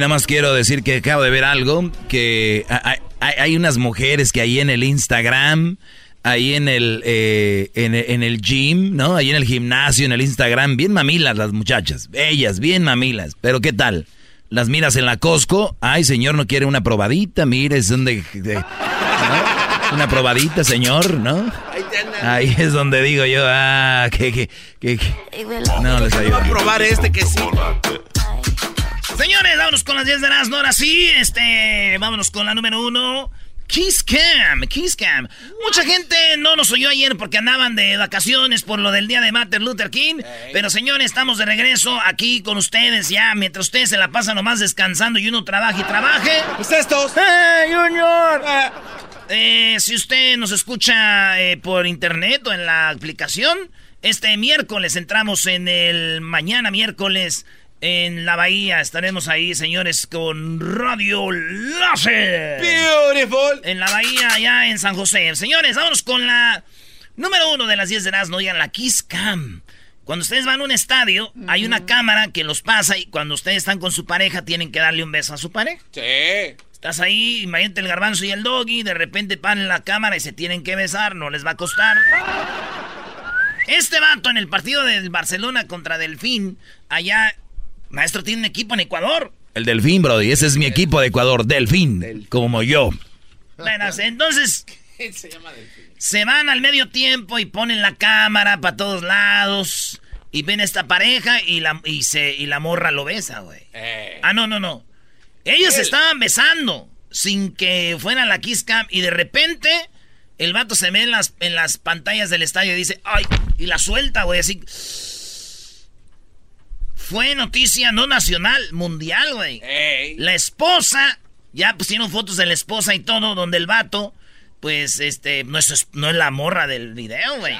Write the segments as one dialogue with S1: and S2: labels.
S1: Nada más quiero decir que acabo de ver algo, que hay, hay- hay unas mujeres que ahí en el Instagram, ahí en el, eh, en, en el gym, ¿no? Ahí en el gimnasio, en el Instagram, bien mamilas las muchachas, ellas, bien mamilas, pero ¿qué tal? Las miras en la Costco, ay señor, no quiere una probadita, mire, es donde... de- ¿no? Una probadita, señor, ¿no? Ahí es donde digo yo, ah, que, que, que, que- no les ayuda.
S2: probar este que sí.
S3: Señores, vámonos con las 10 de las ahora sí. Este, vámonos con la número uno. Kiss Cam, Kiss Cam. Mucha gente no nos oyó ayer porque andaban de vacaciones por lo del día de Martin Luther King. Pero señores, estamos de regreso aquí con ustedes ya. Mientras ustedes se la pasan nomás descansando y uno trabaje y trabaje.
S2: Pues estos.
S3: ¡Hey, Junior! Eh, si usted nos escucha eh, por internet o en la aplicación, este miércoles entramos en el mañana miércoles en la bahía. Estaremos ahí, señores, con Radio Láser.
S2: Beautiful.
S3: En la bahía, allá en San José. Señores, vámonos con la número uno de las 10 de las, no digan la Kiss Cam. Cuando ustedes van a un estadio, hay una cámara que los pasa y cuando ustedes están con su pareja, tienen que darle un beso a su pareja.
S2: Sí.
S3: Estás ahí, imagínate el garbanzo y el doggy, de repente van la cámara y se tienen que besar, no les va a costar. Este vato en el partido del Barcelona contra Delfín, allá, maestro tiene un equipo en Ecuador.
S1: El Delfín, Brody, ese es mi equipo de Ecuador, Delfín, como yo.
S3: Bueno, entonces
S2: Se llama Delfín.
S3: se van al medio tiempo y ponen la cámara para todos lados y ven a esta pareja y la, y se, y la morra lo besa, güey.
S2: Eh.
S3: Ah, no, no, no. Ellos se estaban besando sin que fuera la kiss cam y de repente el vato se ve en las, en las pantallas del estadio y dice, ay, y la suelta, güey, así. Fue noticia no nacional, mundial, güey.
S2: Ey.
S3: La esposa, ya pusieron fotos de la esposa y todo, donde el vato, pues, este, no es, no es la morra del video, güey.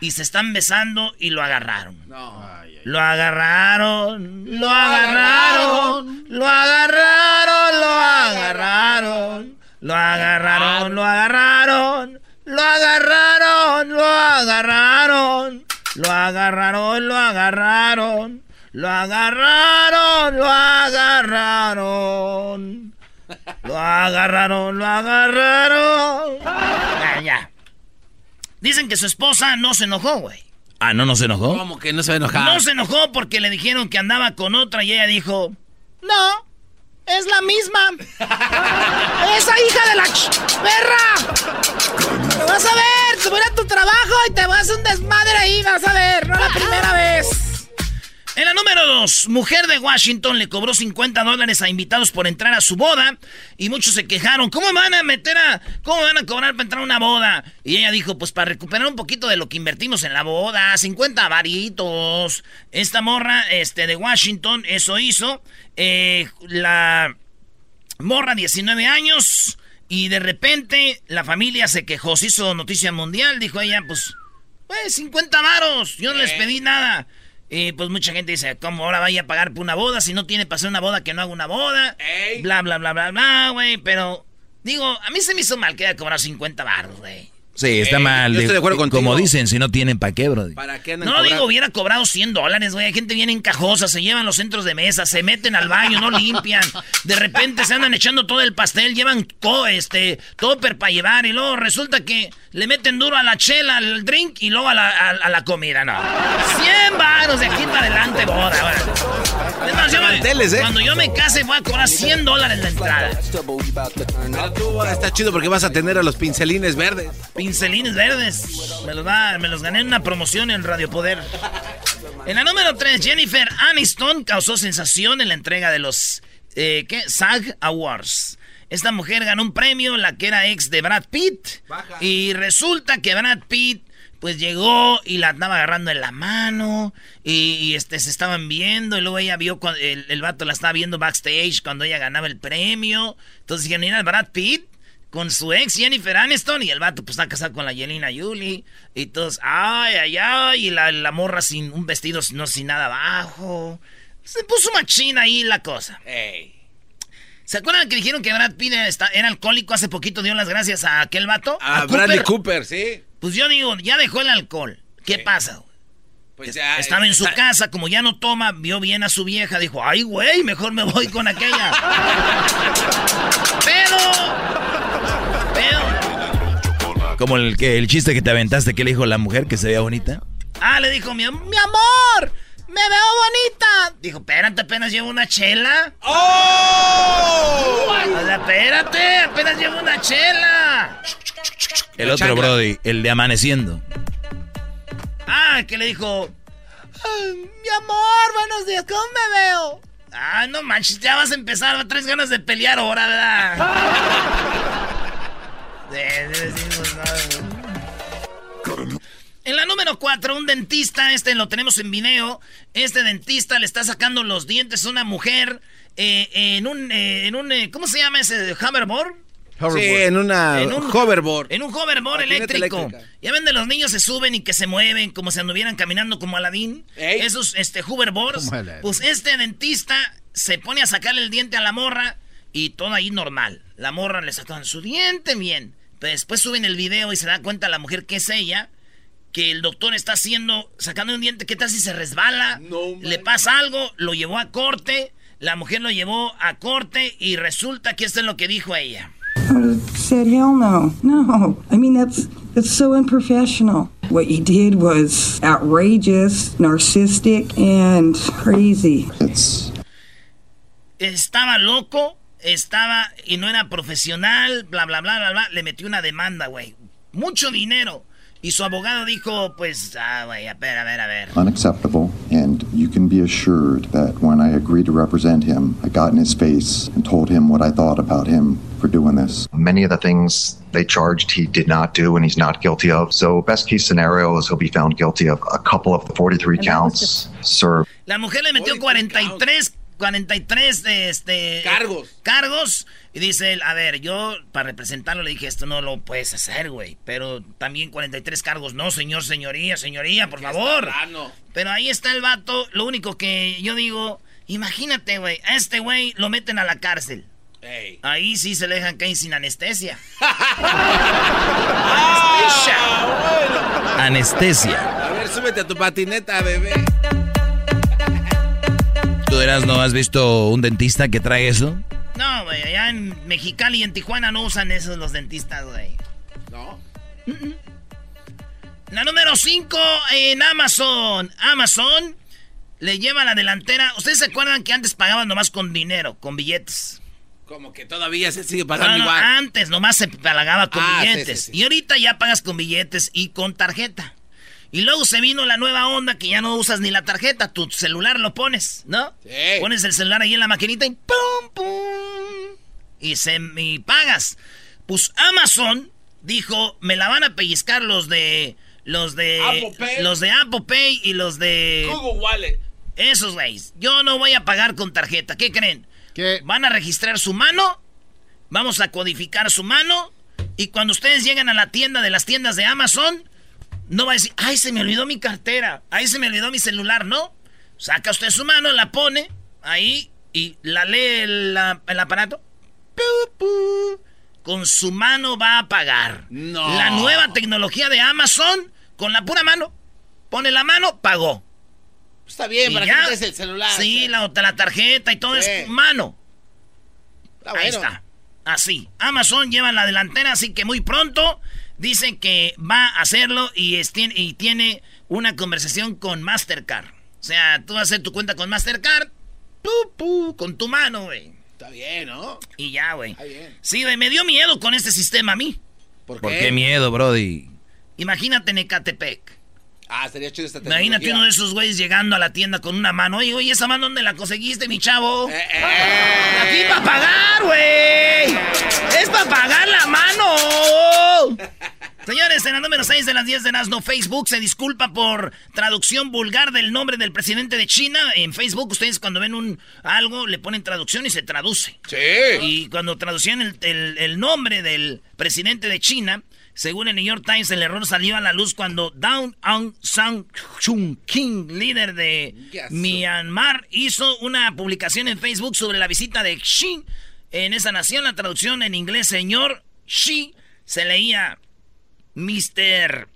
S3: Y se están besando y lo agarraron.
S2: No.
S3: Lo agarraron, lo agarraron, lo agarraron, lo agarraron, lo agarraron, lo agarraron, lo agarraron, lo agarraron, lo agarraron, lo agarraron, lo agarraron, lo agarraron, lo agarraron, lo agarraron. Ya, ya. Dicen que su esposa no se enojó, güey.
S1: Ah, ¿no nos enojó?
S2: ¿Cómo que no se enojar?
S3: No se enojó porque le dijeron que andaba con otra y ella dijo, no, es la misma. Esa hija de la ch- perra. Te vas a ver, te voy a tu trabajo y te vas a hacer un desmadre ahí, vas a ver, no la primera vez. En la número 2, mujer de Washington le cobró 50 dólares a invitados por entrar a su boda y muchos se quejaron. ¿Cómo me van a meter a... ¿Cómo me van a cobrar para entrar a una boda? Y ella dijo, pues para recuperar un poquito de lo que invertimos en la boda, 50 varitos. Esta morra este, de Washington, eso hizo. Eh, la morra, 19 años, y de repente la familia se quejó, se hizo noticia mundial, dijo ella, pues, pues 50 varos, yo no les pedí nada. Y pues mucha gente dice, ¿cómo ahora vaya a pagar por una boda? Si no tiene para hacer una boda, que no haga una boda.
S2: Ey.
S3: Bla, bla, bla, bla, bla, güey. Pero, digo, a mí se me hizo mal que haya cobrado 50 baros, güey.
S4: Sí, está
S2: Eh,
S4: mal.
S2: yo estoy de acuerdo
S4: Como
S2: contigo.
S4: dicen, si no tienen pa' qué, bro.
S2: ¿Para qué andan
S3: No,
S2: cobrando?
S3: digo, hubiera cobrado 100 dólares, güey. Hay gente bien encajosa, se llevan los centros de mesa, se meten al baño, no limpian. De repente se andan echando todo el pastel, llevan co, este, topper para llevar y luego resulta que le meten duro a la chela, al drink y luego a la, a, a la comida, no. 100 varos de aquí para adelante, boda, me-
S2: Manteles, ¿eh?
S3: Cuando yo me case voy a cobrar 100 dólares la entrada.
S2: Pero tú está chido porque vas a tener a los pincelines verdes.
S3: Pincelines verdes. Me los, va- me los gané en una promoción en Radio Poder. En la número 3, Jennifer Aniston causó sensación en la entrega de los eh, ¿qué? SAG Awards. Esta mujer ganó un premio, la que era ex de Brad Pitt. Y resulta que Brad Pitt pues llegó y la andaba agarrando en la mano y, y, este se estaban viendo y luego ella vio cuando el, el vato la estaba viendo backstage cuando ella ganaba el premio. Entonces dijeron, mira, Brad Pitt con su ex Jennifer Aniston y el vato pues está casado con la Yelena Yuli y todos, ay, ay, ay, y la, la morra sin un vestido, no sin nada abajo. Se puso machina ahí la cosa. ¿Se acuerdan que dijeron que Brad Pitt era, era alcohólico hace poquito? Dio las gracias a aquel vato.
S2: A, Bradley Cooper, sí.
S3: Pues yo digo, ya dejó el alcohol. ¿Qué
S2: Sí.
S3: pasa? güey?
S2: Pues ya,
S3: Estaba en su
S2: está-
S3: casa, como ya no toma, vio bien a su vieja, dijo, ay, güey, mejor me voy con aquella. pero,
S4: Como el, que, el chiste que te aventaste que le dijo la mujer que se veía bonita.
S3: ah, le dijo, mi, mi amor, me veo bonita. Dijo, espérate, apenas llevo una chela.
S2: ¡Oh!
S3: O sea, espérate, apenas llevo una chela.
S4: El
S2: La
S4: otro
S2: chancla.
S4: Brody, el de amaneciendo.
S3: Ah, que le dijo, "Ay, mi amor, buenos días, ¿cómo me veo? Ah, no manches, ya vas a empezar, traes ganas de pelear ahora, ¿verdad? De- de- decimos, no. En la número 4, un dentista, este lo tenemos en video. Este dentista le está sacando los dientes a una mujer eh, en un, eh, en un eh, ¿cómo se llama ese hoverboard?
S2: Sí, en una
S3: En un-
S2: hoverboard.
S3: En un hoverboard eléctrico.
S2: eléctrica.
S3: Ya ven de los niños se suben y que se mueven como si anduvieran caminando como Aladín.
S2: Ey.
S3: Esos este hoverboards. Pues este dentista se pone a sacarle el diente a la morra y todo ahí normal. La morra le sacan su diente bien. Pero después suben el video y se da cuenta la mujer que es ella. Que el doctor está haciendo, sacando un diente, ¿qué tal si se resbala?
S2: No,
S3: le pasa algo, lo llevó a corte, la mujer lo llevó a corte y resulta que esto es lo que dijo ella.
S5: Said, hell no. No. I mean, that's, that's so unprofessional. What you did was outrageous, narcissistic, and crazy.
S6: It's
S3: estaba loco, estaba y no era profesional, bla, bla, bla, bla, bla. Le metió una demanda, güey. Mucho dinero. Y su abogado dijo, pues, ah, güey, a ver, a ver, a ver.
S6: unacceptable, and you can be assured that when I agreed to represent him, I got in his face and told him what I thought about him for doing this. Many of the things they charged he did not do and he's not guilty of. So, best case scenario is he'll be found guilty of a couple of the 43
S5: And that was
S6: counts served.
S3: La mujer le metió 43, 43 de este...
S2: Cargos.
S3: Cargos. Y dice él, a ver, yo para representarlo le dije, esto no lo puedes hacer, güey. Pero también 43 cargos. No, señor, señoría, señoría, por favor.
S2: Plano.
S3: Pero ahí está el vato. Lo único que yo digo, imagínate, güey, a este güey lo meten a la cárcel.
S2: Ey.
S3: Ahí sí se le dejan caer sin anestesia.
S4: Anestesia.
S2: A ver, súbete a tu patineta, bebé.
S4: ¿Tú eras, no has visto un dentista que trae eso?
S3: No, güey, allá en Mexicali y en Tijuana no usan esos los dentistas, güey.
S2: No.
S3: La número 5 en Amazon. Amazon le lleva a la delantera. ¿Ustedes se acuerdan que antes pagaban nomás con dinero, con billetes?
S2: Como que todavía se sigue
S3: No,
S2: pagando
S3: no,
S2: igual.
S3: antes nomás se pagaba con
S2: Ah, sí,
S3: billetes.
S2: sí, sí.
S3: Y ahorita ya pagas con billetes y con tarjeta. Y luego se vino la nueva onda que ya no usas ni la tarjeta, tu celular lo pones, ¿no?
S2: Sí.
S3: Pones el celular ahí en la maquinita y ¡pum, pum! Y, se, y pagas. Pues Amazon dijo, me la van a pellizcar los de... Los de...
S2: Apple Pay.
S3: Los de Apple Pay y los de...
S2: Google Wallet.
S3: Esos güeyes. Yo no voy a pagar con tarjeta. ¿Qué creen?
S7: ¿Qué?
S3: Van a registrar su mano. Vamos a codificar su mano. Y cuando ustedes lleguen a la tienda de las tiendas de Amazon, no va a decir, ay, se me olvidó mi cartera. Ay, se me olvidó mi celular. No. Saca usted su mano, la pone ahí y la lee el, el aparato. Con su mano va a pagar.
S2: No.
S3: La nueva tecnología de Amazon, con la pura mano, pone la mano, pagó.
S2: Está bien,
S3: Y
S2: para
S3: ya.
S2: que el celular.
S3: Sí, la, la tarjeta y todo
S2: Sí.
S3: es mano.
S2: Está
S3: Ahí
S2: bueno.
S3: está. Así. Amazon lleva la delantera, así que muy pronto dicen que va a hacerlo y, es- tiene- y tiene una conversación con Mastercard. O sea, tú vas a hacer tu cuenta con Mastercard, pu, pu, con tu mano, güey.
S2: Está bien, ¿no?
S3: Y ya, güey.
S2: Está bien.
S3: Sí, güey, me dio miedo con este sistema a mí.
S2: ¿Por,
S8: ¿Por qué miedo, Brody?
S3: Imagínate en Ecatepec.
S2: Ah, estaría chido esta
S3: Imagínate
S2: tecnología.
S3: uno de esos güeyes llegando a la tienda con una mano. Oye, oye, ¿esa mano dónde la conseguiste, mi chavo?
S2: Eh, eh.
S3: Aquí para pagar, güey. Es para pagar la mano. Señores, en la número 6 de las 10 de Nazno, Facebook se disculpa por traducción vulgar del nombre del presidente de China. En Facebook, ustedes cuando ven un algo, le ponen traducción y se traduce.
S2: Sí.
S3: Y cuando traducían el, el- el nombre del presidente de China, según el New York Times, el error salió a la luz cuando Dawn Aung San Suu Kyi, líder de
S2: Yes.
S3: Myanmar, hizo una publicación en Facebook sobre la visita de Xi en esa nación. La traducción en inglés, señor Xi, se leía Mr.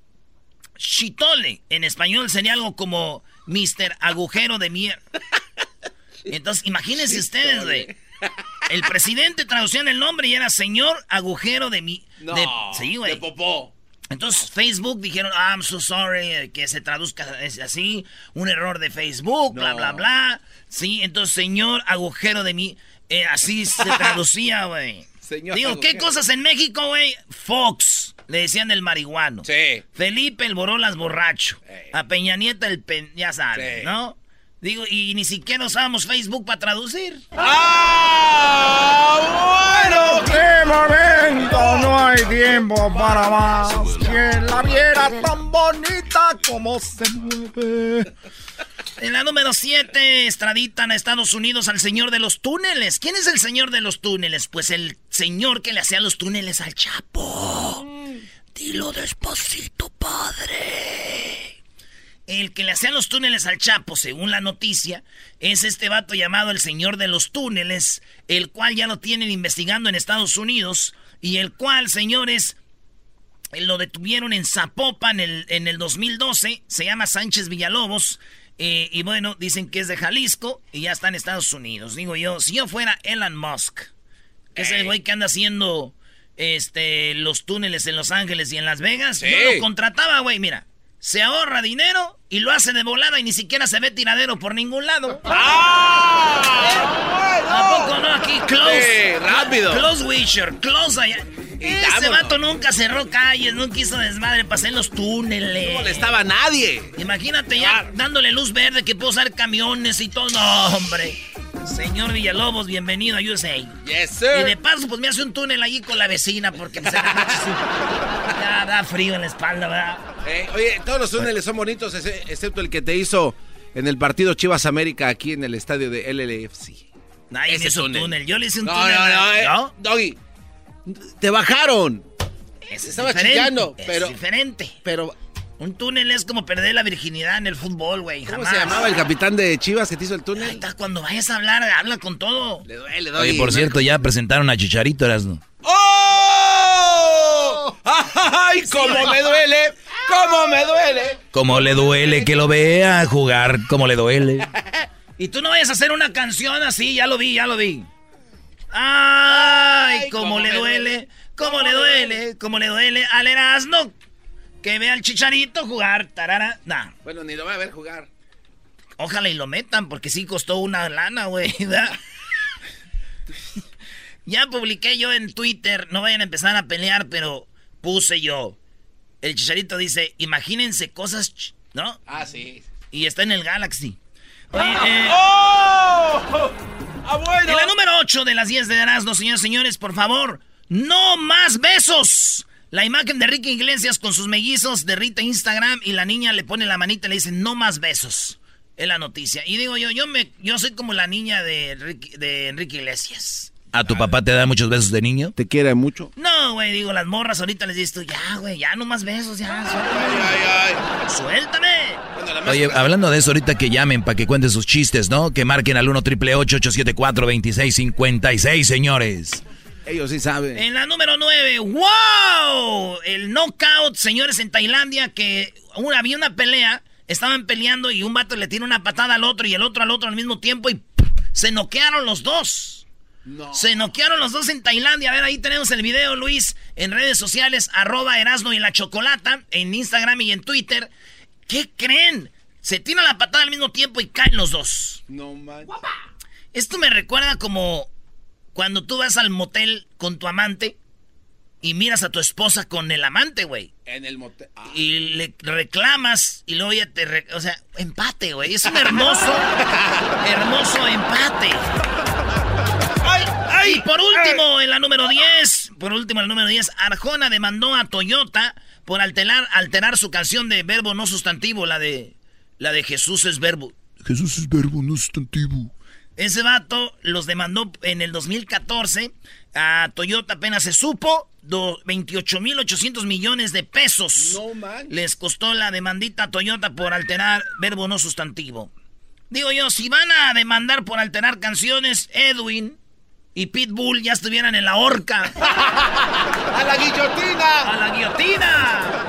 S3: Chitole. En español sería algo como Mr. Agujero de Mierda. Entonces, imagínense ustedes, güey. El presidente traducía el nombre y era señor agujero de mi.
S2: No.
S3: de- sí, güey.
S2: De popó.
S3: Entonces Facebook dijeron, "Ah, I'm so sorry, eh, que se traduzca es así, un error de Facebook, bla,
S2: No.
S3: bla, bla. Sí, entonces señor agujero de mí, eh, así se traducía, güey.
S2: Señor
S3: Digo, ¿qué cosas en México, güey? Fox, le decían el marihuano.
S2: Sí.
S3: Felipe el Borolas borracho. A Peña Nieta el pen... ya sabes,
S2: Sí.
S3: ¿no? Digo, y ni siquiera usábamos Facebook para traducir.
S2: ¡Ah! ¡Bueno!
S9: ¡Qué momento! No hay tiempo para más. Quien la viera tan bonita como se mueve.
S3: En la número 7, extraditan a Estados Unidos al señor de los túneles. ¿Quién es el señor de los túneles? Pues el señor que le hacía los túneles al Chapo. Dilo despacito, padre. El que le hacía los túneles al Chapo, según la noticia, es este vato llamado el señor de los túneles, el cual ya lo tienen investigando en Estados Unidos y el cual, señores, lo detuvieron en Zapopan en el, en el 2012. Se llama Sánchez Villalobos. eh, y bueno, dicen que es de Jalisco y ya está en Estados Unidos. Digo yo, si yo fuera Elon Musk, que es el güey que anda haciendo este, los túneles en Los Ángeles y en Las Vegas,
S2: Sí.
S3: yo lo contrataba, güey. Mira, se ahorra dinero y lo hace de volada y ni siquiera se ve tiradero por ningún lado. ¿A poco no? Aquí, close.
S2: Sí, rápido.
S3: Close Wisher, close allá. Ese
S2: vámonos.
S3: vato nunca cerró calles, nunca hizo desmadre, pasé en los túneles.
S2: No molestaba a nadie.
S3: Imagínate ya dándole luz verde que puedo usar camiones y todo. No, hombre. Señor Villalobos, bienvenido a USA.
S2: Yes,
S3: Y
S2: sir.
S3: de paso, pues me hace un túnel allí con la vecina porque pues, ya da frío en la espalda, ¿verdad?
S2: Eh, oye, todos los túneles son bonitos, excepto el que te hizo en el partido Chivas América aquí en el estadio de LLFC.
S3: Nadie me
S2: Ese
S3: hizo túnel.
S2: túnel.
S3: Yo le hice un
S2: No,
S3: túnel.
S2: no, no, eh,
S3: ¿No?
S2: Doggy, te bajaron.
S3: Es
S2: estaba
S3: diferente,
S2: chillando,
S3: es
S2: pero-
S3: diferente.
S2: Pero,
S3: Un túnel es como perder la virginidad en el fútbol, güey.
S2: ¿cómo
S3: Jamás.
S2: se llamaba el capitán de Chivas que te hizo el
S3: Ahí
S2: túnel?
S3: está, cuando vayas a hablar, habla con todo.
S2: Le duele, Doggy.
S8: Oye, por cierto, ya presentaron a Chicharito, Erasmo.
S2: ¡Oh! ¡Ay, cómo me duele! ¡Cómo me duele!
S8: Como le duele que lo vea jugar, como le duele.
S3: Y tú no vayas a hacer una canción así, ya lo vi, ya lo vi. Ay,
S2: Ay,
S3: cómo
S2: cómo
S3: le duele. cómo le duele, cómo le duele al Erasmo que vea al Chicharito jugar, tarara. Nah,
S2: Bueno, ni lo voy a ver jugar.
S3: ojalá y lo metan porque sí costó una lana, güey. ya publiqué yo en Twitter, no vayan a empezar a pelear, pero puse yo. El Chicharito dice, imagínense cosas, ch- ¿no?
S2: Ah, sí.
S3: Y está en el Galaxy. Oye, eh,
S2: ¡Oh! ¡Ah, bueno!
S3: En la número 8 de las 10 de Erasmo, señores señores, por favor, no más besos. La imagen de Ricky Iglesias con sus mellizos derrita Instagram y la niña le pone la manita y le dice no más besos. Es la noticia. Y digo yo, yo me, yo soy como la niña de Ricky, de Enrique Iglesias.
S8: ¿A tu papá te da muchos besos de niño?
S2: ¿Te quiere mucho?
S3: No, güey, digo, las morras ahorita les dices tú, ya, güey, ya no más besos, ya,
S2: Ay,
S3: suéltame.
S2: ay,
S3: Suéltame.
S2: Bueno, la más-
S8: Oye, hablando de eso, ahorita que llamen para que cuenten sus chistes, ¿no? Que marquen al 1 triple 874 2656, señores.
S2: Ellos sí saben.
S3: En la número 9, ¡wow! El knockout, señores, en Tailandia, que una, había una pelea, estaban peleando y un vato le tira una patada al otro y el otro al otro al mismo tiempo y se noquearon los dos. Se noquearon los dos en Tailandia. A ver, ahí tenemos el video, Luis, en redes sociales, arroba Erasno y la Chocolata, en Instagram y en Twitter. ¿Qué creen? Se tiran la patada al mismo tiempo y caen los dos.
S2: No man.
S3: Esto me recuerda como cuando tú vas al motel con tu amante y miras a tu esposa con el amante, güey.
S2: En el motel. Ah.
S3: Y le reclamas y luego ya te... re- o sea, empate, güey. Es un hermoso, hermoso empate. Y por último, en la número 10, por último, en la número 10, Arjona demandó a Toyota por alterar, alterar su canción de verbo no sustantivo, la de, la de Jesús es verbo.
S10: Jesús es verbo, no sustantivo.
S3: Ese vato los demandó en el 2014. A Toyota apenas se supo. do- 28.800 millones de pesos.
S2: No man.
S3: Les costó la demandita a Toyota por alterar verbo no sustantivo. Digo yo, si van a demandar por alterar canciones, Edwin y Pitbull ya estuvieran en la horca.
S2: ¡A la guillotina!
S3: ¡A la guillotina!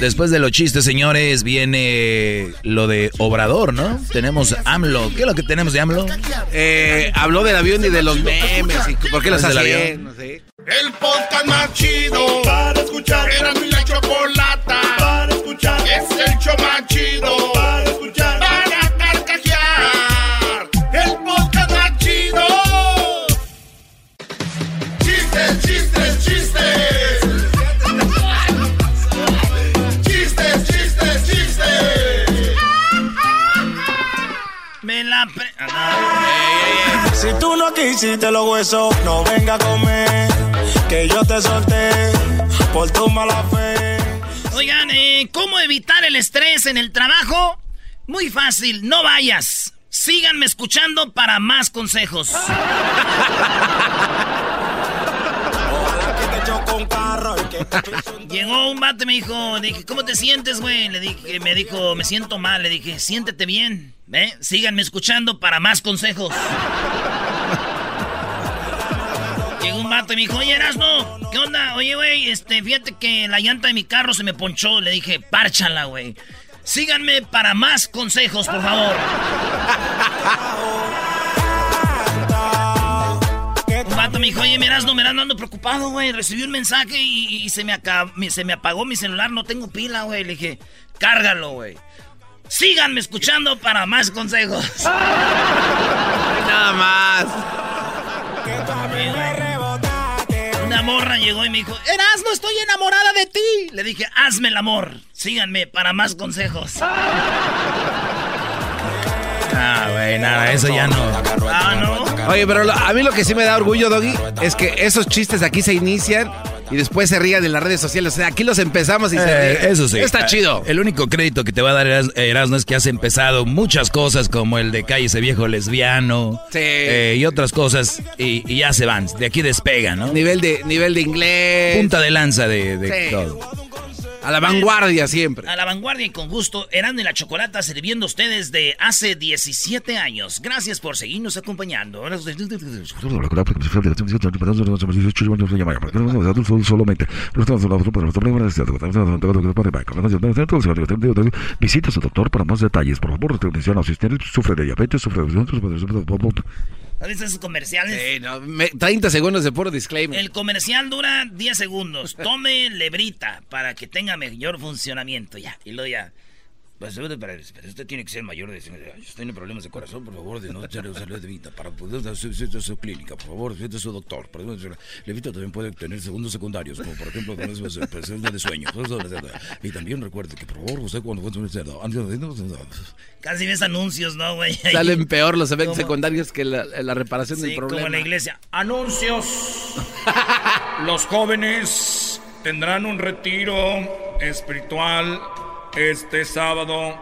S11: Después de los chistes, señores, viene lo de Obrador, ¿no? Tenemos AMLO. ¿Qué es lo que tenemos de AMLO?
S2: Eh, habló del avión y de los memes. Y ¿Por qué los
S11: ¿Es del
S2: hace?
S11: avión?
S2: No sé.
S12: El podcast más chido para escuchar. Era mi la chocolata para escuchar. Es el show más chido
S13: Si tú no quisiste los huesos, no venga a comer. Que yo te solté por tu mala fe.
S3: Oigan, eh, ¿cómo evitar el estrés en el trabajo? Muy fácil, no vayas. Síganme escuchando para más consejos. Llegó un y me dijo, dije, ¿cómo te sientes, güey? Le dije, me dijo, me siento mal. Le dije, siéntete bien. ¿Ve? Síganme escuchando para más consejos. Llegó un vato y me dijo, oye, Erasno, ¿qué onda? Oye, güey, este, fíjate que la llanta de mi carro se me ponchó. Le dije, párchala, güey. Síganme para más consejos, por favor. me dijo, oye, mi Erasno, me ando preocupado, güey. Recibí un mensaje y, y se, me acab- mi- se me apagó mi celular, no tengo pila, güey. Le dije, cárgalo, güey. Síganme escuchando para más consejos.
S2: Nada más.
S3: Una morra llegó y me dijo, Erasno, estoy enamorada de ti. Le dije, hazme el amor. Síganme para más consejos.
S11: Ah, güey, nada, eso ya no.
S3: Ah, no.
S2: Oye, pero lo- a mí lo que sí me da orgullo, Doggy, es que esos chistes aquí se inician y después se rían en las redes sociales. O sea, aquí los empezamos y se
S11: Eh,
S2: ríen.
S11: eso sí.
S2: Está
S11: Ah,
S2: chido.
S11: El único crédito que te va a dar Eras- Erasmo es que has empezado muchas cosas como el de calle ese viejo lesbiano
S2: Sí.
S11: eh, y otras cosas y, y ya se van. De aquí despegan, ¿no?
S2: Nivel de, nivel de inglés.
S11: Punta de lanza de, de
S2: Sí.
S11: todo.
S2: A la vanguardia siempre.
S3: A la vanguardia y con gusto, Erasmo y la Chocolata sirviendo a ustedes de hace 17 años. Gracias por seguirnos acompañando.
S10: Visita a su doctor para más detalles. Por favor, atención, si usted sufre de diabetes, sufre de...
S3: ¿Has visto esos comerciales?
S2: Sí, no, me- 30 segundos de puro disclaimer.
S3: El comercial dura 10 segundos. Tome lebrita para que tenga mayor funcionamiento. Ya, y luego ya. Pues, pero, pero usted tiene que ser mayor de... Si tiene problemas de corazón, por favor, de no echar usar levita para poder hacer su, su- su clínica. Por favor, visite a su doctor. Por favor, Levita también puede tener segundos secundarios, como por ejemplo, presencia de sueño. Y también recuerde que, por favor, usted cuando fue Casi ves anuncios, ¿no, güey?
S2: Salen peor los efectos
S3: ¿Cómo?
S2: secundarios que la, la reparación
S3: Sí,
S2: del
S3: como
S2: problema.
S3: en la iglesia.
S14: Anuncios. Los jóvenes tendrán un retiro espiritual este sábado.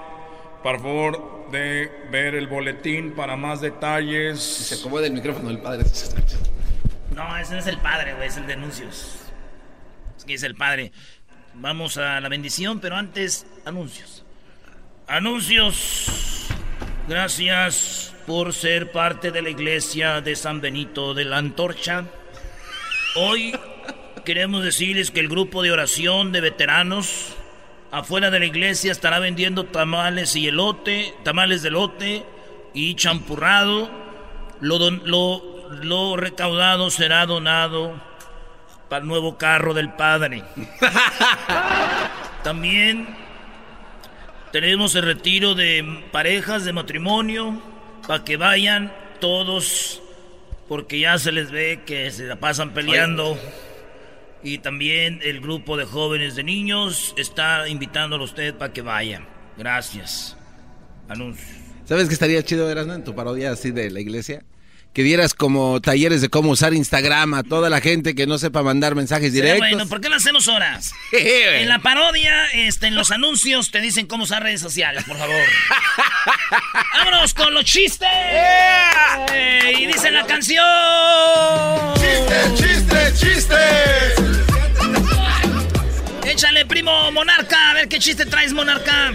S14: Por favor de ver el boletín para más
S2: Se
S14: detalles.
S2: acomoda el micrófono del padre.
S3: No, ese no es el padre, güey, es el de anuncios. Es que es el padre. Vamos a la bendición, pero antes, anuncios. Anuncios.
S15: Gracias por ser parte de la iglesia de San Benito de la Antorcha. Hoy queremos decirles que el grupo de oración de veteranos afuera de la iglesia estará vendiendo tamales y elote, tamales de elote y champurrado. Lo, lo, lo recaudado será donado para el nuevo carro del padre. También tenemos el retiro de parejas de matrimonio para que vayan todos porque ya se les ve que se la pasan peleando. Y también el grupo de jóvenes de niños está invitándolo a usted para que vayan. Gracias. Anuncio.
S2: ¿Sabes qué estaría chido, Erasmo, en tu parodia así de la iglesia? Que dieras como talleres de cómo usar Instagram a toda la gente que no sepa mandar mensajes directos.
S3: bueno, ¿por qué no hacemos horas? en la parodia, este, en los anuncios te dicen cómo usar redes sociales, por favor. ¡Vámonos con los chistes! y dice la canción.
S16: ¡Chistes, chistes, chistes!
S3: Échale, primo Monarca, a ver qué chiste traes, Monarca.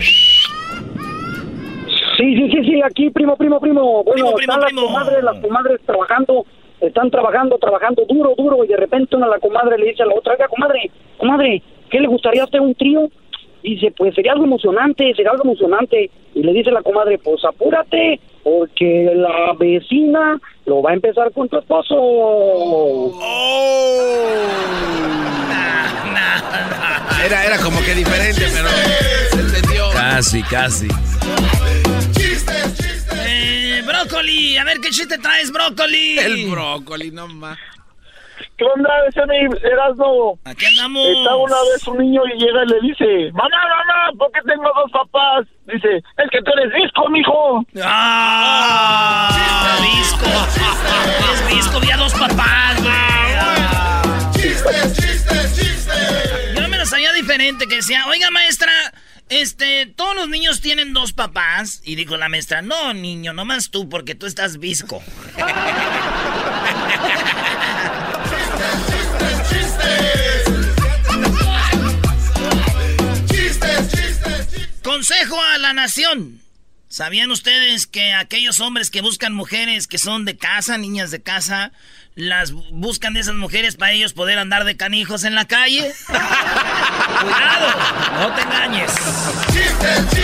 S17: Sí, sí, sí, sí, aquí, primo, primo, primo. Bueno, están las comadres, las comadres trabajando, están trabajando, trabajando duro, duro, y de repente una la comadre le dice a la otra, oiga, comadre, comadre, ¿qué le gustaría hacer un trío? Dice, pues sería algo emocionante, sería algo emocionante. Y le dice la comadre, pues apúrate, porque la vecina lo va a empezar con tu esposo. Oh.
S2: Era, era como que diferente, pero se entendió.
S18: Casi, casi.
S3: Eh, brócoli, a ver qué chiste traes, brócoli.
S2: El brócoli, no más.
S17: ¿Qué onda, ese mi Erasmo?
S3: Aquí andamos.
S17: Está una vez un niño y llega y le dice, mamá, mamá, ¿por qué tengo dos papás? Dice, es que tú eres disco, mijo.
S3: ¡Ah! ¡Disco! Es disco, había dos papás, güey.
S16: ¡Chistes, chistes, chistes!
S3: Yo me lo sabía diferente, que decía, oiga, maestra... Este, todos los niños tienen dos papás. Y dijo la maestra, no, niño, nomás tú, porque tú estás visco. Consejo a la nación. ¿Sabían ustedes que aquellos hombres que buscan mujeres que son de casa, niñas de casa, las buscan de esas mujeres para ellos poder andar de canijos en la calle? Cuidado, no te engañes.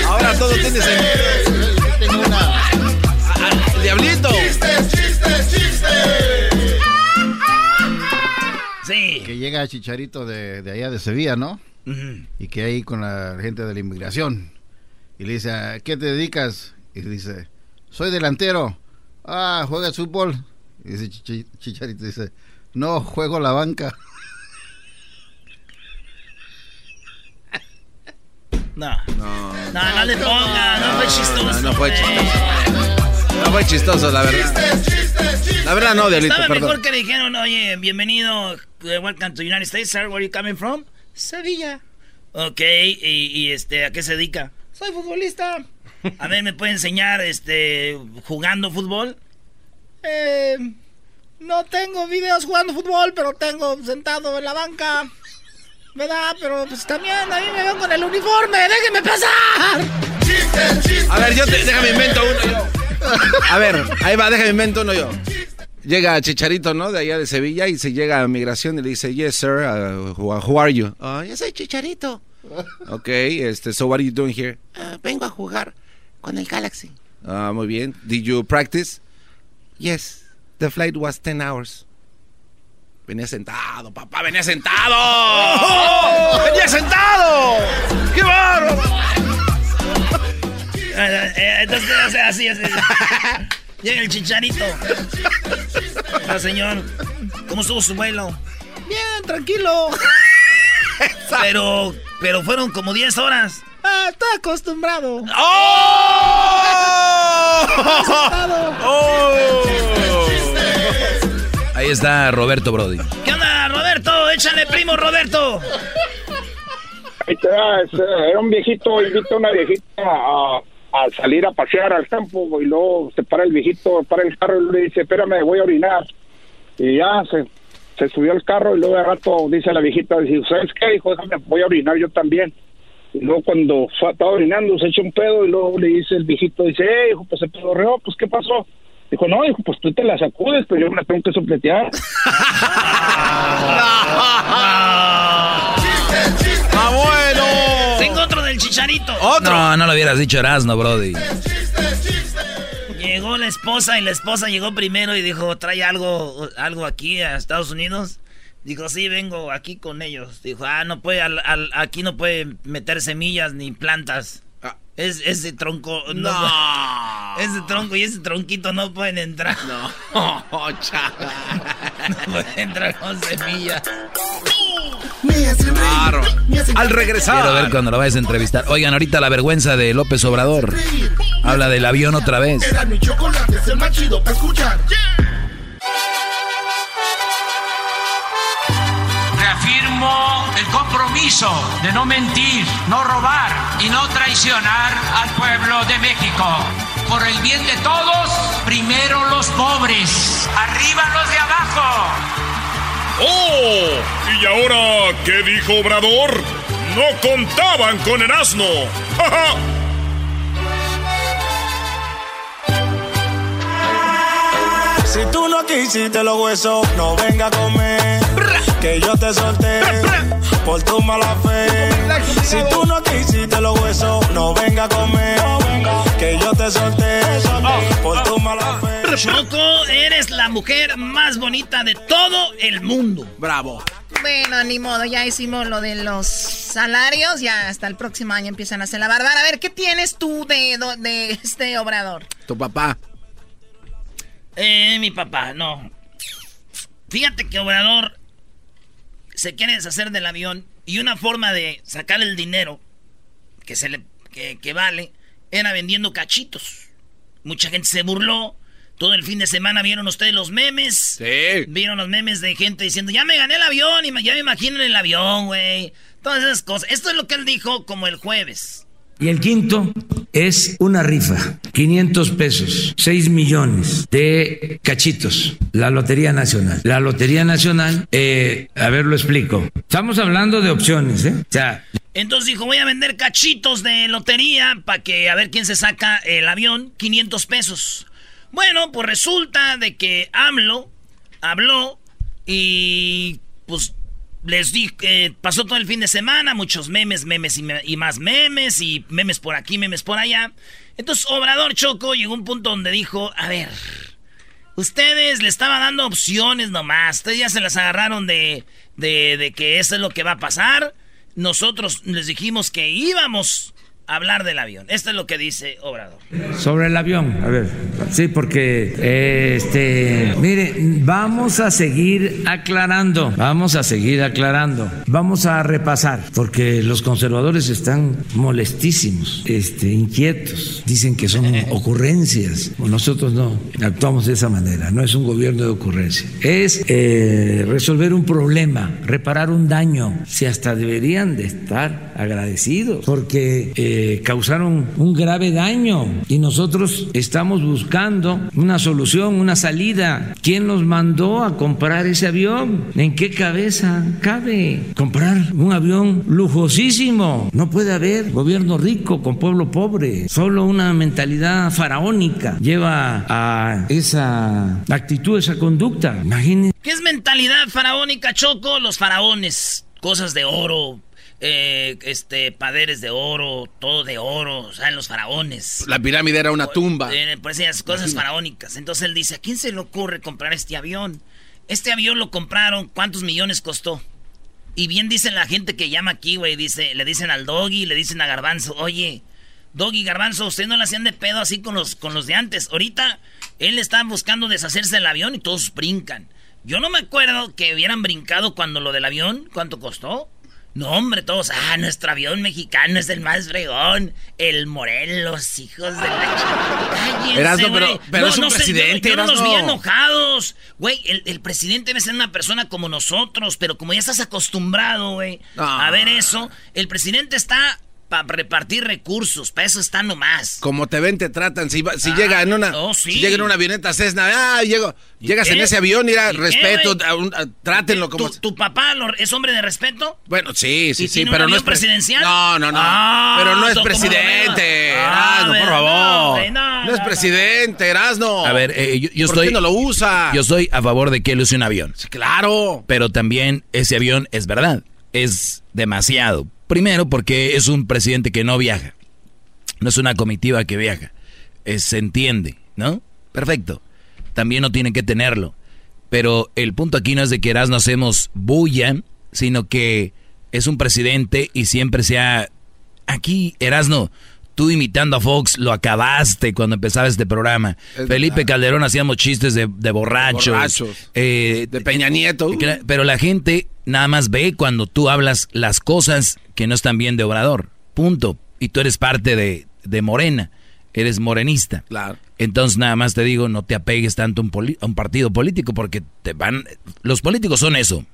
S2: Ahora todo tiene sentido. Tengo una. El diablito.
S16: ¡Chistes, chistes, chistes!
S3: Sí.
S7: Que llega Chicharito de, de allá de Sevilla, ¿no? Y que ahí con la gente de la inmigración. Y le dice, ¿a qué te dedicas? Y dice, soy delantero. Ah, ¿juegas fútbol? Y dice Chichi- Chicharito, dice, no, juego la banca.
S3: No. No, no, le ponga, no, fue chistoso.
S2: No, no fue chistoso. No fue chistoso, la verdad. La verdad no, diablito,
S3: Estaba mejor
S2: perdón.
S3: que dijeron, oye, bienvenido, welcome to United States, sir, where are you coming from? Sevilla. Ok, y, y, este, ¿a qué se dedica? Soy futbolista. A ver, ¿me puede enseñar, este, jugando fútbol? Eh, no tengo videos jugando fútbol, pero tengo sentado en la banca. ¿Verdad? Pero pues también ahí me veo con el uniforme. ¡Déjenme pasar!
S2: A ver, yo te, déjame invento uno yo. A ver, ahí va, déjame invento uno yo. Llega Chicharito, ¿no? De allá de Sevilla y se llega a migración y le dice, yes, sir, uh, who, who are you? "Ah, yo soy Chicharito. Ok, este, so what are you doing here?
S19: Ah, vengo a jugar con el Galaxy.
S2: Ah, muy bien. Did you practice? Yes, the flight was 10 hours. Venía sentado, papá, venía sentado.
S3: ¡Oh!
S2: ¡Venía sentado! ¡Qué bárbaro!
S3: Entonces, así, así. Llega el chicharito. Ah, señor, ¿cómo estuvo su vuelo? Bien, tranquilo. Pero, pero fueron como 10 horas. Ah, está acostumbrado.
S18: Ahí está Roberto Brody.
S3: ¿Qué onda, Roberto? Échale, primo Roberto.
S17: Eh, Era un viejito, invita a una viejita a, a salir a pasear al campo y luego se para el viejito, para el carro y le dice, espérame, voy a orinar. Y ya se, se subió al carro y luego de rato dice la viejita, dice, ¿sabes qué? Dijo, déjame, voy a orinar yo también. Y luego cuando fue, estaba orinando, se echó un pedo y luego le dice el viejito, dice, eh, hijo, pues se pedorreó, pues ¿qué pasó? Dijo, no, hijo, pues tú te la sacudes, pero yo me la tengo que sopletear.
S2: ¡Abuelo!
S3: Tengo otro del chicharito.
S2: No, no lo hubieras dicho Erasmo, Brody.
S3: Llegó la esposa y la esposa llegó primero y dijo, trae algo, algo aquí a Estados Unidos. Dijo, sí, vengo aquí con ellos. Dijo, ah, no puede, al- al- aquí no puede meter semillas ni plantas. Es, ese tronco, no.
S2: No.
S3: Ese tronco y ese tronquito no pueden entrar.
S2: No, chaval.
S3: No pueden entrar con semillas.
S2: Claro. Al regresar. Quiero ver cuando lo vayas a entrevistar. Oigan, ahorita la vergüenza de López Obrador. Habla del avión otra vez.
S20: Era mi chocolate, es el más chido para escuchar.
S21: Reafirmo el compromiso de no mentir, no robar y no traicionar al pueblo de México. Por el bien de todos, primero los pobres, arriba los de abajo.
S20: ¡Oh! ¿Y ahora qué dijo Obrador? No contaban con el asno. ¡Ja, ja!
S13: Si tú no quisiste los huesos, no venga a comer. Que yo te solté por tu mala fe. Si tú no quisiste los huesos, no venga a comer. Que yo te solté por tu mala fe.
S3: Choco, eres la mujer más bonita de todo el mundo.
S2: Bravo.
S9: Bueno, ni modo, ya hicimos lo de los salarios, ya hasta el próximo año empiezan a hacer la barbara. A ver, ¿qué tienes tú de, de este obrador?
S22: Tu papá.
S3: Eh, mi papá, no. Fíjate que Obrador se quiere deshacer del avión y una forma de sacar el dinero que se le que, que vale era vendiendo cachitos. Mucha gente se burló. Todo el fin de semana vieron ustedes los memes.
S22: Sí.
S3: Vieron los memes de gente diciendo, ya me gané el avión, y ya me imagino en el avión, güey. Todas esas cosas. Esto es lo que él dijo como el jueves.
S23: Y el quinto es una rifa, 500 pesos, 6 millones de cachitos, la Lotería Nacional. La Lotería Nacional, eh, a ver, lo explico. Estamos hablando de opciones, ¿eh? O sea,
S3: Entonces dijo, voy a vender cachitos de lotería para que a ver quién se saca el avión, 500 pesos. Bueno, pues resulta de que AMLO habló y pues les dije, eh, pasó todo el fin de semana, muchos memes, memes y, y más memes y memes por aquí, memes por allá. Entonces Obrador Choco llegó a un punto donde dijo, a ver, ustedes le estaba dando opciones nomás, ustedes ya se las agarraron de, de, de que eso es lo que va a pasar. Nosotros les dijimos que íbamos hablar del avión. Esto es lo que dice Obrador.
S23: sobre el avión, a ver, sí, porque, eh, este, mire, vamos a seguir aclarando, vamos a seguir aclarando, vamos a repasar, porque los conservadores están molestísimos, este, inquietos, dicen que son ocurrencias, nosotros no actuamos de esa manera, no es un gobierno de ocurrencia, es eh, resolver un problema, reparar un daño, si hasta deberían de estar agradecidos, porque eh, causaron un grave daño y nosotros estamos buscando una solución, una salida. ¿Quién nos mandó a comprar ese avión? ¿En qué cabeza cabe comprar un avión lujosísimo? No puede haber gobierno rico con pueblo pobre. Solo una mentalidad faraónica lleva a esa actitud, esa conducta. Imagínense.
S3: ¿Qué es mentalidad faraónica, Choco? Los faraones, cosas de oro, eh, este, paderes de oro, todo de oro, o sea, los faraones.
S22: La pirámide era una tumba.
S3: Eh, pues esas cosas faraónicas. Entonces él dice, ¿a quién se le ocurre comprar este avión? Este avión lo compraron, ¿cuántos millones costó? Y bien dice la gente que llama aquí, güey, dice, le dicen al Doggy, le dicen a Garbanzo, oye, Doggy Garbanzo, ustedes no le hacían de pedo así con los, con los de antes. Ahorita él está buscando deshacerse del avión y todos brincan. Yo no me acuerdo que hubieran brincado cuando lo del avión, ¿cuánto costó? No, hombre, todos, ah, nuestro avión mexicano es el más fregón. El Morelos, hijos de la chica.
S22: Erasmo, pero- pero es un
S3: sé,
S22: presidente,
S3: yo, yo no los vi enojados. Güey, el, el presidente debe ser una persona como nosotros, pero como ya estás acostumbrado, güey, a ver eso, el presidente está
S24: para repartir recursos, para eso están nomás.
S2: Como te ven, te tratan. Si, si ah, llega en una oh, si llega en una avioneta Cessna, ah, llego, llegas en ese avión, mira, respeto, trátenlo como...
S24: ¿Tu, papá es hombre de respeto?
S2: Bueno, sí, sí, sí,
S24: pero no es presidencial.
S2: No, no, no. Ah, pero no es presidente. Erasno, por favor. No, es presidente, Erasno.
S3: A ver, eh, yo, yo
S2: ¿Por
S3: estoy...
S2: qué no lo usa?
S3: Yo estoy a favor de que él use un avión.
S2: Sí, claro.
S3: Pero también ese avión es verdad. Es demasiado. Primero porque es un presidente que no viaja. No es una comitiva que viaja. se entiende, ¿no? Perfecto. También no tiene que tenerlo. Pero el punto aquí no es de que Erasmo hacemos bulla, sino que es un presidente y siempre sea... Aquí, Erasno, tú imitando a Fox, lo acabaste cuando empezaba este programa. Felipe Calderón hacíamos chistes de, borrachos.
S2: Eh, de Peña Nieto.
S3: Pero la gente nada más ve cuando tú hablas las cosas que no están bien de Obrador. Punto. Y tú eres parte de, de Morena. Eres morenista.
S2: Claro.
S3: Entonces nada más te digo, no te apegues tanto a un, a un partido político porque te van... Los políticos son eso.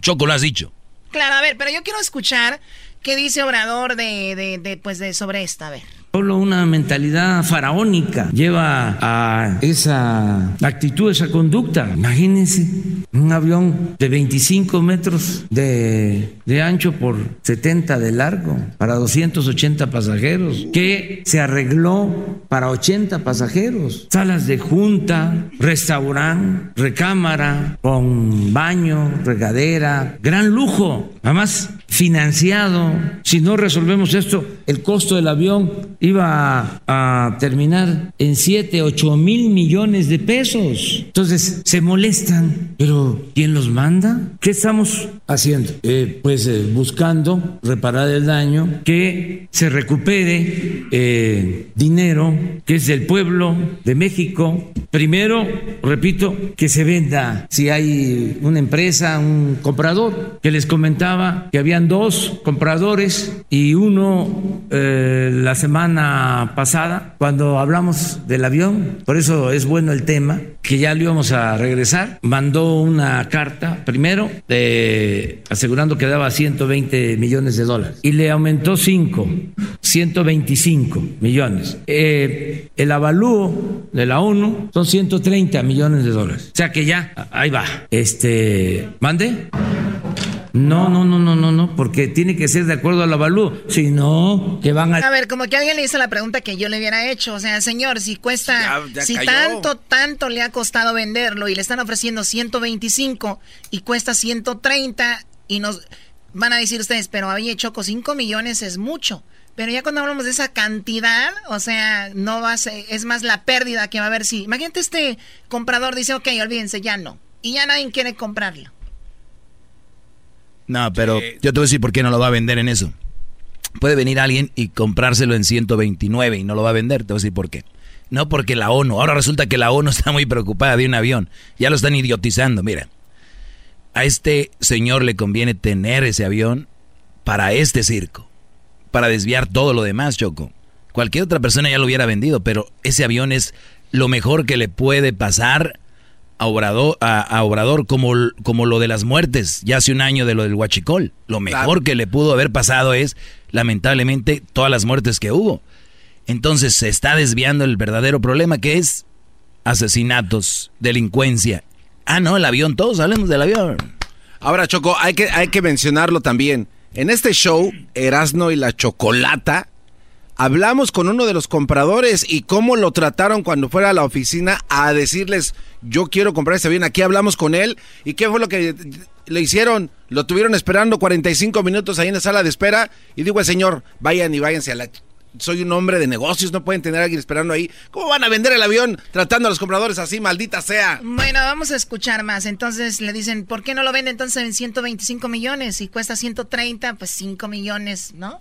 S3: Choco lo has dicho.
S9: Claro, a ver, pero yo quiero escuchar qué dice Obrador de, pues de sobre esta, a ver.
S23: Solo una mentalidad faraónica lleva a esa actitud, esa conducta. Imagínense un avión de 25 metros de, de, ancho por 70 de largo para 280 pasajeros, que se arregló para 80 pasajeros. Salas de junta, restaurante, recámara, con baño, regadera, gran lujo. Además, financiado. Si no resolvemos esto, el costo del avión iba a terminar en 7, 8 mil millones de pesos. Entonces, se molestan, pero ¿quién los manda? ¿Qué estamos haciendo? Eh, pues eh, buscando reparar el daño, que se recupere eh, dinero que es del pueblo de México. Primero, repito, que se venda si hay una empresa, un comprador, que les comentaba que habían dos compradores y uno la semana pasada cuando hablamos del avión, por eso es bueno el tema, que ya lo íbamos a regresar, mandó una carta primero asegurando que daba 120 millones de dólares y le aumentó 5, 125 millones. Eh, el avalúo de la ONU son 130 millones de dólares. O sea que ya, ahí va. Este, mande. No, no, no, no, no, no, porque tiene que ser de acuerdo al avalúo. Si no, que van a...
S9: A ver, como que alguien le hizo la pregunta que yo le hubiera hecho. O sea, señor, si cuesta... si tanto, tanto le ha costado venderlo y le están ofreciendo 125 y cuesta 130 y nos... Van a decir ustedes, pero oye, Choco, 5 millones es mucho. Pero ya cuando hablamos de esa cantidad, o sea, no va a ser, es más la pérdida que va a haber si. Imagínate este comprador dice, ok, olvídense, ya no. Y ya nadie quiere comprarlo.
S3: No, pero yo te voy a decir por qué no lo va a vender en eso. Puede venir alguien y comprárselo en 129 y no lo va a vender. Te voy a decir por qué. No porque la ONU. Ahora resulta que la ONU está muy preocupada de un avión. Ya lo están idiotizando. Mira, a este señor le conviene tener ese avión para este circo. Para desviar todo lo demás, Choco. Cualquier otra persona ya lo hubiera vendido, pero ese avión es lo mejor que le puede pasar a Obrador, a, Obrador como, como lo de las muertes, ya hace un año de lo del Huachicol. Lo mejor que le pudo haber pasado es, lamentablemente, todas las muertes que hubo. Entonces se está desviando el verdadero problema que es asesinatos, delincuencia. Ah, no, el avión, todos hablemos del avión.
S2: Ahora, Choco, hay que, hay que mencionarlo también. En este show, Erasno y la Chocolata hablamos con uno de los compradores y cómo lo trataron cuando fuera a la oficina a decirles, yo quiero comprar este avión. Aquí hablamos con él y qué fue lo que le hicieron. Lo tuvieron esperando 45 minutos ahí en la sala de espera y digo al señor, vayan y váyanse a la... Soy un hombre de negocios, no pueden tener a alguien esperando ahí. ¿Cómo van a vender el avión tratando a los compradores así, maldita sea?
S9: Bueno, vamos a escuchar más. Entonces le dicen, ¿por qué no lo vende entonces en 125 millones? y cuesta 130, pues 5 millones, ¿no?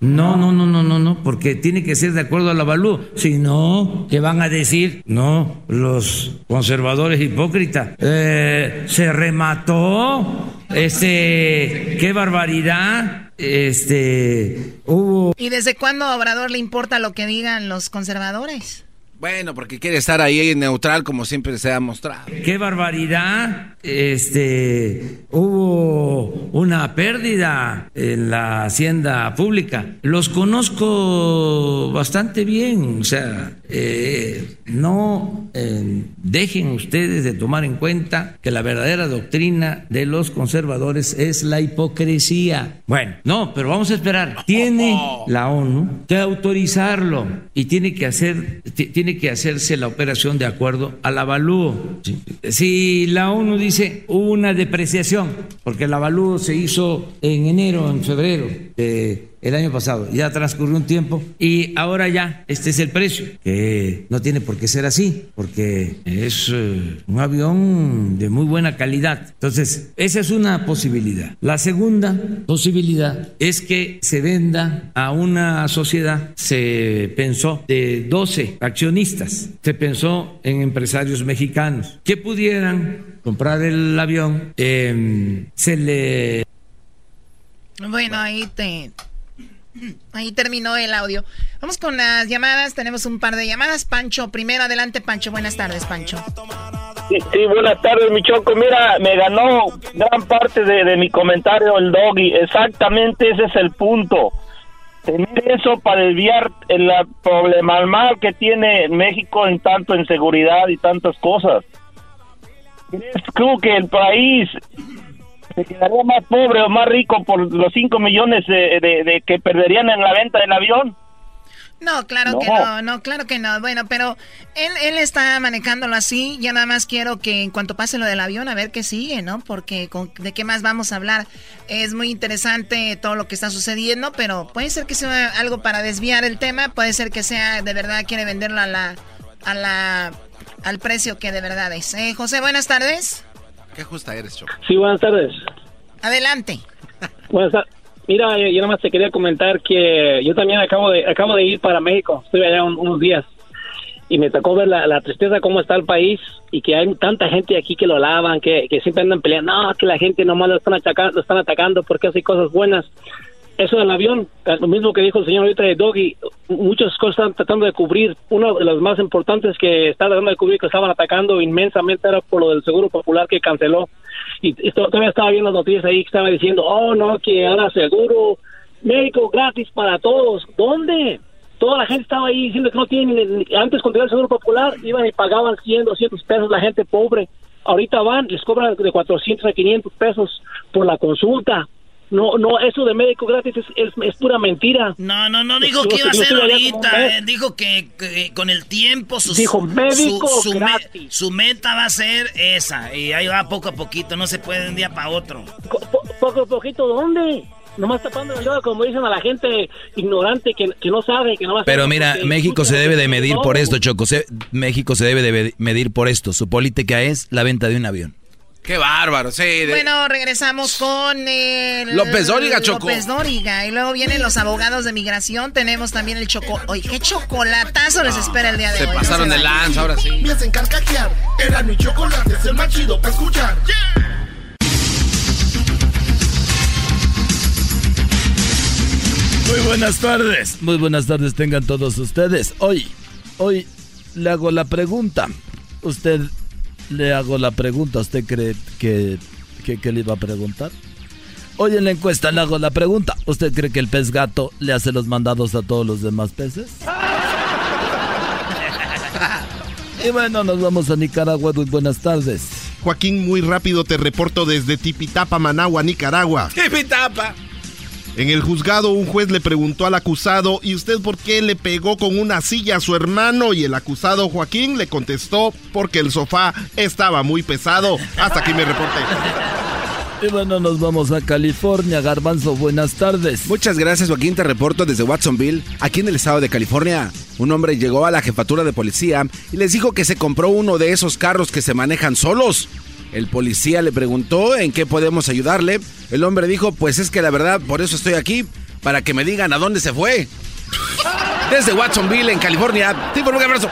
S23: No, no, no, no, no, no, porque tiene que ser de acuerdo al avalúo. Si no, ¿qué van a decir? No, los conservadores hipócritas. Eh, se remató. Este, qué barbaridad. Este, hubo.
S9: ¿Y desde cuándo a Obrador le importa lo que digan los conservadores?
S2: Bueno, porque quiere estar ahí neutral como siempre se ha mostrado.
S23: ¡Qué barbaridad! Este, hubo una pérdida en la hacienda pública. Los conozco bastante bien, o sea, eh, no eh, dejen ustedes de tomar en cuenta que la verdadera doctrina de los conservadores es la hipocresía. Bueno, no, pero vamos a esperar. Tiene la ONU que autorizarlo y tiene que hacer, tiene que hacerse la operación de acuerdo al avalúo. Si la ONU dice una depreciación, porque el avalúo se hizo en enero, en febrero de el año pasado. Ya transcurrió un tiempo y ahora ya este es el precio, que no tiene por qué ser así, porque es eh, un avión de muy buena calidad. Entonces, esa es una posibilidad. La segunda posibilidad es que se venda a una sociedad, se pensó de 12 accionistas, se pensó en empresarios mexicanos que pudieran comprar el avión, em, se le...
S9: Bueno, ahí te, Ahí terminó el audio. Vamos con las llamadas. Tenemos un par de llamadas. Pancho, primero adelante, Pancho. Buenas tardes, Pancho.
S25: Sí, buenas tardes, mi choco. Mira, me ganó gran parte de, mi comentario el doggy. Exactamente ese es el punto. Tener eso para desviar el problema mal que tiene México en tanto en seguridad y tantas cosas. Creo que el país se quedaría más pobre o más rico por los 5 millones de, que perderían en la venta del avión.
S9: No, claro que no, no, claro que no. Bueno, pero él, él está manejándolo así. Ya nada más quiero que en cuanto pase lo del avión, a ver qué sigue, ¿no? Porque de qué más vamos a hablar. Es muy interesante todo lo que está sucediendo, pero puede ser que sea algo para desviar el tema. Puede ser que sea de verdad quiere venderlo a la, a la, al precio que de verdad es. Eh, José, buenas tardes.
S2: Qué justa eres, Choco.
S25: Sí, buenas tardes.
S9: Adelante.
S25: Buenas tardes. Mira, yo, nada más te quería comentar que yo también acabo de acabo de ir para México. Estuve allá unos días y me tocó ver la, tristeza cómo está el país y que hay tanta gente aquí que lo lavan, que, que siempre andan peleando, no, que la gente nomás lo están atacando, lo están atacando porque hace cosas buenas eso del avión, lo mismo que dijo el señor ahorita de Doggy, muchas cosas están tratando de cubrir. Una de las más importantes que está tratando de cubrir, que estaban atacando inmensamente, era por lo del Seguro Popular que canceló. Y, todavía estaba viendo las noticias ahí que estaba diciendo, oh, no, que ahora seguro médico gratis para todos. ¿Dónde? Toda la gente estaba ahí diciendo que no tienen, antes cuando era el Seguro Popular, iban y pagaban 100, 200 pesos la gente pobre. Ahorita van, les cobran de 400 a 500 pesos por la consulta no, no, eso de médico gratis es, es, pura mentira.
S3: No, no, no dijo que iba a ser ahorita. Eh, dijo que, con el tiempo su,
S25: dijo médico
S3: su, su, meta va a ser esa. Y ahí va poco a poquito, no se puede de un día para otro.
S25: poco a poquito, ¿dónde? Nomás tapando el como dicen a la gente ignorante que, que no sabe, que no va a
S21: Pero mira, México se debe de medir por esto, Choco. México se debe de medir por esto. Su política es la venta de un avión.
S2: Qué bárbaro, sí.
S9: Bueno, regresamos con el...
S2: López Dóriga, Choco.
S9: López Dóriga. Y luego vienen los abogados de migración. Tenemos también el choco... Oye, qué chocolatazo les espera el día de
S2: hoy.
S9: Se
S2: pasaron de lanza, ahora sí.
S26: Me hacen carcajear. Era mi chocolate, es el más chido para escuchar.
S21: Muy buenas tardes. Muy buenas tardes tengan todos ustedes. Hoy, hoy le hago la pregunta. ¿Usted le hago la pregunta. ¿Usted cree que, que, le iba a preguntar? Hoy en la encuesta le hago la pregunta. ¿Usted cree que el pez gato le hace los mandados a todos los demás peces? y bueno, nos vamos a Nicaragua. Muy buenas tardes.
S12: Joaquín, muy rápido te reporto desde Tipitapa, Managua, Nicaragua.
S2: Tipitapa.
S12: En el juzgado un juez le preguntó al acusado, ¿y usted por qué le pegó con una silla a su hermano? Y el acusado Joaquín le contestó, porque el sofá estaba muy pesado. Hasta aquí me reporté.
S21: Y bueno, nos vamos a California. Garbanzo, buenas tardes.
S2: Muchas gracias, Joaquín. Te reporto desde Watsonville, aquí en el estado de California. Un hombre llegó a la jefatura de policía y les dijo que se compró uno de esos carros que se manejan solos. El policía le preguntó en qué podemos ayudarle. El hombre dijo, pues es que la verdad, por eso estoy aquí, para que me digan a dónde se fue. Desde Watsonville, en California. Tipo, un abrazo.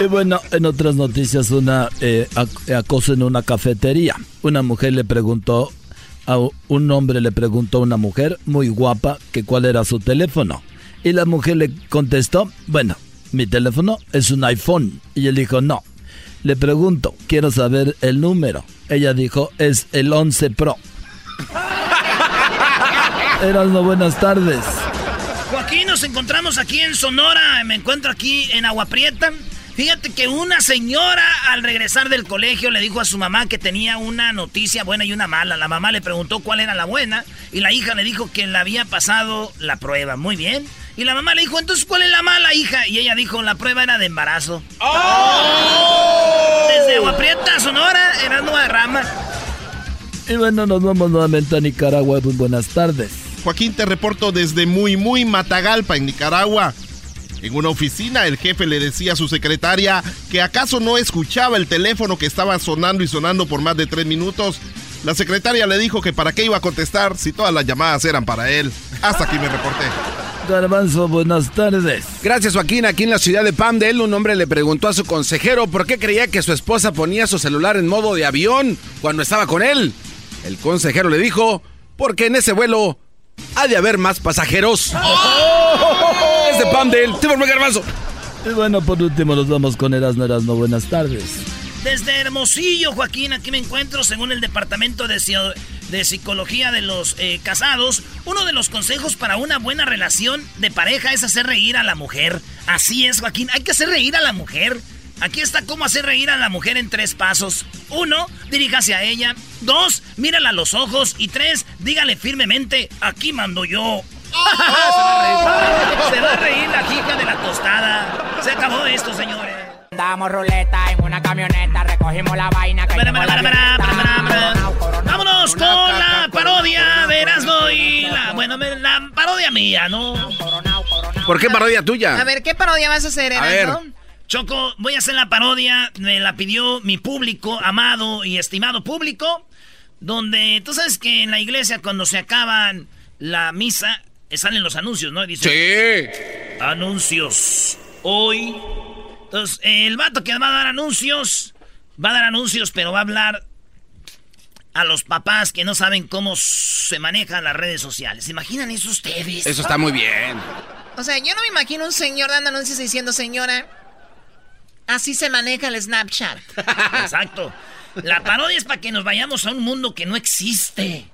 S21: Y bueno, en otras noticias, una eh, acoso en una cafetería. Una mujer le preguntó, a un hombre le preguntó a una mujer muy guapa que cuál era su teléfono. Y la mujer le contestó, bueno, mi teléfono es un iPhone. Y él dijo, no. Le pregunto, quiero saber el número. Ella dijo, es el 11 Pro. Erasmo, buenas tardes.
S3: Joaquín, nos encontramos aquí en Sonora. Me encuentro aquí en Agua Prieta. Fíjate que una señora al regresar del colegio le dijo a su mamá que tenía una noticia buena y una mala. La mamá le preguntó cuál era la buena y la hija le dijo que le había pasado la prueba. Muy bien. Y la mamá le dijo, entonces, ¿cuál es la mala, hija? Y ella dijo, la prueba era de embarazo. ¡Oh! Desde Agua Prieta, Sonora, era Nueva Rama.
S21: Y bueno, nos vamos nuevamente a Nicaragua. Muy buenas tardes.
S12: Joaquín, te reporto desde muy, muy Matagalpa, en Nicaragua. En una oficina, el jefe le decía a su secretaria que acaso no escuchaba el teléfono que estaba sonando y sonando por más de tres minutos. La secretaria le dijo que para qué iba a contestar si todas las llamadas eran para él. Hasta aquí me reporté.
S21: Garbanzo, buenas tardes.
S2: Gracias, Joaquín. Aquí en la ciudad de Pamdel, un hombre le preguntó a su consejero por qué creía que su esposa ponía su celular en modo de avión cuando estaba con él. El consejero le dijo, porque en ese vuelo ha de haber más pasajeros. ¡Oh! Es de Pamdel. Te Garbanzo.
S21: Y bueno, por último nos vamos con Erasmo Erasmo. Buenas tardes.
S3: Desde Hermosillo, Joaquín, aquí me encuentro, según el Departamento de, de Psicología de los eh, Casados, uno de los consejos para una buena relación de pareja es hacer reír a la mujer. Así es, Joaquín, hay que hacer reír a la mujer. Aquí está cómo hacer reír a la mujer en tres pasos. Uno, diríjase a ella. Dos, mírala a los ojos. Y tres, dígale firmemente, aquí mando yo. Se va a reír la hija de la tostada. Se acabó esto, señores.
S24: Damos ruleta en una camioneta, recogimos la vaina que
S3: Vámonos con la parodia de Erasmo y la... Bueno, la parodia mía, ¿no?
S2: ¿Por qué parodia tuya?
S9: A ver, ¿qué parodia vas a hacer, Erasmo?
S3: Choco, voy a hacer la parodia, me la pidió mi público, amado y estimado público, donde tú sabes que en la iglesia cuando se acaban la misa, salen los anuncios, ¿no?
S2: Dice, sí.
S3: Anuncios. Hoy entonces, el vato que va a dar anuncios, va a dar anuncios, pero va a hablar a los papás que no saben cómo se manejan las redes sociales. ¿Se imaginan eso ustedes?
S2: Eso está muy bien.
S9: O sea, yo no me imagino un señor dando anuncios diciendo, señora, así se maneja el Snapchat.
S3: Exacto. La parodia es para que nos vayamos a un mundo que no existe.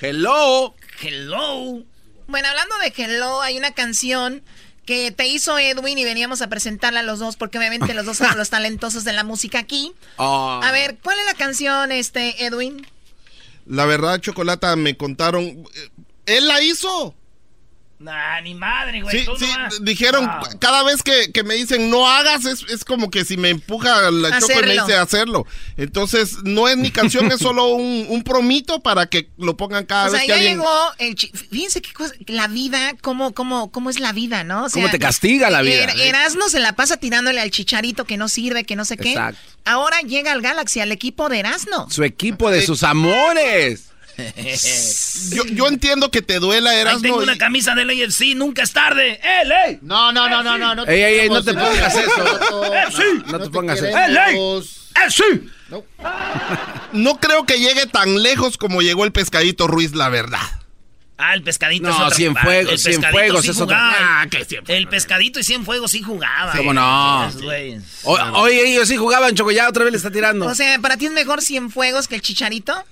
S2: Hello.
S3: Hello.
S9: Bueno, hablando de Hello, hay una canción que te hizo Edwin y veníamos a presentarla a los dos porque obviamente los dos son los talentosos de la música aquí.
S2: Ah.
S9: A ver, ¿cuál es la canción, este, Edwin?
S12: La verdad, Chocolata, me contaron... Eh, él la hizo.
S3: Nah, ni madre, güey.
S12: Sí, sí, dijeron, cada vez que, me dicen no hagas, es, como que si me empuja la choco y me dice hacerlo. Entonces, no es mi canción, es solo un, promito para que lo pongan cada vez que alguien...
S9: llegó el Fíjense qué cosa, la vida, cómo, cómo, cómo es la vida, ¿no?
S2: ¿Cómo te castiga la vida?
S9: Er, Erasmo se la pasa tirándole al chicharito que no sirve, que no sé qué. Exacto. Ahora llega al Galaxy, al equipo de Erasmo.
S2: Su equipo de sus amores.
S12: yo, entiendo que te duela, Erasmo.
S3: Ahí tengo una camisa del AFC, nunca es tarde. ¡Eh, ley!
S7: No, no, no, no, no. no
S2: ey, ey, no te pongas eso. ¡Eh, sí! No, te pongas eso.
S3: ¡Eh, ley! ¡Eh, sí!
S12: No. no creo que llegue tan lejos como llegó el pescadito Ruiz, la verdad.
S3: Ah, el pescadito
S2: no, es Cien fuegos, cien fuegos
S3: sí
S2: es Ah,
S3: El pescadito y cien fuegos sí jugaba.
S2: ¿Cómo no? Oye, ellos sí jugaban, Choco, ya otra vez le está tirando.
S9: O sea, ¿para ti es mejor cien fuegos que el chicharito?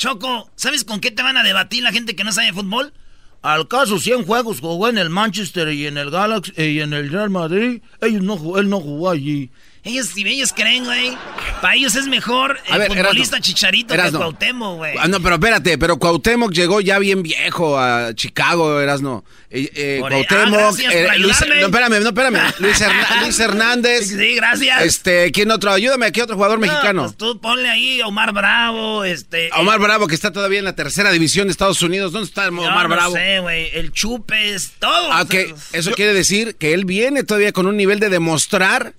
S3: Choco, ¿sabes con qué te van a debatir la gente que no sabe fútbol?
S21: Al caso 100 juegos jugó en el Manchester y en el Galaxy y en el Real Madrid. Ellos no, él no jugó allí.
S3: Ellos, si ellos creen, güey, para ellos es mejor el futbolista Chicharito que Cuauhtémoc, güey.
S2: Ah, no, pero espérate, pero Cuauhtémoc llegó ya bien viejo a Chicago, Erasno. Eh, eh, Cuauhtémoc,
S3: ah, eh,
S2: Luis, no, espérame, no, espérame. Luis, Hernández.
S3: Sí, gracias.
S2: Este, ¿quién otro? Ayúdame, aquí otro jugador mexicano.
S3: Pues tú ponle ahí a Omar Bravo, este.
S2: Omar Bravo, que está todavía en la tercera división de Estados Unidos. ¿Dónde está Omar no Bravo?
S3: No sé, güey. El Chupes, todo.
S2: Ah, ok, eso quiere decir que él viene todavía con un nivel de demostrar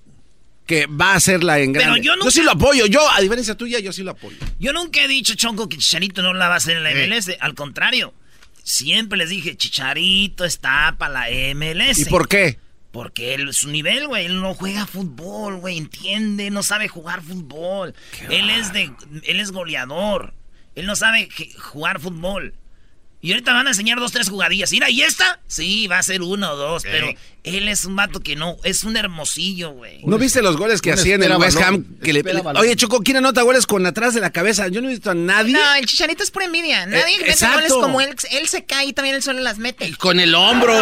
S2: que va a ser la en grande. Pero yo, sí lo apoyo, yo, a diferencia tuya, yo sí lo apoyo.
S3: Yo nunca he dicho, Chonco, que Chicharito no la va a hacer en la MLS. Al contrario, siempre les dije, Chicharito está para la MLS.
S2: ¿Y por qué?
S3: Porque él, su nivel, güey, él no juega fútbol, güey, entiende, no sabe jugar fútbol. Él es de, él es goleador. Él no sabe jugar fútbol.
S24: Y ahorita van a enseñar dos, tres jugadillas. Mira, ¿y esta? Sí, va a ser uno o dos, pero él es un vato que no, es un hermosillo, güey.
S2: ¿No viste los goles que hacía en el West Ham? Que le, oye, Choco, ¿quién anota goles con atrás de la cabeza? Yo no he visto a nadie.
S9: No, el Chicharito es pura envidia. Nadie
S2: Eh,
S9: mete goles
S2: exacto.
S9: como él. Él se cae y también él solo las mete.
S2: Con el hombro,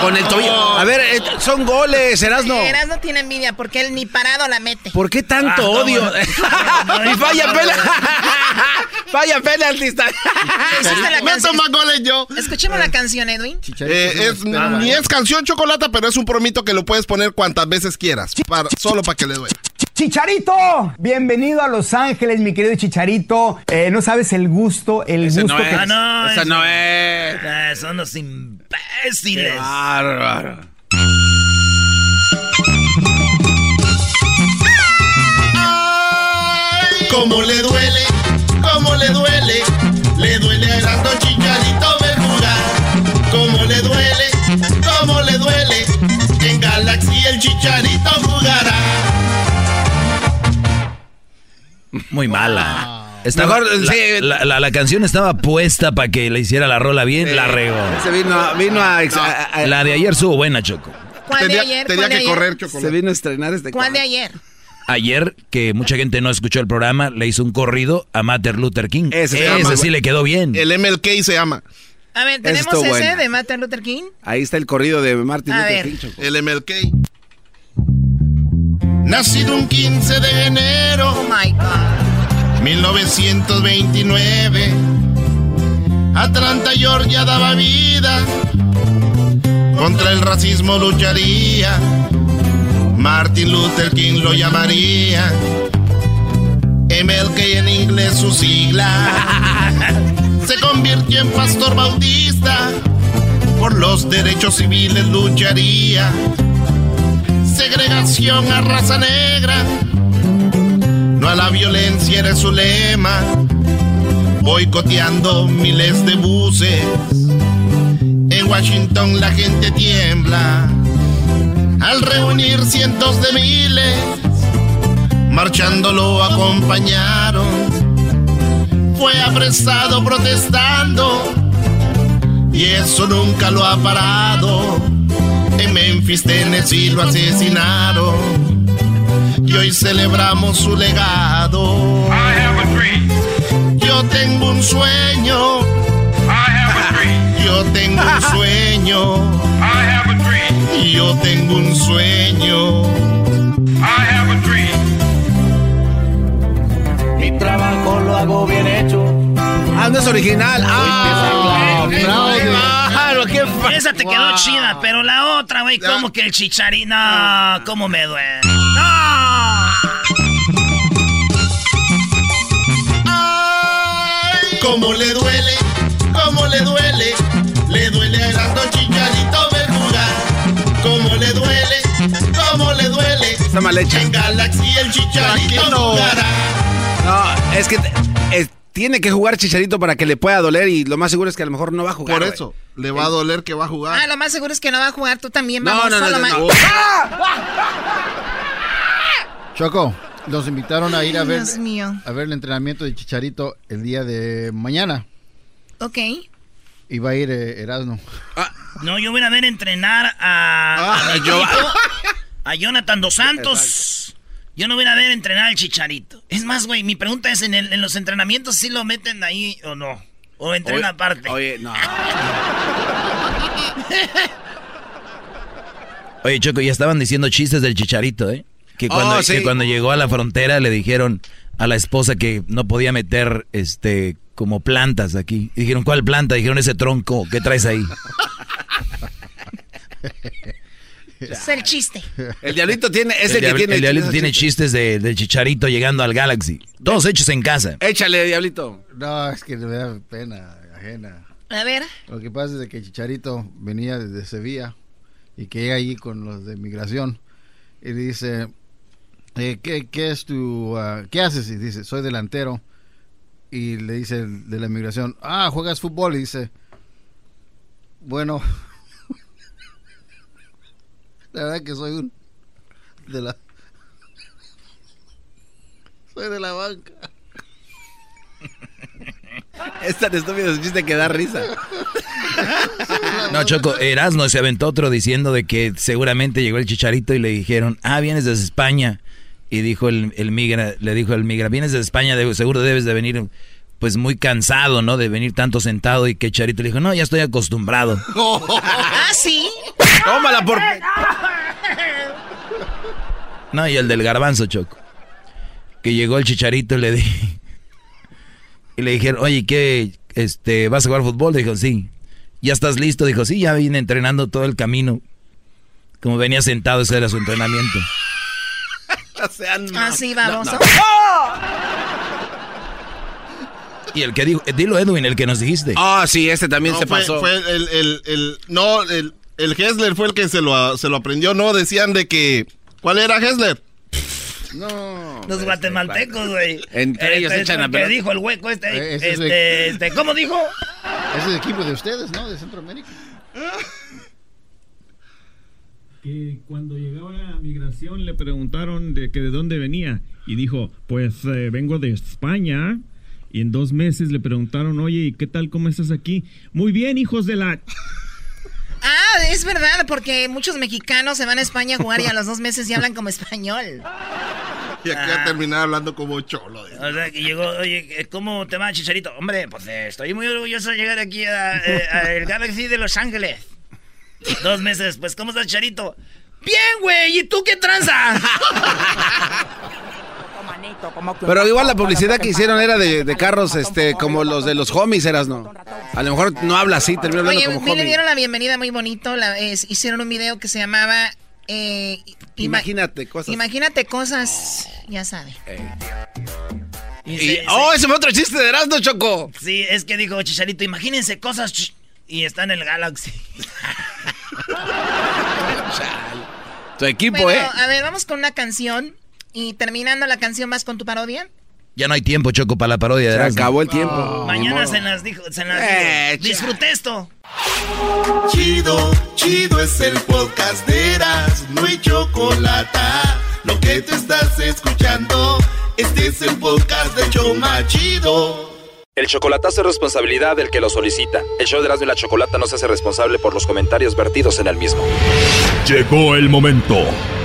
S2: con el tobillo. A ver, eh, son goles, Erasno.
S9: Eras no tiene envidia porque él ni parado la mete.
S2: ¿Por qué tanto
S9: Ah,
S2: odio?
S9: no,
S2: y falla pena. falla penalti.
S27: Goles yo.
S9: Escuchemos la canción, Edwin.
S27: Eh, es, ni es canción chocolata, pero es un promito que lo puedes poner cuantas veces quieras. para- solo para que le duela.
S28: Chicharito, bienvenido a Los Ángeles, mi querido Chicharito. Eh, no sabes el gusto, el
S2: Ese
S28: gusto
S2: no es.
S28: que...
S24: Ah, no.
S2: Esa
S24: es-
S2: no es.
S24: Son los imbéciles.
S2: Bárbaro.
S12: Cómo le duele, cómo le duele, le duele a Erasmo Chicharito cómo le duele, en Galaxy el Chicharito jugará.
S3: Muy mala. Estaba-
S2: Mejor,
S3: la,
S2: sí.
S3: la- la- la canción estaba puesta para que le hiciera la rola bien, la regó.
S2: Se vino, a- vino a, ex- a- a-
S3: La de ayer estuvo buena, Choco.
S9: ¿Cuál de ayer? ¿Cuál de ayer?
S2: Se vino a estrenar este
S9: ¿Cuál de ayer?
S3: Ayer, que mucha gente no escuchó el programa, le hizo un corrido a Martin Luther King.
S27: Ese se
S3: Ese,
S27: llama,
S3: sí le quedó bien.
S27: El MLK se llama.
S9: A ver, tenemos
S2: Estuvo
S9: ese
S2: buena.
S9: de Martin Luther King.
S2: Ahí está el corrido de Martin
S9: A
S2: Luther
S9: ver.
S2: King, Choco.
S27: El MLK.
S12: Nacido un 15 de enero.
S9: Oh my God.
S12: 1929. Atlanta, Georgia daba vida. Contra el racismo lucharía. Martin Luther King lo llamaría. MLK en inglés su sigla. Se convirtió en pastor bautista. Por los derechos civiles lucharía. Segregación a raza negra. No a la violencia era su lema. Boicoteando miles de buses. En Washington la gente tiembla. Al reunir cientos de miles, marchando lo acompañaron. Fue apresado protestando. Y eso nunca lo ha parado. En Memphis, Tennessee lo asesinaron y hoy celebramos su legado. Yo tengo un sueño. Yo tengo un sueño. Yo tengo un sueño.
S13: Mi trabajo lo hago bien hecho.
S2: Ah, no es original. Ah, claro, qué
S24: Esa te quedó
S2: Wow.
S24: chida, pero la otra, güey, como que el chicharito. No, cómo me duele. ¡No!
S12: Cómo le duele, cómo le duele, le duele a Erasmo Chicharito ver jugar. Cómo le duele, cómo le duele.
S2: Está mal hecha.
S12: En Galaxy el Chicharito jugará.
S2: No, es que eh, tiene que jugar Chicharito para que le pueda doler y lo más seguro es que a lo mejor no va a jugar.
S27: Por eso, le va a doler que va a jugar.
S9: Ah, lo más seguro es que no va a jugar. Tú también,
S2: No,
S9: vamos.
S2: no, no,
S9: solo
S2: no.
S7: Choco, los invitaron a ir a ver,
S9: Dios mío.
S7: a ver el entrenamiento de Chicharito el día de mañana.
S9: Ok.
S7: Y va a ir eh, Erasmo.
S24: No, yo voy a ver entrenar a, a mi
S7: yo-
S24: equipo, a Jonathan Dos Santos. Yo no voy a ver entrenar al Chicharito. Es más, güey, mi pregunta es, ¿en, el- en los entrenamientos sí lo meten ahí o no? ¿O entrena
S2: Oye,
S24: aparte?
S2: Oye, no.
S3: Oye, Choco, ya estaban diciendo chistes del chicharito, ¿eh? Que cuando,
S2: Oh, sí.
S3: que cuando llegó a la frontera le dijeron a la esposa que no podía meter este como plantas aquí. Y dijeron, ¿cuál planta? Dijeron ese tronco, ¿qué traes ahí?
S9: Es el chiste.
S2: El diablito tiene, es el,
S3: el,
S2: que tiene.
S3: el diablito tiene chistes de, del chicharito llegando al Galaxy. Todos hechos en casa.
S2: Échale, diablito.
S7: No, es que me da pena ajena.
S9: A ver.
S7: Lo que pasa es de que Chicharito venía desde Sevilla y que llega allí con los de migración y le dice, eh, ¿qué, qué es tu, ah, qué haces? Y dice, soy delantero. Y le dice el de la migración, ah, juegas fútbol. Y dice, bueno, la verdad que soy un de la, soy de la banca.
S2: Es tan estúpido ese chiste que da risa.
S29: No, Choco, Erasno se aventó otro diciendo de que seguramente llegó el chicharito y le dijeron, ah, vienes desde España. Y dijo el, el migra, le dijo el migra, vienes desde España, seguro debes de venir pues muy cansado, ¿no? De venir tanto sentado y que Charito le dijo, no, ya estoy acostumbrado.
S9: ¿Ah, sí?
S2: Tómala por...
S29: No, y el del garbanzo, Choco. Que llegó el chicharito y le di... Y le dijeron, oye, ¿qué? Este, ¿Vas a jugar fútbol? Dijo, sí. ¿Ya estás listo? Dijo, sí, ya vine entrenando todo el camino. Como venía sentado, ese era su entrenamiento.
S9: Así vamos.
S29: Y el que dijo, dilo Edwin, el que nos dijiste.
S2: Ah, sí, este también se
S30: fue,
S2: pasó.
S30: Fue el, el, el, no, el, el Hessler fue el que se lo, se lo aprendió, ¿no? Decían de que, ¿cuál era Hessler?
S3: No. Los guatemaltecos, güey.
S2: Entre ellos
S3: Este,
S2: echan a
S3: ¿Qué
S2: pelota.
S3: dijo el hueco este?
S7: Eh, ese es
S3: este,
S7: de-
S3: este, ¿Cómo dijo?
S7: Es el equipo de ustedes, ¿no? De Centroamérica.
S31: que cuando llegaba a migración le preguntaron de que de dónde venía y dijo, pues eh, vengo de España. Y en dos meses le preguntaron, oye, ¿y qué tal? ¿Cómo estás aquí? Muy bien, hijos de la...
S9: Ah, es verdad, porque muchos mexicanos se van a España a jugar y a los dos meses ya hablan como español.
S30: Y aquí a terminar hablando como cholo.
S3: O sea, que llegó, oye, eh, ¿cómo te va, Chicharito? Hombre, pues eh, estoy muy orgulloso de llegar aquí al Galaxy de Los Ángeles. Dos meses después, ¿cómo estás, Chicharito? Bien, güey, ¿y tú qué tranza?
S2: Pero igual la publicidad que hicieron era de, de carros, este, como los de los homies, eras, ¿no? A lo mejor no habla así, termina hablando
S9: Oye,
S2: como
S9: me le
S2: homie.
S9: dieron la bienvenida muy bonito. la- es- hicieron un video que se llamaba... eh, ima-
S2: Imagínate cosas.
S9: Imagínate cosas, ya sabe.
S2: Y- ¡Oh, ese fue otro chiste de Erasmo, Choco!
S3: Sí, es que dijo Chicharito, imagínense cosas y está en el Galaxy.
S2: Tu equipo,
S9: Bueno,
S2: ¿eh?
S9: a ver, vamos con una canción. Y terminando la canción, ¿vas con tu parodia?
S29: Ya no hay tiempo, Choco, para la parodia de
S2: Se
S29: Erasmo.
S2: acabó el tiempo.
S3: Mañana se las dijo, se las
S12: Eh,
S3: digo. Disfruté esto.
S12: Chido, chido es el podcast de Eras, no hay chocolate. Lo que te estás escuchando, este es el podcast de Choma Chido.
S32: El chocolatazo es responsabilidad del que lo solicita. El show de Erasmo y la Chocolata no se hace responsable por los comentarios vertidos en el mismo.
S20: Llegó el momento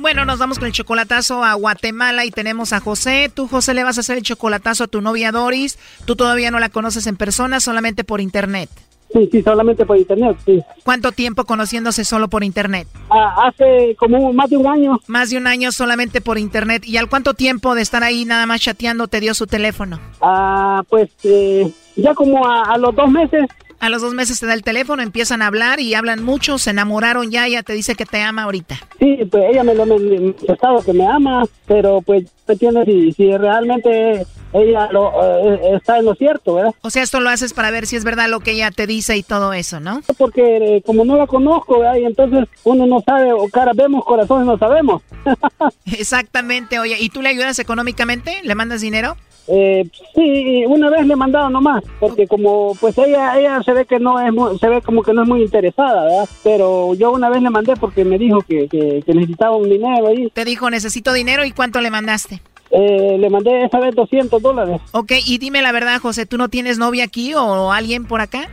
S9: Bueno, nos vamos con el chocolatazo a Guatemala y tenemos a José. Tú, José, le vas a hacer el chocolatazo a tu novia Doris. Tú todavía no la conoces en persona, solamente por internet.
S33: Sí, sí, solamente por internet, sí.
S9: ¿Cuánto tiempo conociéndose solo por internet?
S33: Ah, hace como más de un año.
S9: Más de un año solamente por internet. ¿Y al cuánto tiempo de estar ahí nada más chateando te dio su teléfono?
S33: Ah, pues eh, ya como a, a los dos meses.
S9: A los dos meses te da el teléfono, empiezan a hablar y hablan mucho, se enamoraron ya, ella te dice que te ama ahorita.
S33: Sí, pues ella me lo ha manifestado que me ama, pero pues, ¿me entiendes? Si, si realmente ella lo, eh, está en lo cierto, ¿verdad?
S9: O sea, esto lo haces para ver si es verdad lo que ella te dice y todo eso, ¿no?
S33: Porque eh, como no la conozco, ¿verdad? Y entonces uno no sabe, o cara vemos, corazones no sabemos.
S9: Exactamente, oye, ¿y tú le ayudas económicamente? ¿Le mandas dinero?
S33: Eh, sí, una vez le he mandado nomás, porque como pues ella ella se ve que no es muy- se ve como que no es muy interesada, ¿verdad? Pero yo una vez le mandé porque me dijo que, que, que necesitaba un dinero ahí.
S9: Te dijo, necesito dinero y cuánto le mandaste.
S33: Eh, le mandé esa vez 200 dólares.
S9: Ok, y dime la verdad, José, ¿tú no tienes novia aquí o alguien por acá?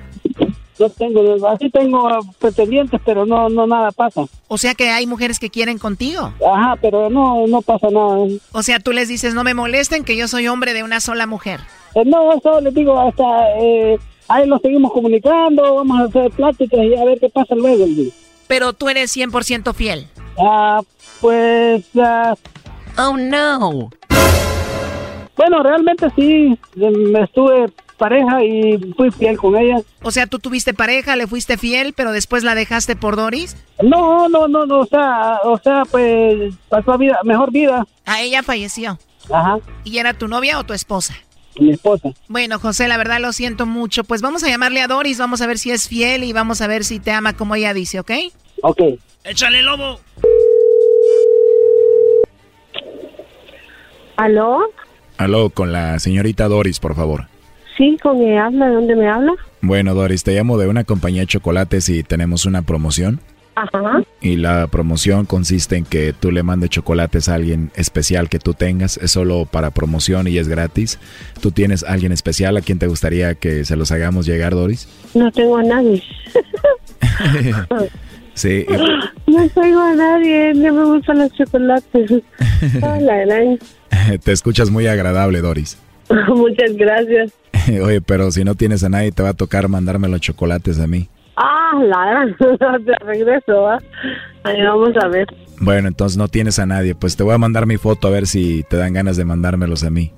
S33: No tengo, así tengo ah, pretendientes, pero no no nada pasa.
S9: O sea que hay mujeres que quieren contigo.
S33: Ajá, pero no no pasa nada.
S9: O sea, tú les dices, no me molesten, que yo soy hombre de una sola mujer.
S33: Eh, no, eso les digo, hasta eh, ahí lo seguimos comunicando, vamos a hacer pláticas y a ver qué pasa luego.
S9: Pero tú eres 100% fiel.
S33: Ah, pues... ah,
S9: oh, no.
S33: Bueno, realmente sí, me estuve pareja y fui fiel con ella.
S9: O sea, tú tuviste pareja, le fuiste fiel, pero después la dejaste por Doris.
S33: No, no, no, no, o sea, o sea, pues pasó a vida, mejor vida.
S9: A ella falleció.
S33: Ajá,
S9: ¿Y era tu novia o tu esposa?
S33: mi esposa.
S9: Bueno, José, la verdad lo siento mucho. Pues vamos a llamarle a Doris, vamos a ver si es fiel y vamos a ver si te ama como ella dice, ¿ok?
S33: Ok.
S3: Échale lobo.
S34: ¿Aló?
S32: Aló, con la señorita Doris, por favor.
S34: Sí, con ella habla. ¿De dónde me habla?
S32: Bueno, Doris, te llamo de una compañía de chocolates y tenemos una promoción.
S34: Ajá.
S32: Y la promoción consiste en que tú le mandes chocolates a alguien especial que tú tengas. Es solo para promoción y es gratis. ¿Tú tienes a alguien especial a quien te gustaría que se los hagamos llegar, Doris?
S34: No tengo a nadie.
S32: sí.
S34: No tengo a nadie. No me gustan los chocolates. Hola,
S32: Te escuchas muy agradable, Doris.
S34: Muchas gracias.
S32: Oye, pero si no tienes a nadie, te va a tocar mandarme los chocolates a mí.
S34: Ah, la de regreso, Ahí vamos a ver.
S32: Bueno, entonces no tienes a nadie. Pues te voy a mandar mi foto a ver si te dan ganas de mandármelos a mí.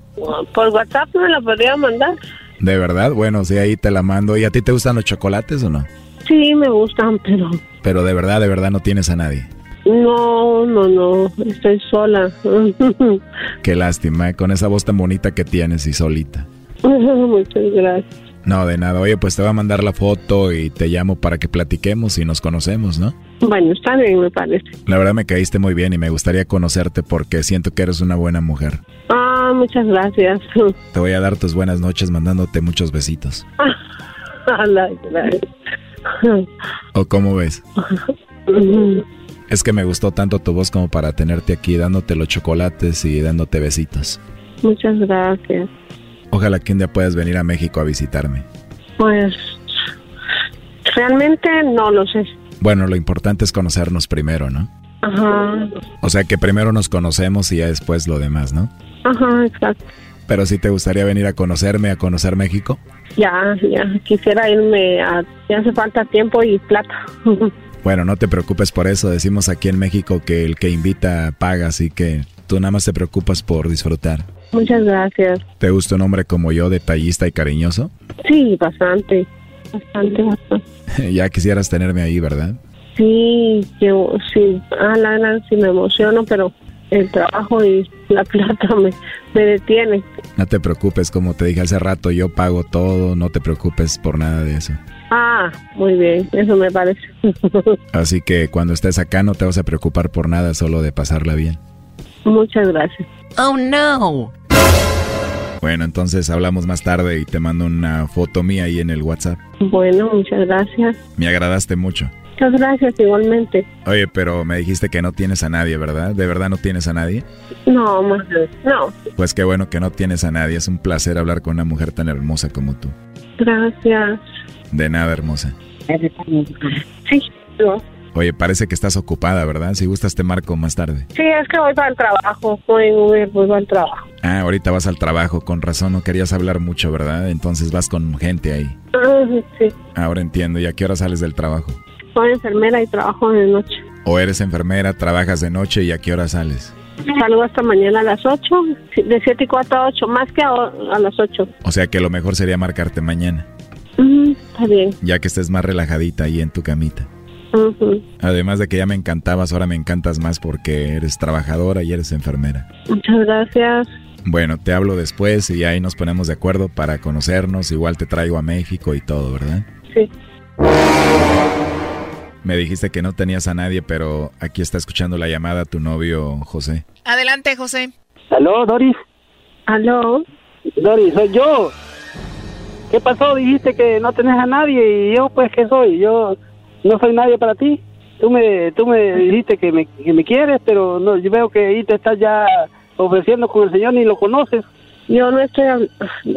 S34: ¿Por WhatsApp me la podría mandar?
S32: ¿De verdad? Bueno, sí, ahí te la mando. ¿Y a ti te gustan los chocolates o no?
S34: Sí, me gustan, pero...
S32: Pero de verdad, de verdad no tienes a nadie.
S34: No, no, no, estoy sola.
S32: Qué lástima, ¿eh? con esa voz tan bonita que tienes y solita.
S34: Muchas gracias.
S32: No, de nada. Oye, pues te voy a mandar la foto y te llamo para que platiquemos y nos conocemos, ¿no?
S34: Bueno, está bien, me parece.
S32: La verdad me caíste muy bien y me gustaría conocerte porque siento que eres una buena mujer.
S34: Ah, muchas gracias.
S32: Te voy a dar tus buenas noches mandándote muchos besitos. ¿O cómo ves? Es que me gustó tanto tu voz como para tenerte aquí dándote los chocolates y dándote besitos.
S34: Muchas gracias.
S32: Ojalá que un día puedas venir a México a visitarme.
S34: Pues realmente no lo sé.
S32: Bueno, lo importante es conocernos primero, ¿no?
S34: Ajá.
S32: O sea que primero nos conocemos y ya después lo demás, ¿no?
S34: Ajá, exacto.
S32: Pero si te gustaría venir a conocerme, a conocer México.
S34: Ya, ya, quisiera irme a... Ya hace falta tiempo y plata.
S32: bueno, no te preocupes por eso. Decimos aquí en México que el que invita paga, así que tú nada más te preocupas por disfrutar.
S34: Muchas gracias.
S32: ¿Te gusta un hombre como yo, detallista y cariñoso?
S34: Sí, bastante. Bastante, bastante.
S32: ya quisieras tenerme ahí, ¿verdad?
S34: Sí, yo sí. Ah, la sí me emociono, pero el trabajo y la plata me, me detiene.
S32: No te preocupes, como te dije hace rato, yo pago todo, no te preocupes por nada de eso.
S34: Ah, muy bien, eso me parece.
S32: Así que cuando estés acá no te vas a preocupar por nada, solo de pasarla bien.
S34: Muchas gracias.
S9: Oh, no.
S32: Bueno, entonces hablamos más tarde y te mando una foto mía ahí en el WhatsApp.
S34: Bueno, muchas gracias.
S32: Me agradaste mucho.
S34: Muchas gracias, igualmente.
S32: Oye, pero me dijiste que no tienes a nadie, ¿verdad? ¿De verdad no tienes a nadie?
S34: No, más no.
S32: Pues qué bueno que no tienes a nadie. Es un placer hablar con una mujer tan hermosa como tú.
S34: Gracias.
S32: De nada, hermosa.
S34: Sí, no.
S32: Oye, parece que estás ocupada, ¿verdad? Si gustas te marco más tarde.
S34: Sí, es que voy para el trabajo. Voy voy para el trabajo.
S32: Ah, ahorita vas al trabajo. Con razón no querías hablar mucho, ¿verdad? Entonces vas con gente ahí.
S34: sí.
S32: Ahora entiendo. ¿Y a qué hora sales del trabajo?
S34: Soy enfermera y trabajo de noche.
S32: ¿O eres enfermera, trabajas de noche y a qué hora sales?
S34: Salgo hasta mañana a las 8, de 7 y 4 a 8, más que a, a las 8.
S32: O sea que lo mejor sería marcarte mañana.
S34: Está bien.
S32: Ya que estés más relajadita ahí en tu camita. Además de que ya me encantabas, ahora me encantas más porque eres trabajadora y eres enfermera.
S34: Muchas gracias.
S32: Bueno, te hablo después y ahí nos ponemos de acuerdo para conocernos. Igual te traigo a México y todo, ¿verdad?
S34: Sí.
S32: Me dijiste que no tenías a nadie, pero aquí está escuchando la llamada tu novio José.
S9: Adelante, José.
S33: Aló, Doris.
S34: Aló.
S33: Doris, soy yo. ¿Qué pasó? Dijiste que no tenés a nadie y yo, pues, ¿qué soy? Yo no soy nadie para ti. Tú me, tú me dijiste que me, que me quieres, pero no, yo veo que ahí te estás ya ofreciendo con el Señor ni lo conoces.
S34: Yo no estoy...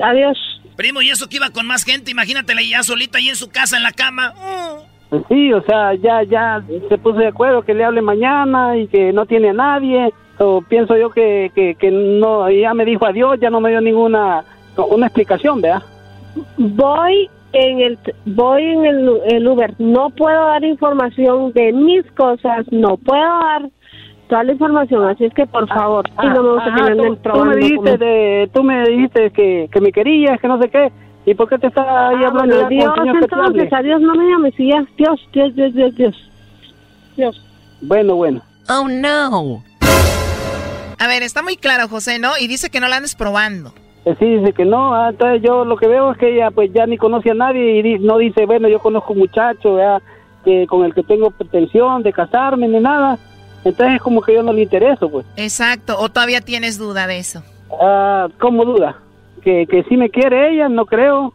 S34: Adiós.
S3: Primo, y eso que iba con más gente, imagínatela ya solita ahí en su casa, en la cama.
S33: Pues sí, o sea, ya, ya se puso de acuerdo que le hable mañana y que no tiene a nadie. O pienso yo que, que, que no, ya me dijo adiós, ya no me dio ninguna una explicación, ¿verdad?
S34: Voy en el voy en el, Uber, no puedo dar información de mis cosas, no puedo dar toda la información, así es que por favor, y no me gusta que me
S33: tú, me dijiste de, tú me dijiste que, que me querías, que no sé qué, ¿y por qué te está ahí hablando
S34: de Dios, entonces, adiós, no me llames, Dios, Dios, Dios, Dios, Dios, Dios.
S33: Bueno, bueno.
S9: Oh, no. A ver, está muy claro, José, ¿no? Y dice que no la andes probando.
S33: Eh, sí, dice que no, ah, entonces yo lo que veo es que ella pues ya ni conoce a nadie y no dice, bueno, yo conozco un muchacho que con el que tengo pretensión de casarme ni nada. Entonces es como que yo no le intereso, pues.
S9: Exacto, o todavía tienes duda de eso.
S33: Ah, ¿Cómo duda? Que, que sí me quiere ella, no creo.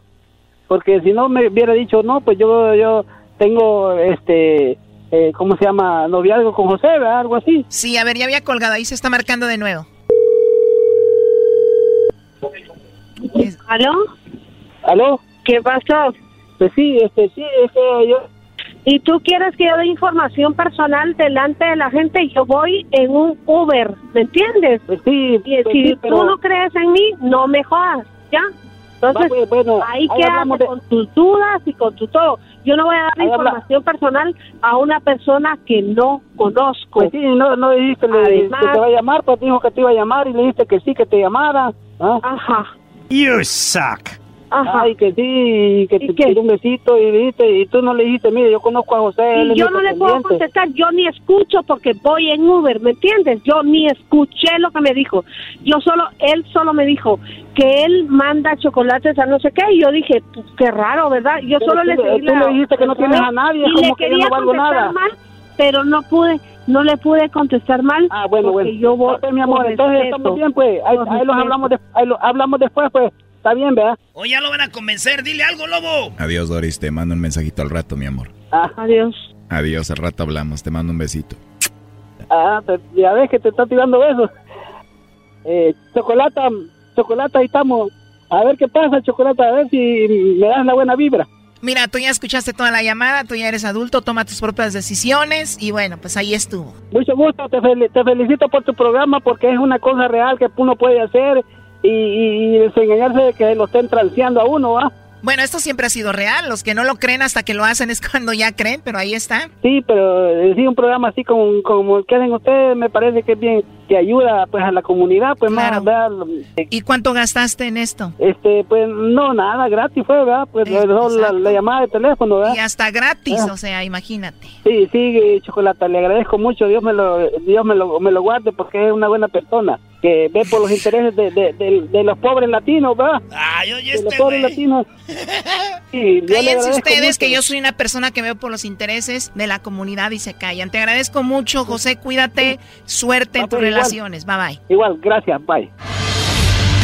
S33: Porque si no me hubiera dicho no, pues yo yo tengo este eh, ¿cómo se llama? noviazgo con José, ¿verdad? Algo así.
S9: Sí, a ver, ya había colgado, ahí se está marcando de nuevo.
S34: ¿Aló?
S33: ¿Aló?
S34: ¿Qué pasó?
S33: Pues sí, este, sí, es que yo...
S34: ¿Y tú quieres que yo dé información personal delante de la gente? Yo voy en un Uber, ¿me entiendes?
S33: Pues sí,
S34: y
S33: pues
S34: si
S33: sí, pero-
S34: tú no crees en mí, no me jodas, ¿ya? Entonces,
S33: Va, pues, bueno,
S34: ahí
S33: de-
S34: con tus dudas y con tu todo. Yo no voy a dar
S33: Ahí habla-
S34: información personal a una persona que no conozco.
S33: Pues sí, no, no dijiste
S34: Además-
S33: que te va a llamar, pues dijo que te iba a llamar y le dijiste que sí, que te llamara. ¿ah?
S34: Ajá.
S33: You suck.
S34: Ajá.
S33: Ay, que sí, que te tiró un besito y dijiste, y tú no le dijiste, mire, yo conozco a José,
S34: Y yo no le puedo
S33: pretendiente".
S34: contestar, yo ni escucho porque voy en Uber, ¿me entiendes? Yo ni escuché lo que me dijo. Yo solo, él solo me dijo que él manda chocolates a no sé qué y yo dije, pues, qué raro, ¿verdad? Yo
S33: Pero
S34: solo
S33: tú
S34: le seguí
S33: tú le dijiste que no tienes a nadie,
S34: y
S33: ¿cómo
S34: le
S33: que yo no valgo
S34: contestar
S33: nada?
S34: mal, pero no pude, no le pude contestar mal.
S33: Ah, bueno, bueno.
S34: yo voy
S33: Ah, mi amor, entonces
S34: respeto.
S33: estamos bien, pues. Ahí, los hablamos, de- ahí lo hablamos después, pues. Está bien, ¿verdad?
S24: O ya lo van a convencer, dile algo, lobo.
S32: Adiós, Doris. Te mando un mensajito al rato, mi amor.
S34: Adiós.
S32: Adiós, al rato hablamos. Te mando un besito.
S33: Ah, te- ya ves que te está tirando besos. Eh, chocolata, chocolata, ahí estamos. A ver qué pasa, chocolata, a ver si me das la buena vibra.
S9: Mira, tú ya escuchaste toda la llamada, tú ya eres adulto, toma tus propias decisiones y bueno, pues ahí estuvo.
S33: Mucho gusto, te, fel- te felicito por tu programa porque es una cosa real que uno puede hacer y, y, desengañarse de que lo estén transeando a uno, ¿va?
S9: Bueno, esto siempre ha sido real, los que no lo creen hasta que lo hacen es cuando ya creen, pero ahí está.
S33: Sí, pero eh, sí, un programa así como, como el que hacen ustedes me parece que es bien, que ayuda pues a la comunidad, pues más, ¿verdad?
S9: ¿Y cuánto gastaste en esto?
S33: Este, pues no, nada, gratis fue, ¿verdad? Pues la, la llamada de teléfono, ¿verdad?
S9: Y hasta gratis,
S33: Ah.
S9: o sea, imagínate.
S33: Sí, sí, Chocolata, le agradezco mucho, Dios me lo, Dios me lo, me lo guarde porque es una buena persona que ve por los intereses de, de, de- de los pobres latinos, ¿verdad?
S24: Oye,
S33: de los
S24: este
S33: pobres latinos. Sí,
S9: Cállense ustedes que
S33: mucho.
S9: yo soy una persona que veo por los intereses de la comunidad y se callan. Te agradezco mucho, José, cuídate, suerte en tus
S33: igual.
S9: relaciones. Bye bye.
S33: Igual, gracias, bye.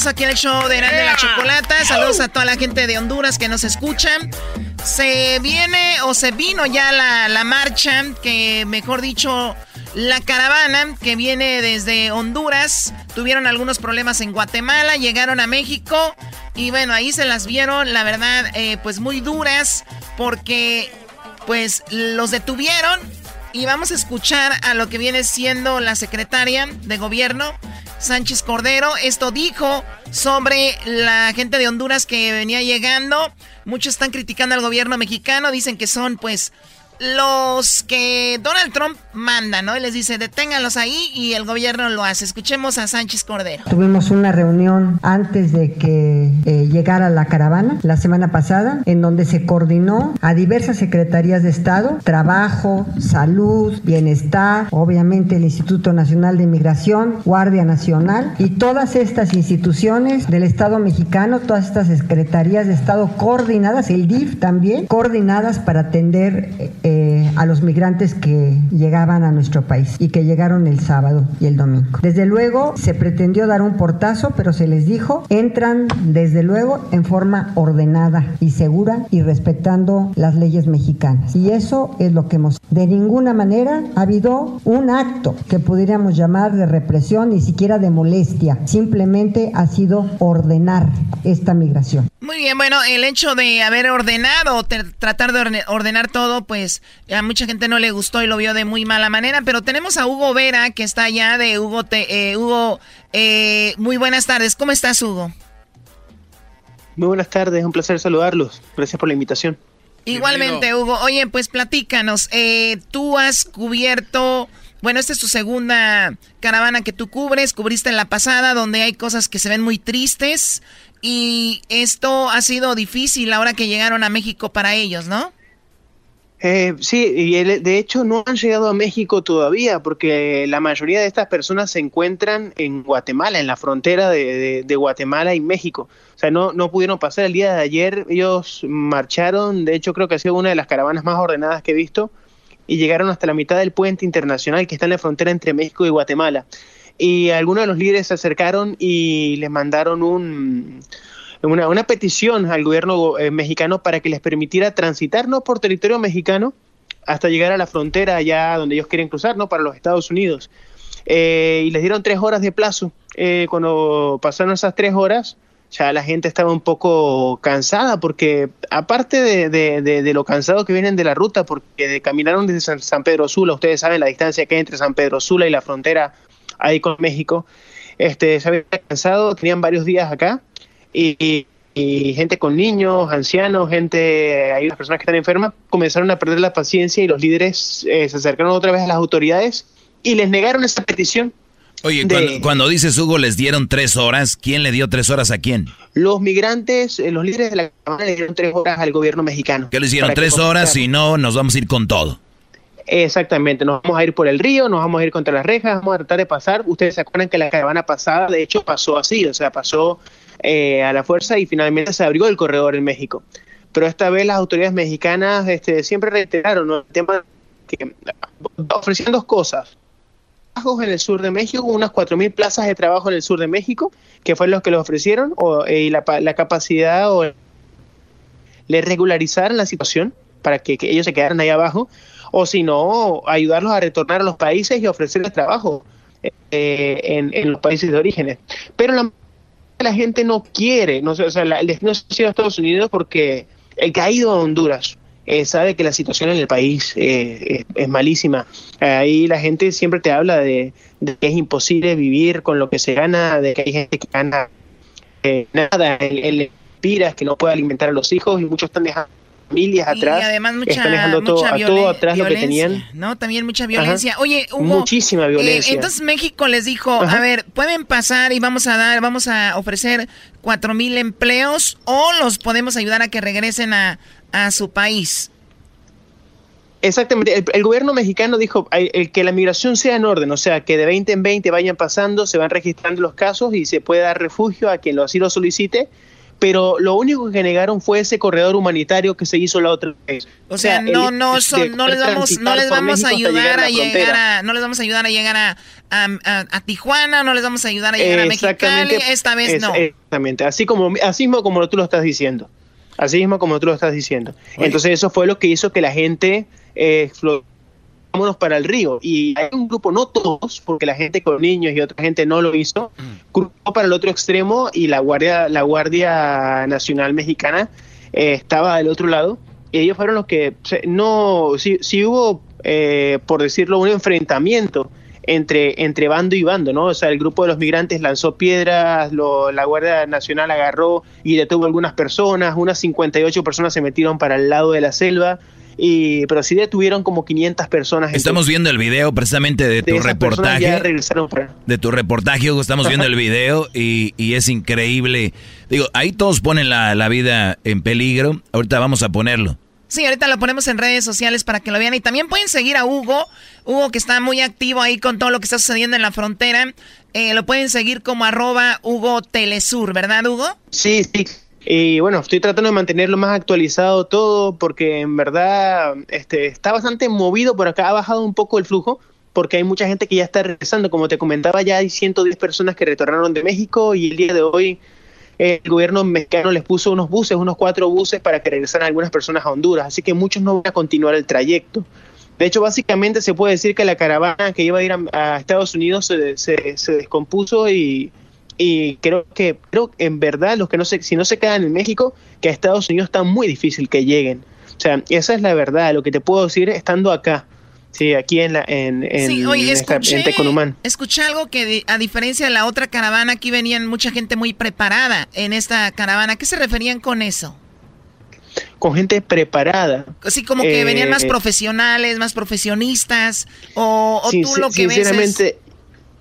S9: regreso aquí en el show de Grande la Chocolata. Saludos a toda la gente de Honduras que nos escuchan. Se viene o se vino ya la, la marcha, que mejor dicho, la caravana que viene desde Honduras. Tuvieron algunos problemas en Guatemala, llegaron a México y bueno, ahí se las vieron, la verdad, eh, pues muy duras porque pues los detuvieron y vamos a escuchar a lo que viene siendo la secretaria de gobierno, Sánchez Cordero. Esto dijo sobre la gente de Honduras que venía llegando. Muchos están criticando al gobierno mexicano, dicen que son pues los que Donald Trump manda, ¿no? Y les dice, deténganlos ahí y el gobierno lo hace. Escuchemos a Sánchez Cordero.
S35: Tuvimos una reunión antes de que eh, llegara la caravana la semana pasada, en donde se coordinó a diversas secretarías de Estado, trabajo, salud, bienestar, obviamente el Instituto Nacional de Migración, Guardia Nacional y todas estas instituciones del Estado mexicano, todas estas secretarías de Estado coordinadas, el DIF también, coordinadas para atender eh, eh, a los migrantes que llegaban a nuestro país y que llegaron el sábado y el domingo. Desde luego se pretendió dar un portazo, pero se les dijo, entran desde luego en forma ordenada y segura y respetando las leyes mexicanas. Y eso es lo que hemos... De ninguna manera ha habido un acto que pudiéramos llamar de represión, ni siquiera de molestia. Simplemente ha sido ordenar esta migración.
S9: Muy bien, bueno, el hecho de haber ordenado, tratar de orde- ordenar todo, pues a mucha gente no le gustó y lo vio de muy mala manera, pero tenemos a Hugo Vera, que está allá de Hugo, te- eh, Hugo, eh, muy buenas tardes, ¿cómo estás Hugo?
S36: Muy buenas tardes, un placer saludarlos. Gracias por la invitación.
S9: Igualmente Hugo, oye, pues platícanos, eh, tú has cubierto Bueno, esta es tu segunda caravana que tú cubres, cubriste en la pasada, donde hay cosas que se ven muy tristes. Y esto ha sido difícil ahora que llegaron a México para ellos, ¿no?
S36: Eh, sí, y de hecho no han llegado a México todavía, porque la mayoría de estas personas se encuentran en Guatemala, en la frontera de, Guatemala y México. O sea, no, no pudieron pasar el día de ayer, ellos marcharon, de hecho creo que ha sido una de las caravanas más ordenadas que he visto, y llegaron hasta la mitad del puente internacional que está en la frontera entre México y Guatemala. Y algunos de los líderes se acercaron y les mandaron un una, una petición al gobierno eh, mexicano para que les permitiera transitar no por territorio mexicano hasta llegar a la frontera allá donde ellos quieren cruzar, ¿no? Para los Estados Unidos. Eh, y les dieron tres horas de plazo. Eh, cuando pasaron esas tres horas, ya la gente estaba un poco cansada porque aparte de, de, de, lo cansado que vienen de la ruta, porque caminaron desde San, Pedro Sula, ustedes saben la distancia que hay entre San Pedro Sula y la frontera ahí con México, este, se habían cansado, tenían varios días acá y, gente con niños, ancianos, gente, hay unas personas que están enfermas, comenzaron a perder la paciencia y los líderes eh, se acercaron otra vez a las autoridades y les negaron esa petición.
S3: Oye, cuando, dices Hugo les dieron tres horas, ¿quién le dio tres horas a quién?
S36: Los migrantes, eh, los líderes de la Cámara le dieron tres horas al gobierno mexicano.
S3: ¿Qué les dieron tres horas? Si no, nos vamos a ir con todo.
S36: Exactamente, nos vamos a ir por el río, nos vamos a ir contra las rejas, vamos a tratar de pasar. Ustedes se acuerdan que la caravana pasada, de hecho, pasó así, o sea, pasó eh, a la fuerza y finalmente se abrió el corredor en México. Pero esta vez las autoridades mexicanas este, siempre reiteraron el tema que ofrecían dos cosas. En el sur de México, unas 4.000 plazas de trabajo en el sur de México, que fue lo que les ofrecieron, o, eh, y la, capacidad o le regularizaron la situación para que, ellos se quedaran ahí abajo, o si no, ayudarlos a retornar a los países y ofrecerles trabajo eh, en, en, los países de orígenes. Pero la la gente no quiere, no, o sea, la, no se a Estados Unidos porque el que ha ido a Honduras eh, sabe que la situación en el país eh, es, malísima. Ahí la gente siempre te habla de, que es imposible vivir con lo que se gana, de que hay gente que gana eh, nada, el, el es que no puede alimentar a los hijos y muchos están dejando familias atrás.
S9: Y además mucha, todo, atrás lo que tenían. ¿no? También mucha violencia. Oye, Hugo,
S36: muchísima eh, violencia.
S9: entonces México les dijo, a ver, pueden pasar y vamos a dar, vamos a ofrecer cuatro mil empleos o los podemos ayudar a que regresen a, a su país.
S36: Exactamente, el, gobierno mexicano dijo el, que la migración sea en orden, o sea, que de 20 en 20 vayan pasando, se van registrando los casos y se puede dar refugio a quien lo así lo solicite pero lo único que negaron fue ese corredor humanitario que se hizo la otra vez.
S9: O, sea, no, no, no les vamos, no les vamos a ayudar a, llegar a, no les vamos a ayudar a llegar a, a, Tijuana, no les vamos a ayudar a llegar a Mexicali, esta vez no.
S36: Exactamente, así como, así mismo como tú lo estás diciendo, así mismo como tú lo estás diciendo. Entonces eso fue lo que hizo que la gente eh, vámonos para el río. Y hay un grupo, no todos, porque la gente con niños y otra gente no lo hizo, cruzó para el otro extremo y la Guardia, la Guardia Nacional Mexicana eh, estaba del otro lado. Y ellos fueron los que, no, si, si hubo, eh, por decirlo, un enfrentamiento entre, entre bando y bando, ¿no? O sea, el grupo de los migrantes lanzó piedras, la Guardia Nacional agarró y detuvo algunas personas, unas 58 personas se metieron para el lado de la selva, y, pero sí detuvieron como 500 personas.
S3: Estamos viendo el video precisamente de, tu reportaje. De tu reportaje, Hugo, estamos viendo el video y, y, es increíble. Digo, ahí todos ponen la, la vida en peligro. Ahorita vamos a ponerlo.
S9: Sí, ahorita lo ponemos en redes sociales para que lo vean. Y también pueden seguir a Hugo. Hugo que está muy activo ahí con todo lo que está sucediendo en la frontera. Eh, lo pueden seguir como arroba Hugo Telesur, ¿verdad, Hugo?
S36: Sí, sí. Y bueno, estoy tratando de mantenerlo más actualizado todo porque en verdad este, está bastante movido por acá, ha bajado un poco el flujo porque hay mucha gente que ya está regresando. Como te comentaba, ya hay 110 personas que retornaron de México y el día de hoy el gobierno mexicano les puso unos buses, unos cuatro buses para que regresaran algunas personas a Honduras, así que muchos no van a continuar el trayecto. De hecho, básicamente se puede decir que la caravana que iba a ir a, Estados Unidos se, se descompuso y y creo que creo en verdad los que no se, si no se quedan en México, que a Estados Unidos está muy difícil que lleguen. O sea, esa es la verdad, lo que te puedo decir estando acá. Sí, aquí en la en, en,
S9: sí, oye, escuché, Escuché algo que a diferencia de la otra caravana aquí venían mucha gente muy preparada en esta caravana. ¿Qué se referían con eso?
S36: con gente preparada.
S9: Así como que venían más eh, profesionales, más profesionistas, o, tú lo que
S36: sinceramente,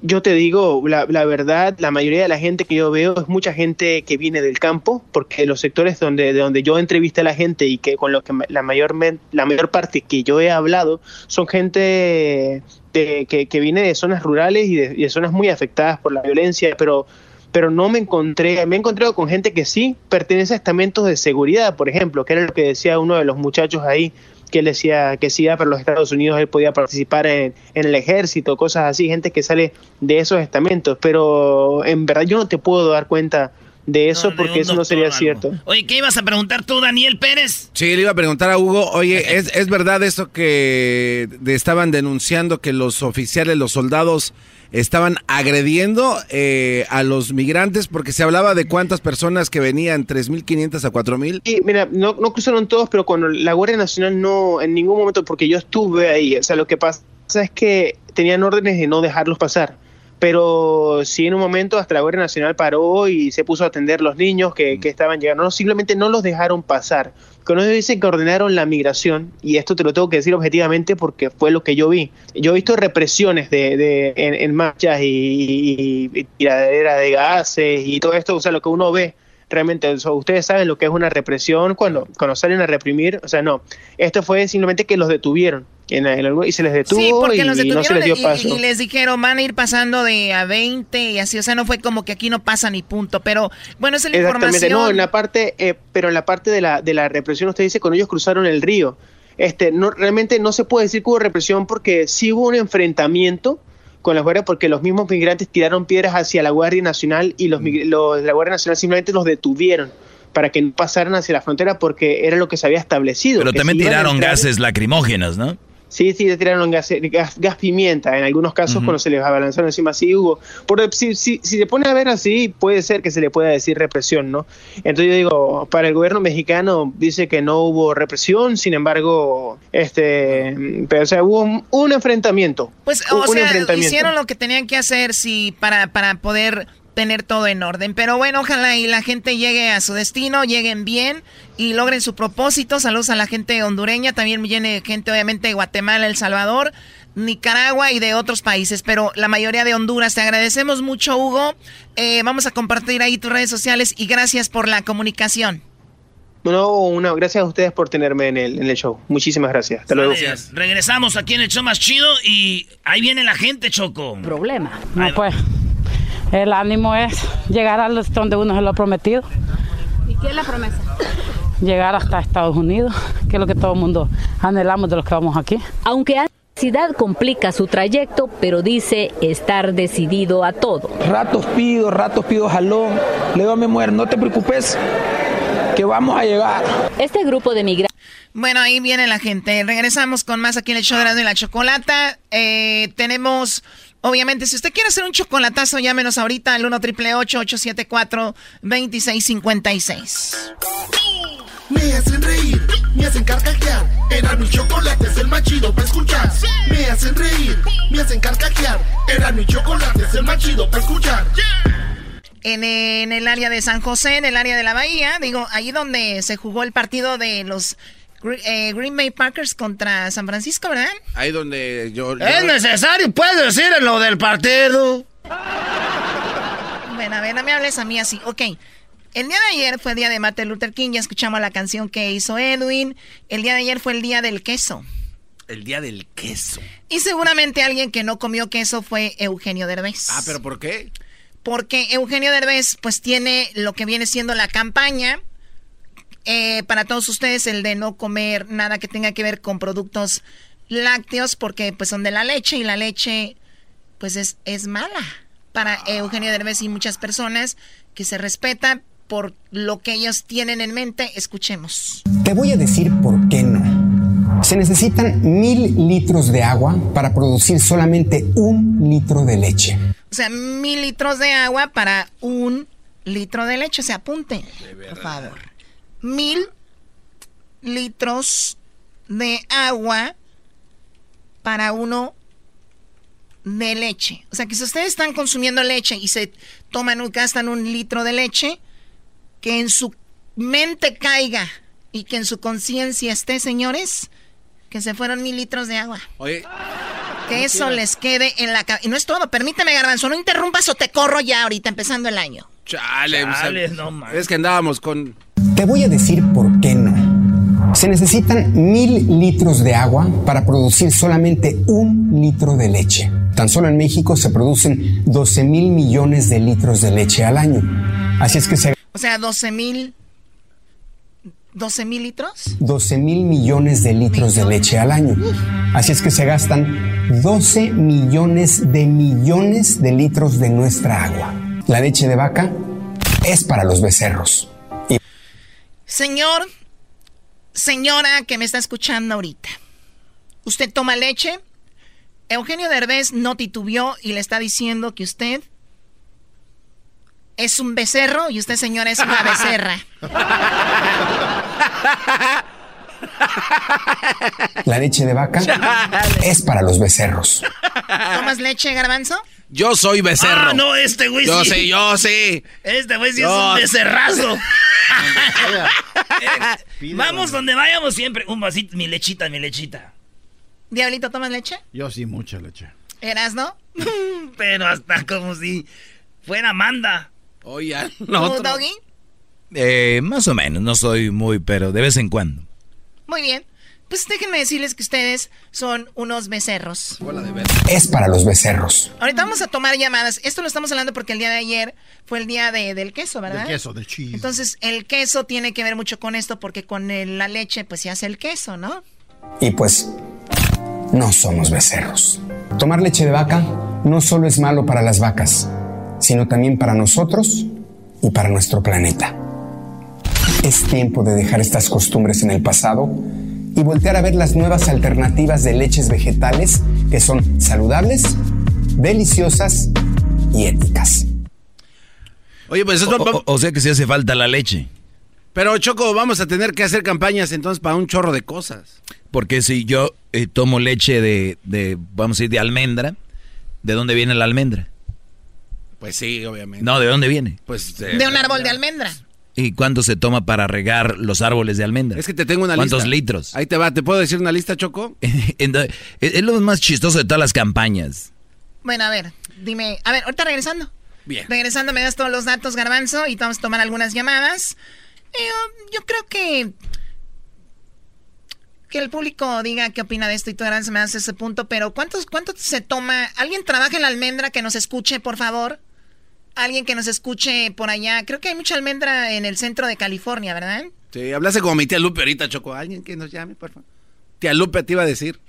S36: yo te digo, la, verdad, la mayoría de la gente que yo veo es mucha gente que viene del campo, porque los sectores donde, de donde yo entrevisté a la gente y que con lo que la mayor, la mayor parte que yo he hablado son gente de, que, que, viene de zonas rurales y de, y de zonas muy afectadas por la violencia, pero pero no me encontré, me he encontrado con gente que sí pertenece a estamentos de seguridad, por ejemplo, que era lo que decía uno de los muchachos ahí, que él decía que sí, para los Estados Unidos él podía participar en, el ejército, cosas así, gente que sale de esos estamentos, pero en verdad yo no te puedo dar cuenta de eso porque eso no sería cierto.
S24: Oye, ¿qué ibas a preguntar tú, Daniel Pérez?
S2: Sí, le iba a preguntar a Hugo, oye, ¿es, ¿es verdad eso que estaban denunciando que los oficiales, los soldados estaban agrediendo eh, a los migrantes porque se hablaba de cuántas personas que venían, 3.500 a 4.000.
S36: Sí, mira, no, no cruzaron todos, pero con la Guardia Nacional no, en ningún momento, porque yo estuve ahí, o sea, lo que pasa es que tenían órdenes de no dejarlos pasar pero sí en un momento hasta la Guardia Nacional paró y se puso a atender los niños que, que estaban llegando. No, simplemente no los dejaron pasar. Cuando ellos dicen que ordenaron la migración, y esto te lo tengo que decir objetivamente porque fue lo que yo vi. Yo he visto represiones de, de en, marchas y, y, tiradera de gases y todo esto, o sea, lo que uno ve realmente, ustedes saben lo que es una represión cuando, cuando salen a reprimir, o sea, no, esto fue simplemente que los detuvieron y se les detuvo y, no se les dio paso.
S9: Y, les dijeron, van a ir pasando de a 20 y así, o sea, no fue como que aquí no pasa ni punto, pero bueno, esa es la información.
S36: no, en la parte, eh, pero en la parte de la, de la represión, usted dice, cuando ellos cruzaron el río, este, no, realmente no se puede decir que hubo represión porque sí hubo un enfrentamiento con las guardias porque los mismos migrantes tiraron piedras hacia la Guardia Nacional y los, mm. los la Guardia Nacional simplemente los detuvieron para que no pasaran hacia la frontera porque era lo que se había establecido.
S3: Pero también tiraron gases lacrimógenos, ¿no?
S36: Sí, sí, le tiraron gas, gas, pimienta. En algunos casos, cuando se les abalanzaron encima, sí hubo. Por, si, si, si se pone a ver así, puede ser que se le pueda decir represión, ¿no? Entonces yo digo, para el gobierno mexicano dice que no hubo represión, sin embargo, este, pero, o sea, hubo un, enfrentamiento.
S9: Pues, o sea, hicieron lo que tenían que hacer si para, para poder tener todo en orden. Pero bueno, ojalá y la gente llegue a su destino, lleguen bien y logren su propósito. Saludos a la gente hondureña, también viene gente obviamente de Guatemala, El Salvador, Nicaragua y de otros países, pero la mayoría de Honduras. Te agradecemos mucho, Hugo. Eh, vamos a compartir ahí tus redes sociales y gracias por la comunicación.
S36: No, una, gracias a ustedes por tenerme en el, en el show. Muchísimas gracias. Hasta luego.
S24: Regresamos aquí en el show más chido y ahí viene la gente, Choco.
S37: Problema. No, pues. El ánimo es llegar a donde uno se lo ha prometido.
S38: ¿Y qué es la promesa?
S37: Llegar hasta Estados Unidos, que es lo que todo el mundo anhelamos de los que vamos aquí.
S38: Aunque la necesidad complica su trayecto, pero dice estar decidido a todo.
S39: Ratos pido, ratos pido jalón. Le digo a mi mujer, no te preocupes, que vamos a llegar.
S38: Este grupo de migrantes
S9: bueno, ahí viene la gente. Regresamos con más aquí en el show de la chocolata. Eh, tenemos Obviamente, si usted quiere hacer un chocolatazo, llámenos ahorita al 1 triple 874 2656.
S12: Me hacen reír, me hacen carcajear. Era mi chocolate, es el más chido para escuchar. Me hacen reír, me hacen carcajear. Era mi chocolate, es el más chido para escuchar.
S9: En, en, el área de San José, en el área de la Bahía, digo, ahí donde se jugó el partido de los eh, Green Bay Packers contra San Francisco, ¿verdad?
S2: Ahí donde yo...
S24: Es necesario, puedes decir en lo del partido.
S9: Bueno, a ver, no me hables a mí así. Ok. El día de ayer fue el día de Martin Luther King, ya escuchamos la canción que hizo Edwin. El día de ayer fue el día del queso.
S3: El día del queso.
S9: Y seguramente alguien que no comió queso fue Eugenio Derbez.
S2: Ah, pero ¿por qué?
S9: Porque Eugenio Derbez pues tiene lo que viene siendo la campaña eh, para todos ustedes el de no comer nada que tenga que ver con productos lácteos porque pues son de la leche y la leche pues es, es mala para Eugenio Derbez y muchas personas que se respetan por lo que ellos tienen en mente. Escuchemos.
S40: Te voy a decir por qué no. Se necesitan mil litros de agua para producir solamente un litro de leche.
S9: O sea, mil litros de agua para un litro de leche. Se apunte, por favor mil litros de agua para uno de leche. O sea que si ustedes están consumiendo leche y se toman, gastan un litro de leche, que en su mente caiga y que en su conciencia esté, señores, que se fueron mil litros de agua.
S2: Oye.
S9: Que eso les quede en la cabeza. Y no es todo, permíteme, Garbanzo, no interrumpas o te corro ya ahorita, empezando el año.
S2: Chale, Chale no, Es que andábamos con...
S40: Te voy a decir por qué no. Se necesitan mil litros de agua para producir solamente un litro de leche. Tan solo en México se producen 12 mil millones de litros de leche al año. Así es que se...
S9: O sea, 12 mil... ¿12 mil litros?
S40: 12 mil millones de litros de leche al año. Así es que se gastan 12 millones de millones de litros de nuestra agua. La leche de vaca es para los becerros.
S9: Señor, señora que me está escuchando ahorita, ¿usted toma leche? Eugenio Derbez no titubeó y le está diciendo que usted es un becerro y usted, señora, es una becerra.
S40: La leche de vaca es para los becerros.
S9: ¿Tomas leche, garbanzo?
S2: Yo soy becerro.
S24: Ah, no, este güey
S2: sí. Yo sí, yo sí.
S24: Este güey sí es un becerrazo. Vamos donde vayamos siempre. Un vasito, mi lechita, mi lechita.
S9: Diablito, ¿tomas leche?
S41: Yo sí, mucha leche.
S9: ¿Eras, no?
S24: Pero hasta como si fuera Amanda.
S2: Oye,
S9: no. ¿Tú, Doggy?
S3: Eh, más o menos, no soy muy, pero de vez en cuando.
S9: Muy bien. Pues déjenme decirles que ustedes son unos becerros.
S40: Es para los becerros.
S9: Ahorita vamos a tomar llamadas. Esto lo estamos hablando porque el día de ayer fue el día de, del queso, ¿verdad?
S41: Del queso, del cheese.
S9: Entonces, el queso tiene que ver mucho con esto porque con la leche, pues se hace el queso, ¿no?
S40: Y pues, no somos becerros. Tomar leche de vaca no solo es malo para las vacas, sino también para nosotros y para nuestro planeta. Es tiempo de dejar estas costumbres en el pasado y voltear a ver las nuevas alternativas de leches vegetales que son saludables, deliciosas y éticas.
S2: Oye, pues
S3: o, o, sea que sí hace falta la leche.
S2: Pero Choco, vamos a tener que hacer campañas entonces para un chorro de cosas.
S3: Porque si yo eh, tomo leche de, de, vamos a decir, de almendra, ¿de dónde viene la almendra?
S2: Pues sí, obviamente.
S3: No, ¿de dónde viene?
S2: Pues
S9: de un árbol de almendra.
S3: ¿Y cuánto se toma para regar los árboles de almendra?
S2: Es que te tengo una
S3: lista.
S2: ¿Cuántos
S3: litros?
S2: Ahí te va, ¿te puedo decir una lista, Choco?
S3: es lo más chistoso de todas las campañas.
S9: Bueno, a ver, dime, a ver, ahorita regresando.
S2: Bien.
S9: Regresando me das todos los datos, Garbanzo, y vamos a tomar algunas llamadas. Eh, yo creo que que el público diga qué opina de esto y tú, Garbanzo, me das ese punto, pero ¿cuántos, ¿cuánto se toma? ¿Alguien trabaja en la almendra que nos escuche, por favor? Alguien que nos escuche por allá. Creo que hay mucha almendra en el centro de California, ¿verdad?
S2: Sí, hablase como mi tía Lupe ahorita, Choco. Alguien que nos llame, por favor. Tía Lupe te iba a decir.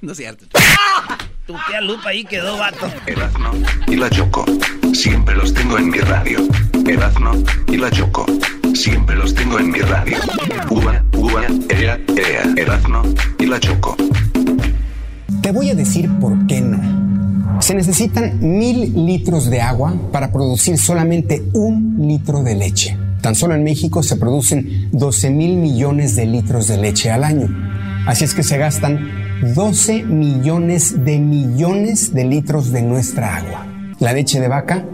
S2: No es cierto.
S24: Tu tía Lupe ahí quedó, vato.
S42: Erazno y la Choco. Siempre los tengo en mi radio. Erazno y la Choco. Siempre los tengo en mi radio. Uva, uva, ea, ea. Erazno y la Choco.
S40: Te voy a decir por qué no. Se necesitan mil litros de agua para producir solamente un litro de leche. Tan solo en México se producen 12 mil millones de litros de leche al año. Así es que se gastan 12 millones de millones de litros de nuestra agua. La leche de vaca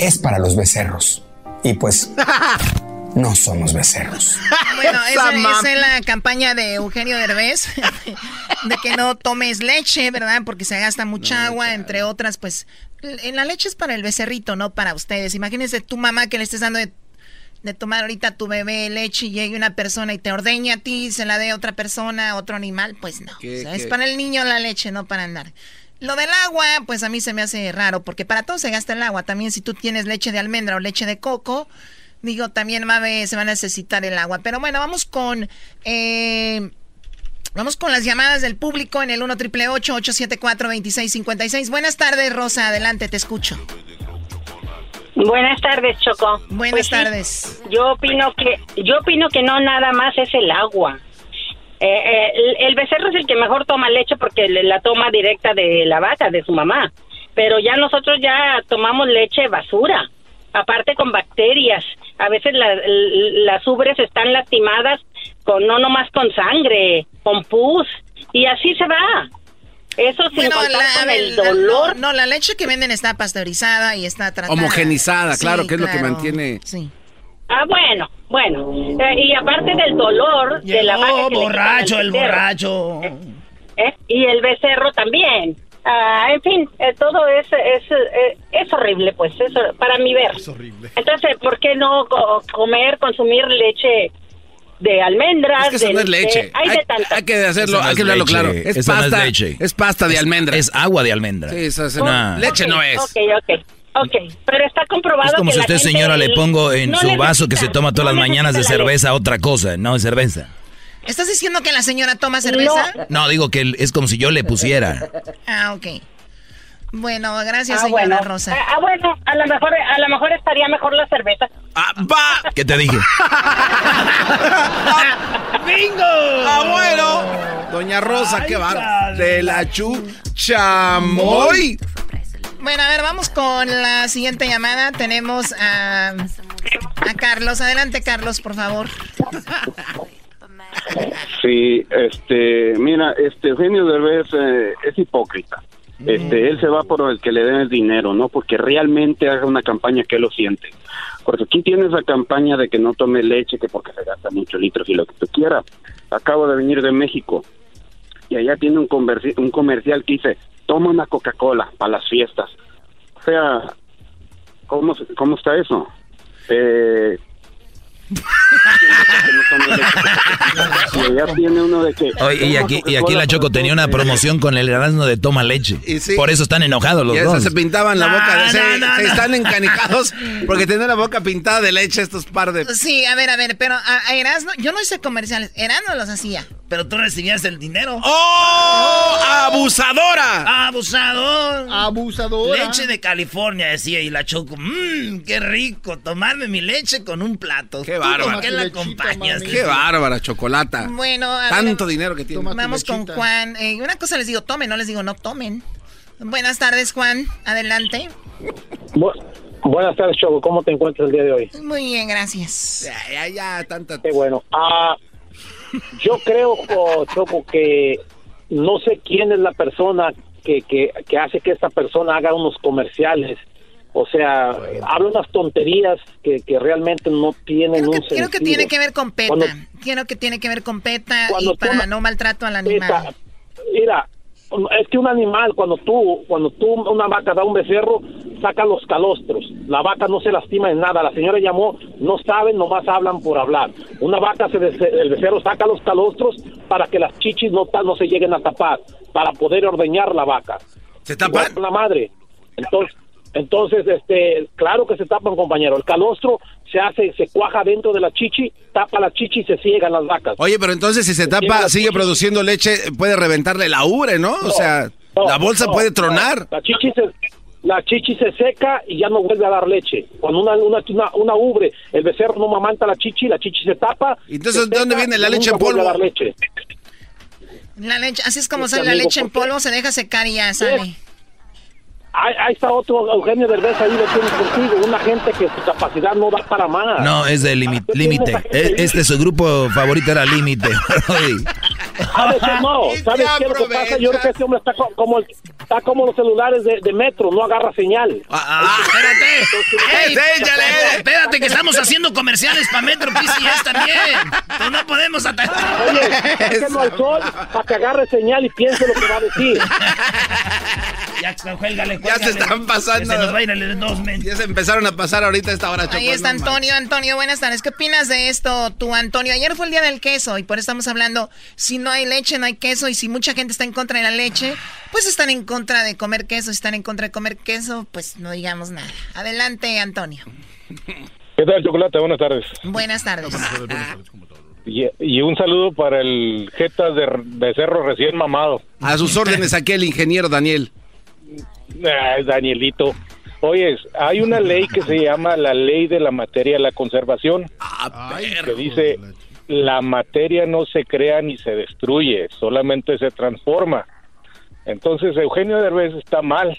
S40: es para los becerros. Y pues no somos becerros.
S9: Bueno, esa, es la campaña de Eugenio Derbez, de que no tomes leche, ¿verdad? Porque se gasta mucha agua, entre otras, pues en la leche es para el becerrito, no para ustedes. Imagínense tu mamá que le estés dando de, tomar ahorita a tu bebé leche y llegue una persona y te ordeña a ti, y se la dé a otra persona, otro animal, pues no. es para el niño la leche, no para andar. Lo del agua, pues a mí se me hace raro, porque para todo se gasta el agua. También si tú tienes leche de almendra o leche de coco, Digo, también se va a necesitar el agua. Pero bueno, vamos con... Eh, vamos con las llamadas del público en el 1 triple 874 2656 Buenas tardes, Rosa. Adelante, te escucho.
S43: Buenas tardes, Choco.
S9: Buenas pues tardes.
S43: yo opino que yo opino que no nada más es el agua. Eh, eh, el, becerro es el que mejor toma leche porque la toma directa de la vaca, de su mamá. Pero ya nosotros ya tomamos leche basura aparte con bacterias. A veces las ubres están lastimadas con no nomás con sangre, con pus y así se va. Eso sin contar con el dolor.
S9: no, la leche que venden está pasteurizada y está tratada.
S2: Homogenizada, claro, que es lo que mantiene.
S9: Sí.
S43: Ah, bueno, bueno. Eh, y aparte del dolor de la vaca
S10: borracho, el
S43: becerro.
S10: borracho.
S43: ¿Eh? Y el becerro también. Ah, en fin, eh, todo es, es, eh, es horrible, pues, eso, para mi ver. Es horrible. Entonces, ¿por qué no co- comer, consumir leche de almendras?
S2: Es que eso
S43: de
S2: no es leche.
S43: Hay,
S2: Hay,
S43: de
S2: hay que hacerlo,
S3: no
S2: hay
S3: es
S2: que hablarlo
S3: leche,
S2: claro. Es
S3: eso no es
S2: pasta,
S3: leche.
S2: es pasta de
S3: Es-
S2: almendra.
S3: Es agua de almendra.
S2: Sí, eso es-
S3: Nah.
S2: leche no es.
S43: Ok, ok, ok. Pero está comprobado
S3: Es como
S43: que
S3: si
S43: la
S3: usted, señora, le pongo en
S43: no
S3: su vaso que se
S43: necesita-
S3: toma todas
S43: no
S3: las mañanas de
S43: necesita
S3: cerveza otra cosa, no es cerveza.
S9: ¿Estás diciendo que la señora toma cerveza?
S3: No, digo que es como si yo le pusiera.
S9: Ah, ok. Bueno, gracias,
S43: Ah,
S9: señora
S43: bueno.
S9: Rosa.
S43: Ah, ah, bueno, a lo mejor, a lo mejor estaría mejor la cerveza.
S2: Ah, va.
S3: ¿Qué te dije?
S10: ¡Bingo!
S2: Ah, bueno. Doña Rosa, qué va. De la chuchamoy.
S9: Bueno, a ver, vamos con la siguiente llamada. Tenemos a, a Carlos. Adelante, Carlos, por favor.
S41: Sí, este, mira, este Eugenio Derbez eh, es hipócrita. Este, él se va por el que le den el dinero, no porque realmente haga una campaña que él lo siente. Porque aquí tienes la campaña de que no tome leche, que porque se gasta muchos litros y lo que tú quieras. Acabo de venir de México y allá tiene un, conversi- un comercial que dice, toma una Coca-Cola para las fiestas. O sea, ¿cómo, cómo está eso? Eh,
S3: Oye, y aquí, y aquí la Choco tenía una promoción con el Erasmo de toma leche. Por eso están enojados los
S2: Y
S3: dos.
S2: se pintaban la
S3: No,
S2: boca. de- se,
S3: no,
S2: se
S3: no.
S2: están encanijados porque tienen la boca pintada de leche estos par de...
S9: Sí, a ver, a ver, pero a, a Erasmo, yo no hice comerciales, Erasmo los hacía.
S10: Pero tú recibías el dinero.
S2: ¡Oh! ¡Abusadora!
S10: ¡Abusador!
S44: ¡Abusadora!
S10: Leche de California, decía, y la choco. Mmm, qué rico, tomarme mi leche con un plato.
S2: ¡Qué
S10: ¿Tú
S2: bárbara!
S10: ¿Con qué la acompañas?
S2: ¡Qué bárbara, chocolata!
S9: Bueno, a ver,
S2: Tanto dinero que tiene.
S9: Vamos con Juan. Eh, una cosa les digo, tomen, no les digo no tomen. Buenas tardes, Juan. Adelante.
S25: Bu- buenas tardes, Choco. ¿Cómo te encuentras el día de hoy?
S9: Muy bien, gracias.
S2: Ya, ya, ya, tanta...
S25: Qué bueno. Ah, yo creo, oh, Choco, que no sé quién es la persona que, que, que hace que esta persona haga unos comerciales. O sea, habla unas tonterías que, que realmente no tienen un sentido.
S9: Creo que tiene que ver con PETA.
S25: Cuando-
S9: Creo que tiene que ver con PETA
S25: Cuando
S9: y para no maltrato al animal.
S25: Mira, es que un animal, cuando tú, cuando tú, una vaca da un becerro, saca los calostros. La vaca no se lastima en nada. La señora llamó, no saben, nomás hablan por hablar. Una vaca, se el becerro saca los calostros para que las chichis no, no se lleguen a tapar, para poder ordeñar la vaca.
S2: ¿Se
S25: tapan? La madre. Entonces, entonces, este, claro que se tapan, compañero. El calostro se hace, se cuaja dentro de la chichi, tapa la chichi y se ciegan las vacas.
S2: Oye, pero entonces si se tapa, sigue produciendo leche, puede reventarle la ubre, ¿no? O sea,
S25: No,
S2: la bolsa
S25: no,
S2: puede tronar.
S25: La chichi se la chichi se seca y ya no vuelve a dar leche. Cuando una una, una, una ubre, el becerro no mamanta la chichi, la chichi se tapa.
S2: Entonces, ¿de dónde viene la leche en polvo?
S25: dar leche.
S9: La leche, así es como
S25: Este
S9: sale la leche en polvo, se deja secar y ya sale.
S25: Ahí, ahí está otro Eugenio Derbez ahí lo tienes contigo, una gente que su capacidad no da para más.
S3: No, es de límite. E- Este su grupo favorito era límite.
S25: A veces no, ¿sabes qué es lo que pasa? Yo creo que este hombre está co- como, el- está como los celulares de, de metro, no agarra señal.
S10: Ah, espérate. Ey, espérate, espérate, que estamos haciendo comerciales para Metro PCS también. Entonces no podemos atacar.
S25: Oye, al sol para que agarre señal y piense lo que va a decir.
S10: Ya, cuélgale,
S2: Ya se están pasando.
S10: Que Se nos va a ir el dos.
S2: Ya se empezaron a pasar ahorita a esta hora,
S9: Ahí
S2: Choco,
S9: está
S2: no
S9: Antonio. Antonio, buenas tardes. ¿Qué opinas de esto tú, Antonio? Ayer fue el día del queso y por eso estamos hablando, si no hay leche, no hay queso y si mucha gente está en contra de la leche, pues están en contra de comer queso, si están en contra de comer queso, pues no digamos nada. Adelante, Antonio.
S45: ¿Qué tal, Chocolate? Buenas tardes.
S9: Buenas tardes.
S45: Y, y un saludo para el Jetas de, de Cerro recién mamado.
S2: A sus órdenes aquí el ingeniero Daniel.
S45: Ay, Danielito. Oye, hay una ley que se llama la ley de la materia de la conservación, que dice la materia no se crea ni se destruye, solamente se transforma. Entonces Eugenio Derbez está mal,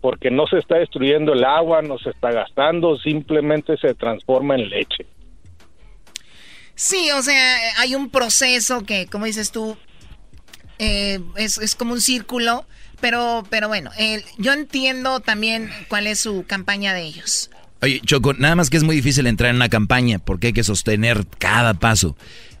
S45: porque no se está destruyendo el agua, no se está gastando, simplemente se transforma en leche.
S9: Sí, o sea, hay un proceso que, como dices tú, eh, es, es como un círculo, pero, pero bueno, eh, yo entiendo también cuál es su campaña de ellos.
S3: Oye, Choco, nada más que es muy difícil entrar en una campaña porque hay que sostener cada paso.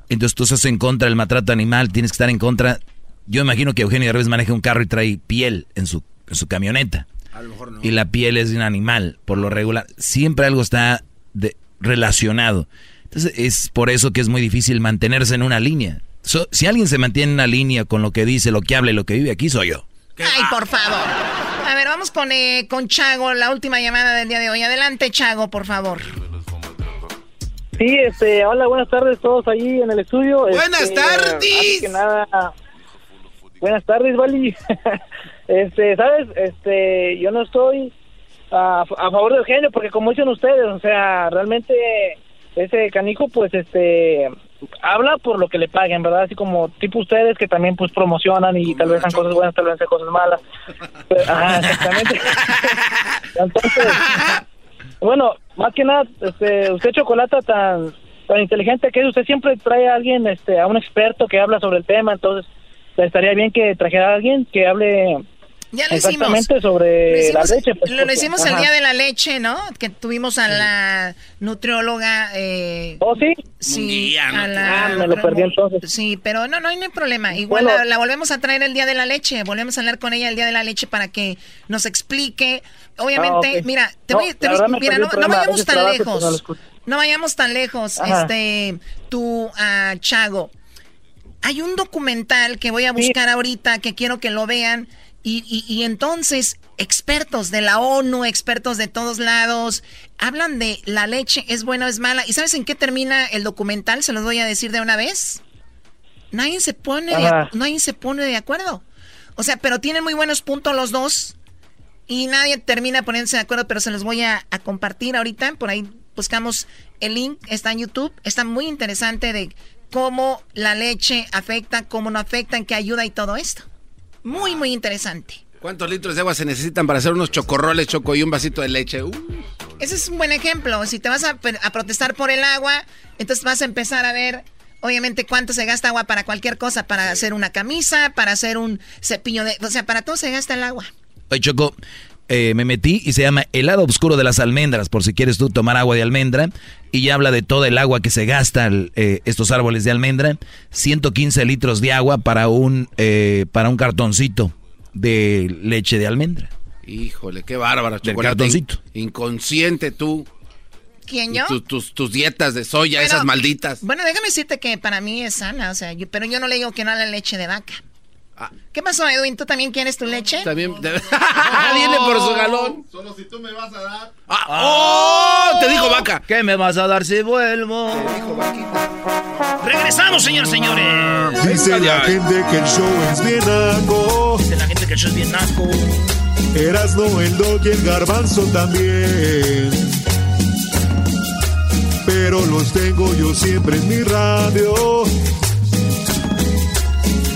S3: Entonces tú estás en contra del maltrato animal, tienes que estar en contra. Yo imagino que Eugenio Derbez maneja un carro y trae piel en su, en su camioneta. A lo mejor no. Y la piel es de un animal, por lo regular. Siempre algo está de, relacionado. Entonces es por eso que es muy difícil mantenerse en una línea. si alguien se mantiene en una línea con lo que dice, lo que habla y lo que vive, aquí soy yo.
S9: Ay, por favor. A ver, vamos con, eh, con Chago, la última llamada del día de hoy. Adelante, Chago, por favor.
S46: Sí, este, hola, buenas tardes todos ahí en el estudio.
S2: Buenas
S46: este,
S2: tardes.
S46: que nada, buenas tardes, Vali. este, sabes, este, yo no estoy a, a favor de Eugenio porque como dicen ustedes, o sea, realmente ese canijo, pues, este, habla por lo que le paguen, ¿verdad? Así como tipo ustedes que también pues promocionan y tal vez hacen cosas buenas, tal vez hacen cosas malas. ajá, exactamente. Entonces, bueno, más que nada, este, usted Chocolata tan tan inteligente que es, usted siempre trae a alguien, este, a un experto que habla sobre el tema, entonces estaría bien que trajera a alguien que hable
S9: ya lo
S46: Exactamente sobre la leche.
S9: Pues, lo, hicimos el día de la leche, ¿no? Que tuvimos a la nutrióloga. Eh,
S46: ¿Oh, sí?
S9: Sí.
S46: A la, ah, me lo perdí entonces.
S9: Sí, pero no, no hay problema. Igual la, volvemos a traer el día de la leche. Volvemos a hablar con ella el día de la leche para que nos explique. Obviamente, ah, mira, te voy, te mira, no, vayamos tan lejos. No, vayamos tan lejos, este, tú, uh, Chago. Hay un documental que voy a buscar ahorita que quiero que lo vean y, y, entonces, expertos de la ONU, expertos de todos lados, hablan de la leche es buena o es mala. ¿Y sabes en qué termina el documental? Se los voy a decir de una vez. Nadie se pone, de, nadie se pone de acuerdo. O sea, pero tienen muy buenos puntos los dos. Y nadie termina poniéndose de acuerdo, pero se los voy a, a compartir ahorita. Por ahí buscamos el link, está en YouTube. Está muy interesante de cómo la leche afecta, cómo no afecta, en qué ayuda y todo esto. Muy, muy interesante.
S2: ¿Cuántos litros de agua se necesitan para hacer unos chocorroles, choco y un vasito de leche? Uh.
S9: Ese es un buen ejemplo. Si te vas a, protestar por el agua, entonces vas a empezar a ver, obviamente, cuánto se gasta agua para cualquier cosa, para hacer una camisa, para hacer un cepillo de... O sea, para todo se gasta el agua.
S3: Oye, Choco, eh, me metí y se llama El lado oscuro de las almendras, por si quieres tú tomar agua de almendra. Y ya habla de todo el agua que se gasta eh, estos árboles de almendra. 115 litros de agua para un, eh, para un cartoncito de leche de almendra.
S2: Híjole, qué bárbaro, chocolate. Inconsciente tú.
S9: ¿Quién yo?
S2: tus, tus, dietas de soya, esas malditas.
S9: Bueno, déjame decirte que para mí es sana, o sea, pero yo no le digo que no a la leche de vaca. ¿Qué pasó, Edwin? ¿Tú también quieres tu leche?
S2: También. Viene por su galón.
S12: Solo si tú me vas a dar.
S2: Ah, ¡Oh! Te dijo vaca.
S3: ¿Qué me vas a dar si vuelvo? Te dijo vaquita. Regresamos, señores, señores.
S47: Dice la gente que el show es bien naco.
S3: Dice la gente que el show es bien naco.
S47: no el dog y el garbanzo también. Pero los tengo yo siempre en mi radio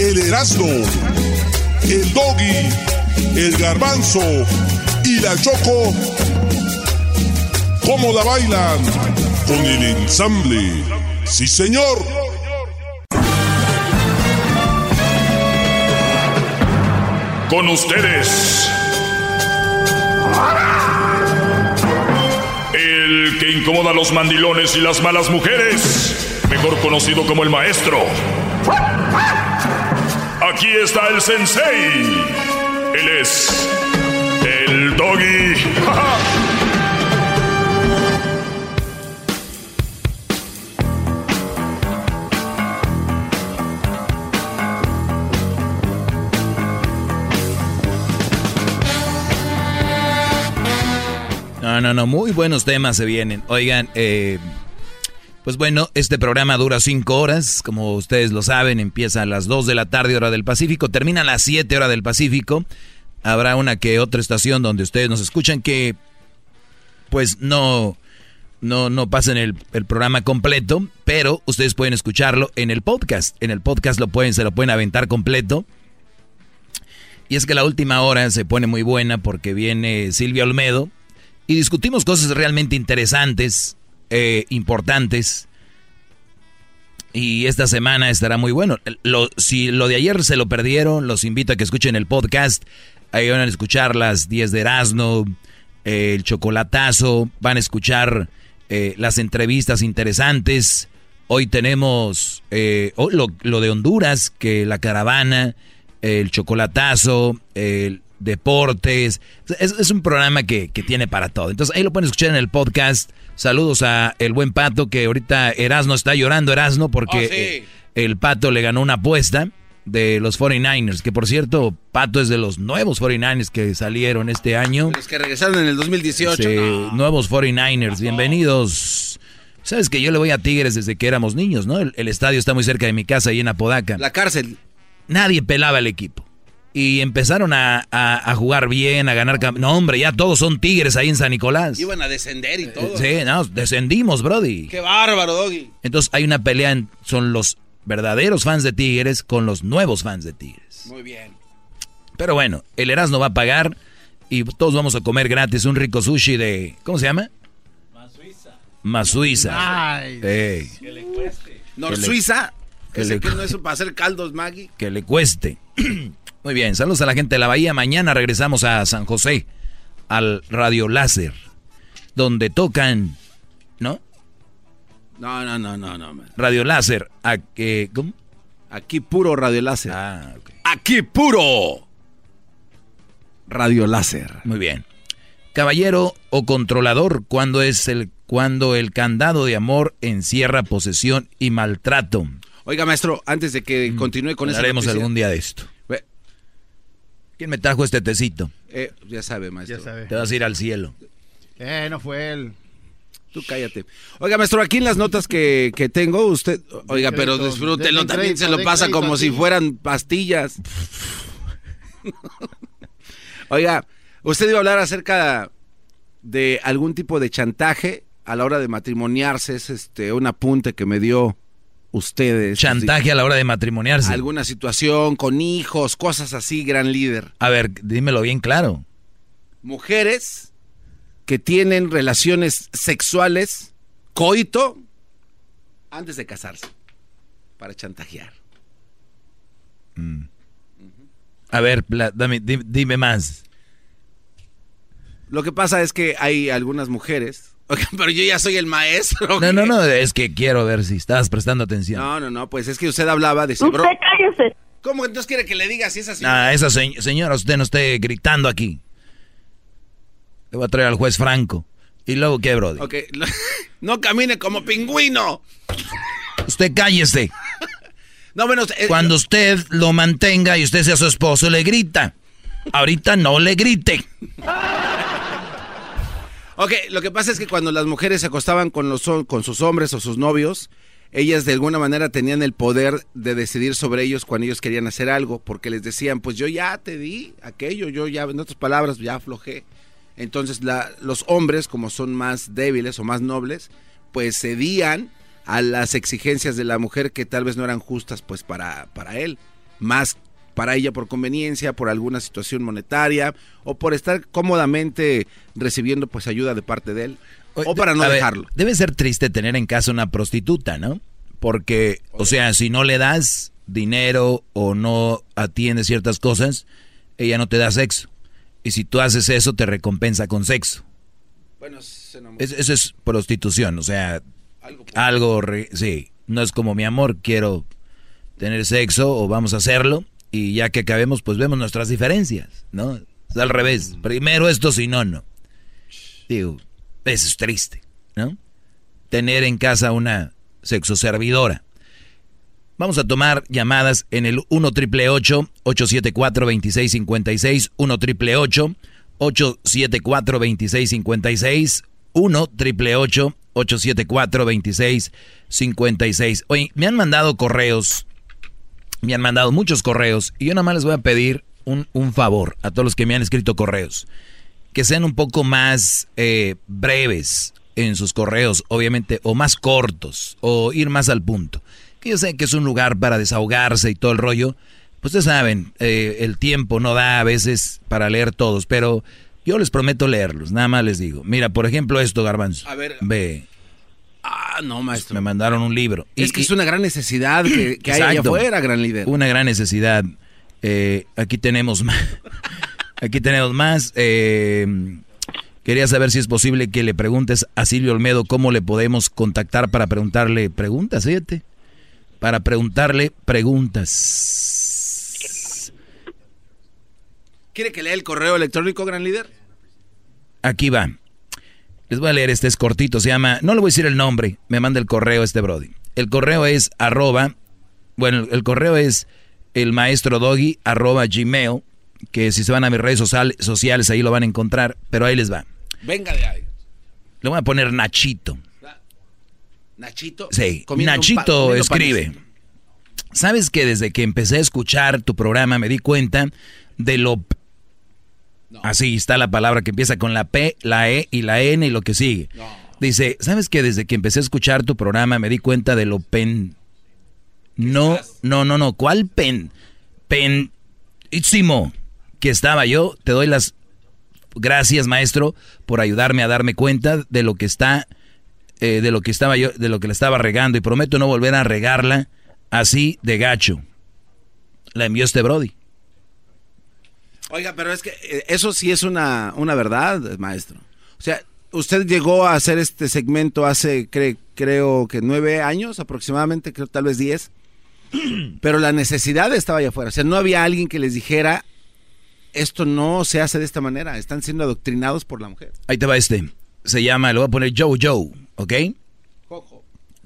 S20: el Erasmo, el Doggy, el Garbanzo y la Choco. ¿Cómo la bailan? Con el ensamble. Sí, señor. Con ustedes. El que incomoda a los mandilones y las malas mujeres. Mejor conocido como el maestro. Aquí está el sensei. Él es el doggy.
S3: No, no, no, muy buenos temas se vienen. Oigan, eh, pues bueno, este programa dura cinco horas, como ustedes lo saben, empieza a las 2 de la tarde hora del Pacífico, termina a las 7 hora del Pacífico. Habrá una que otra estación donde ustedes nos escuchan que pues no, no, no pasen el, el, programa completo, pero ustedes pueden escucharlo en el podcast. En el podcast lo pueden, se lo pueden aventar completo. Y es que la última hora se pone muy buena porque viene Silvia Olmedo y discutimos cosas realmente interesantes, eh, importantes. Y esta semana estará muy bueno. Lo, si lo de ayer se lo perdieron, los invito a que escuchen el podcast. Ahí van a escuchar las 10 de Erasmo, eh, el chocolatazo, van a escuchar eh, las entrevistas interesantes. Hoy tenemos oh, lo, de Honduras, que la caravana, el chocolatazo, el deportes. Es, un programa que, tiene para todo. Entonces ahí lo pueden escuchar en el podcast. Saludos a el buen Pato, que ahorita Erasno está llorando, Erasno, porque oh, el Pato le ganó una apuesta de los 49ers, que por cierto, Pato es de los nuevos 49ers que salieron este año.
S2: Los que regresaron en el 2018. Sí,
S3: nuevos 49ers, bienvenidos. Sabes que yo le voy a Tigres desde que éramos niños, ¿no? El, estadio está muy cerca de mi casa, ahí en Apodaca.
S2: La cárcel.
S3: Nadie pelaba el equipo. Y empezaron a, jugar bien, a ganar. No, hombre, ya todos son Tigres ahí en San Nicolás.
S2: Iban a descender y todo.
S3: Sí, no, descendimos, Brody.
S2: Qué bárbaro, Doggy.
S3: Entonces hay una pelea, en, son los verdaderos fans de Tigres con los nuevos fans de Tigres.
S2: Muy bien.
S3: Pero bueno, el Erasmo va a pagar y todos vamos a comer gratis un rico sushi de... ¿Cómo se llama?
S2: Más Suiza.
S3: Más Suiza.
S2: Que le cueste. Nor Suiza. Que, le... que no es para hacer caldos, Maggie.
S3: Que le cueste. Muy bien, saludos a la gente de la Bahía. Mañana regresamos a San José, al Radio Láser, donde tocan, ¿no?
S2: No, no, no, no, no.
S3: Radio láser. Aquí, ¿Cómo?
S2: Aquí puro radio láser.
S3: Ah, ok.
S2: Aquí puro radio láser.
S3: Muy bien. Caballero o controlador, cuando es el cuando el candado de amor encierra posesión y maltrato.
S2: Oiga, maestro, antes de que mm, continúe con eso.
S3: Haremos algún día de esto. ¿Quién me trajo este tecito?
S2: Eh, ya sabe, maestro. Ya
S3: sabe. Te vas a ir al cielo.
S2: Eh, no fue él. Tú cállate. Oiga, maestro, aquí en las notas que, tengo, usted. Oiga, pero disfrútelo, también se lo pasa como si fueran pastillas. oiga, usted iba a hablar acerca de algún tipo de chantaje a la hora de matrimoniarse. Es este un apunte que me dio ustedes.
S3: Chantaje a la hora de matrimoniarse.
S2: Alguna situación con hijos, cosas así, gran líder.
S3: A ver, dímelo bien claro.
S2: Mujeres que tienen relaciones sexuales, coito, antes de casarse, para chantajear.
S3: Mm. A ver, dime, más.
S2: Lo que pasa es que hay algunas mujeres pero yo ya soy el maestro.
S3: No, no, no, es que quiero ver si estás prestando atención.
S2: No, no, no, pues es que usted hablaba de...
S43: Usted cállese.
S2: ¿Cómo entonces quiere que le diga si es así?
S3: Ah, esa señora, usted no esté gritando aquí. Le voy a traer al juez Franco. ¿Y luego qué, Brody?
S2: Ok, no camine como pingüino.
S3: Usted cállese.
S2: no, bueno,
S3: eh, Cuando usted lo mantenga y usted sea su esposo, le grita. Ahorita no le grite.
S2: Ok, lo que pasa es que cuando las mujeres se acostaban con, los, con sus hombres o sus novios, ellas de alguna manera tenían el poder de decidir sobre ellos cuando ellos querían hacer algo, porque les decían, pues yo ya te di aquello, yo ya, en otras palabras, ya aflojé. Entonces los hombres, como son más débiles o más nobles, pues cedían a las exigencias de la mujer que tal vez no eran justas pues para, para él, más para ella por conveniencia, por alguna situación monetaria o por estar cómodamente recibiendo pues ayuda de parte de él o para no dejarlo.
S3: debe ser triste tener en casa una prostituta, ¿no? Porque, o sea, si no le das dinero o no atiende ciertas cosas, ella no te da sexo. Y si tú haces eso, te recompensa con sexo. Bueno, eso es prostitución, o sea, algo, sí, no es como mi amor, quiero tener sexo o vamos a hacerlo y ya que acabemos, pues vemos nuestras diferencias, ¿no? Es al revés, mm. primero esto, si no, no. Digo, eso es triste, ¿no? Tener en casa una sexoservidora. Vamos a tomar llamadas en el 1 triple 874 2656 1 triple 874 2656 1 triple 874 2656 Oye, me han mandado correos, me han mandado muchos correos y yo nada más les voy a pedir un, un favor a todos los que me han escrito correos. que sean un poco más eh, breves en sus correos, obviamente, o más cortos, o ir más al punto. Que yo sé que es un lugar para desahogarse y todo el rollo. Pues ustedes saben, eh, el tiempo no da a veces para leer todos, pero yo les prometo leerlos, nada más les digo. Mira, por ejemplo, esto, Garbanzo.
S2: A ver.
S3: Ve.
S2: Ah, no, maestro.
S3: Me mandaron un libro.
S2: Es que es una gran necesidad que, hay allá afuera, gran líder.
S3: Una gran necesidad. Eh, aquí tenemos más. aquí tenemos más. Eh, quería saber si es posible que le preguntes a Silvio Olmedo cómo le podemos contactar para preguntarle preguntas, fíjate. Para preguntarle preguntas.
S2: ¿Quiere que lea el correo electrónico, gran líder?
S3: Aquí va. Les voy a leer, este es cortito, se llama, no le voy a decir el nombre, me manda el correo este Brody. El correo es arroba, bueno, el correo es el maestro doggy arroba gmail, que si se van a mis redes sociales ahí lo van a encontrar, pero ahí les va.
S2: Venga de ahí.
S3: Le voy a poner Nachito.
S2: Nachito.
S3: Sí, Nachito escribe. ¿Sabes que desde que empecé a escuchar tu programa me di cuenta de lo Así está la palabra que empieza con la P, la E y la N y lo que sigue. Dice, ¿sabes que desde que empecé a escuchar tu programa me di cuenta de lo pen... No, no, no, no, ¿cuál pen? Penísimo que estaba yo. Te doy las gracias, maestro, por ayudarme a darme cuenta de lo que está, eh, de lo que estaba yo, de lo que le estaba regando y prometo no volver a regarla así de gacho. La envió este Brody.
S2: Oiga, pero es que eh, eso sí es una, una verdad, maestro. O sea, usted llegó a hacer este segmento hace, creo que nueve años aproximadamente, creo tal vez diez. Pero la necesidad estaba allá afuera. O sea, no había alguien que les dijera, esto no se hace de esta manera. Están siendo adoctrinados por la mujer.
S3: Ahí te va este. Se llama, le voy a poner Joe Joe, ¿ok?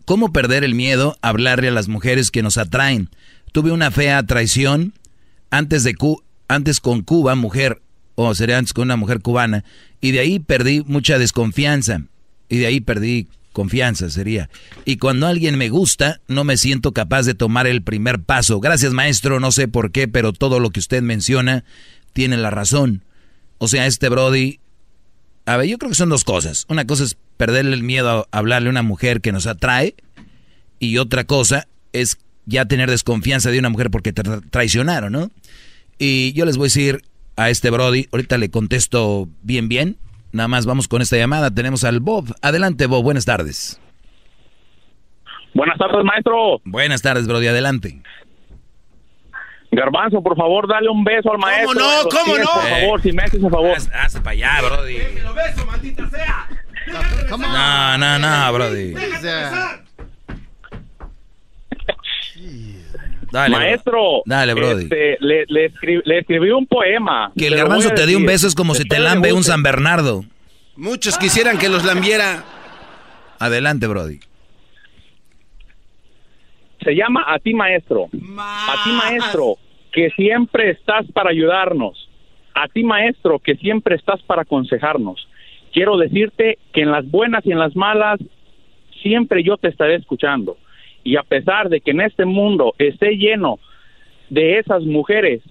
S3: ¿Cómo perder el miedo a hablarle a las mujeres que nos atraen? Tuve una fea traición antes de, antes con Cuba, mujer, o sería antes con una mujer cubana, y de ahí perdí mucha desconfianza, y de ahí perdí confianza sería. Y cuando alguien me gusta, no me siento capaz de tomar el primer paso. Gracias maestro, no sé por qué, pero todo lo que usted menciona tiene la razón. O sea, este Brody, a ver, yo creo que son dos cosas. Una cosa es perderle el miedo a hablarle a una mujer que nos atrae, y otra cosa es ya tener desconfianza de una mujer porque te traicionaron, ¿no? Y yo les voy a decir a este Brody, ahorita le contesto bien, bien. Nada más vamos con esta llamada. Tenemos al Bob. Adelante, Bob. Buenas tardes.
S45: Buenas tardes, maestro.
S3: Buenas tardes, Brody. Adelante.
S45: Garbanzo, por favor, dale un beso al maestro.
S2: ¿Cómo no? ¿Cómo no?
S45: Por favor, si me haces un favor.
S3: Haz, para allá, Brody. beso, maldita sea. No, no, no, Brody.
S45: Maestro,
S3: dale, Brody.
S45: Este, le, le, escribí, un poema.
S3: Que el garbanzo te dé un beso es como si te lambe un San Bernardo.
S2: Muchos quisieran que los lambiera.
S3: Adelante, Brody.
S45: Se llama A ti, maestro. A ti, maestro, que siempre estás para ayudarnos. A ti, maestro, que siempre estás para aconsejarnos. Quiero decirte que en las buenas y en las malas, siempre yo te estaré escuchando y a pesar de que en este mundo esté lleno de esas mujeres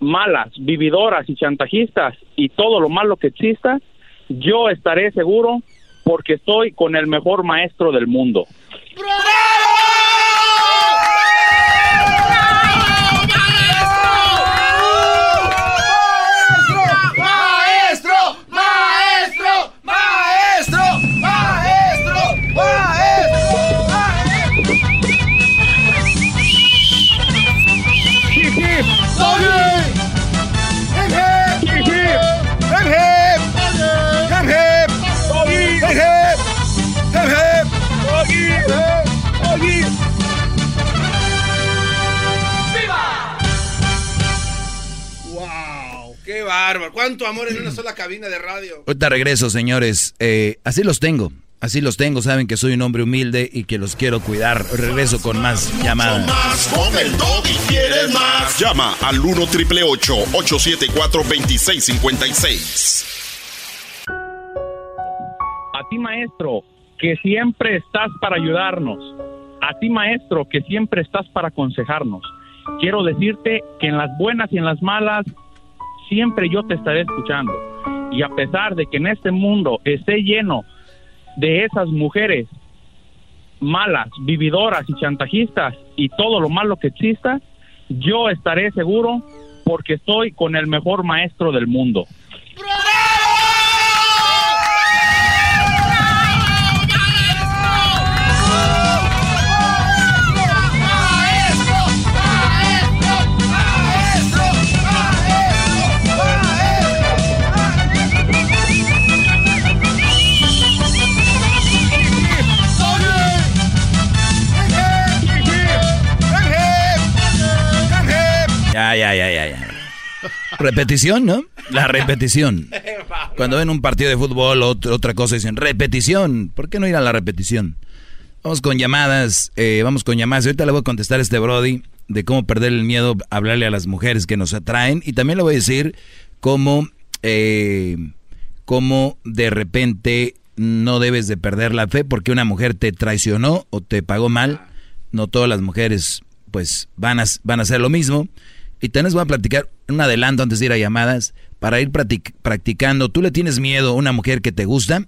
S45: malas, vividoras y chantajistas y todo lo malo que exista, yo estaré seguro porque estoy con el mejor maestro del mundo.
S2: ¿Cuánto amor en una sola cabina de radio?
S3: Ahorita regreso, señores. Eh, así los tengo. Así los tengo. Saben que soy un hombre humilde y que los quiero cuidar. Regreso con más llamadas.
S12: Más con el y quieres más. Llama al 1 triple 874 2656.
S45: A ti, maestro, que siempre estás para ayudarnos. A ti, maestro, que siempre estás para aconsejarnos. Quiero decirte que en las buenas y en las malas siempre yo te estaré escuchando.
S48: Y a pesar de que en este mundo esté lleno de esas mujeres malas, vividoras y chantajistas y todo lo malo que exista, yo estaré seguro porque estoy con el mejor maestro del mundo.
S3: Ya, ya, ya, ya, ya. Repetición, ¿no? La repetición. Cuando ven un partido de fútbol o otra cosa dicen repetición. ¿Por qué no ir a la repetición? Vamos con llamadas, eh, vamos con llamadas. Ahorita le voy a contestar a este Brody de cómo perder el miedo a hablarle a las mujeres que nos atraen. Y también le voy a decir cómo, eh, cómo de repente no debes de perder la fe porque una mujer te traicionó o te pagó mal. No todas las mujeres pues van a, van a hacer lo mismo. Y les voy a platicar un adelanto antes de ir a llamadas para ir practicando. ¿Tú le tienes miedo a una mujer que te gusta?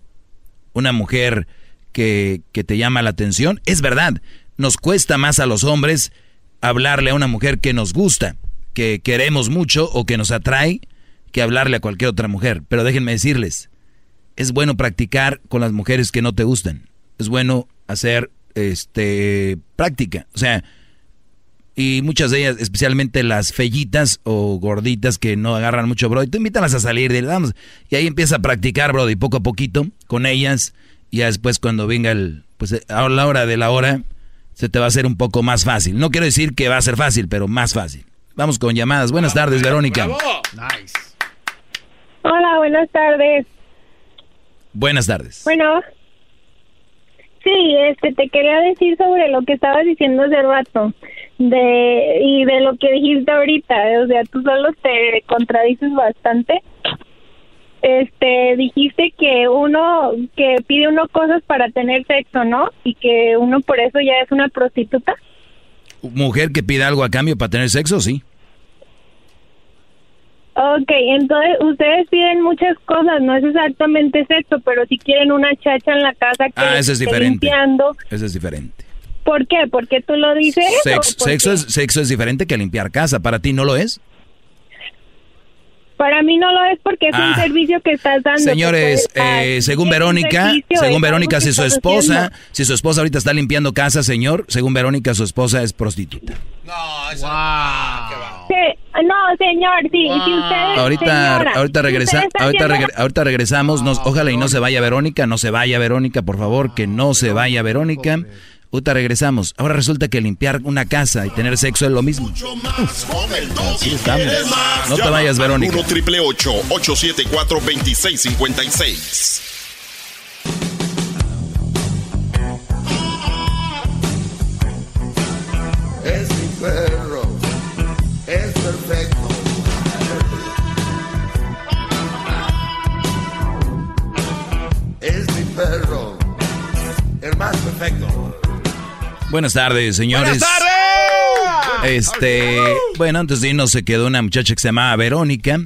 S3: ¿Una mujer que, que te llama la atención? Es verdad, nos cuesta más a los hombres hablarle a una mujer que nos gusta, que queremos mucho o que nos atrae, que hablarle a cualquier otra mujer. Pero déjenme decirles, es bueno practicar con las mujeres que no te gustan. Es bueno hacer este práctica. O sea, y muchas de ellas, especialmente las fellitas o gorditas que no agarran mucho, bro, y tú invítalas a salir, vamos, y ahí empieza a practicar, bro, y poco a poquito con ellas, y ya después cuando venga el, pues a la hora de la hora, se te va a hacer un poco más fácil. No quiero decir que va a ser fácil, pero más fácil. Vamos con llamadas. Buenas tardes, Verónica.
S44: Nice. Hola, buenas tardes.
S3: Buenas tardes.
S44: Bueno, sí, este, te quería decir sobre lo que estabas diciendo hace rato de y de lo que dijiste ahorita, o sea, tú solo te contradices bastante. Este, dijiste que uno que pide uno cosas para tener sexo, ¿no? Y que uno por eso ya es una prostituta.
S3: Mujer que pide algo a cambio para tener sexo, sí.
S44: Ok, entonces ustedes piden muchas cosas, no es exactamente sexo, pero si quieren una chacha en la casa que
S3: ah, eso es diferente. Eso es diferente.
S44: ¿Por qué? ¿Porque tú lo dices?
S3: sexo, es, sexo es diferente que limpiar casa. ¿Para ti no lo es?
S44: Para mí no lo es porque es un ah. servicio que estás dando.
S3: Señores, eh, según Verónica, según Verónica, si su esposa, si su esposa ahorita está limpiando casa, señor, según Verónica, su esposa es prostituta.
S44: No, eso no, señor, sí, si usted,
S3: ahorita, ahorita regresa, ahorita, ahorita regresamos, ojalá y no se vaya Verónica, no se vaya Verónica, por favor, que no se vaya Verónica. Uta, regresamos. Ahora resulta que limpiar una casa y tener sexo es lo mismo. Así estamos. No te vayas, Verónica.
S12: 1 triple 874 2656.
S49: Es mi perro. Es perfecto. Es mi perro. El más perfecto.
S3: Buenas tardes, señores.
S12: Buenas tardes.
S3: Este, bueno, antes de irnos se quedó una muchacha que se llamaba Verónica.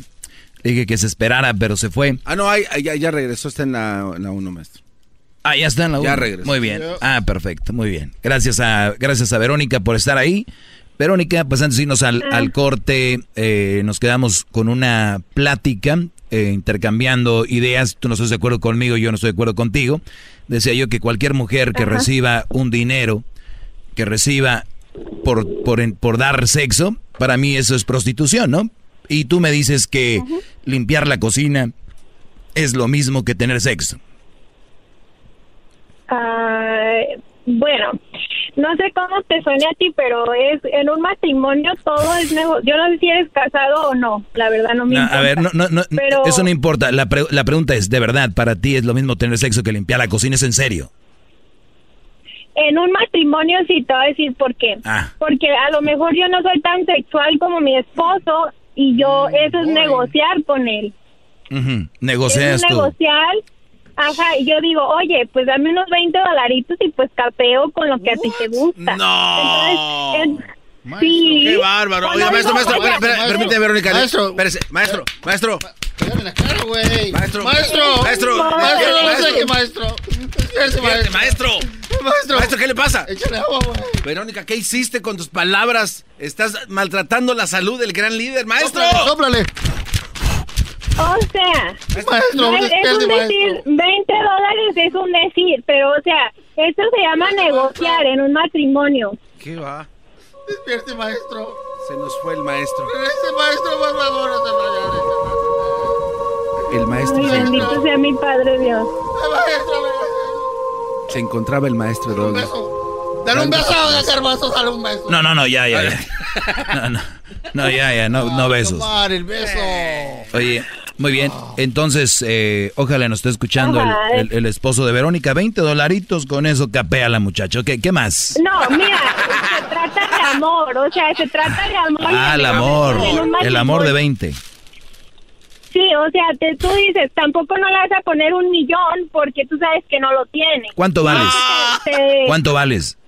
S3: Le dije que se esperara, pero se fue.
S2: Ah, no, ya, ya regresó, está en la, 1, maestro.
S3: Ah, ya está en la 1.
S2: Ya regresó.
S3: Muy bien. Ah, perfecto, muy bien. Gracias a, gracias a Verónica por estar ahí. Verónica, pues antes de irnos al, al corte, eh, nos quedamos con una plática, eh, intercambiando ideas. Tú no estás de acuerdo conmigo, yo no estoy de acuerdo contigo. Decía yo que cualquier mujer que reciba un dinero que reciba por, por, por dar sexo, para mí eso es prostitución, ¿no? Y tú me dices que limpiar la cocina es lo mismo que tener sexo.
S44: Ah, bueno, no sé cómo te suene a ti, pero es en un matrimonio todo es negocio. Yo no sé si eres casado o no, la verdad no me importa.
S3: A ver, no, no, no eso no importa. La, la pregunta es, ¿de verdad para ti es lo mismo tener sexo que limpiar la cocina? ¿Es en serio?
S44: En un matrimonio sí te voy a decir por qué. Ah. Porque a lo mejor yo no soy tan sexual como mi esposo y yo, mm, eso es negociar con él.
S3: Negocias
S44: es negociar. Ajá, y yo digo, oye, pues dame unos 20 dolaritos y pues capeo con lo que a ti te gusta.
S2: No. sí. Qué bárbaro. Oye, maestro, maestro, permíteme, Verónica. Maestro, espérese, maestro, maestro. Maestro.
S12: Maestro.
S2: Maestro.
S12: Maestro, no lo
S2: Maestro.
S12: sé qué maestro. Ese
S2: Fíjate,
S12: maestro.
S2: maestro.
S12: Maestro.
S2: Maestro, ¿qué le pasa?
S12: Échale agua, güey.
S2: Verónica, ¿qué hiciste con tus palabras? Estás maltratando la salud del gran líder, maestro.
S12: Sóplale.
S44: O sea,
S12: Maestro,
S44: es, un decir,
S12: maestro.
S44: 20 dólares es un decir, pero o sea, esto se llama negociar en un matrimonio.
S2: ¿Qué va?
S12: Despierte, maestro.
S2: Se nos fue el maestro.
S12: Ese maestro, por favor, no se vaya.
S2: El maestro
S44: bendito sea mi Padre Dios.
S12: Maestro,
S2: se encontraba el maestro Doggy.
S12: Dale un beso a Garbanzo, dale un beso.
S3: No, no, no, ya, ya, ya. No, no, no, ya, ya, no, no besos.
S12: El beso.
S3: Oye, muy bien. Entonces, eh, ojalá nos esté escuchando el, el- el esposo de Verónica. 20 dolaritos, con eso capea la muchacha. ¿Qué, qué más?
S44: No, mira, se trata de amor, o sea, se trata de amor.
S3: Ah, el amor. El amor de 20.
S44: Sí, o sea, te, tú dices, tampoco no le vas a poner un millón porque tú sabes que no lo tiene.
S3: ¿Cuánto vales?
S44: Te-
S3: ¿Cuánto vales?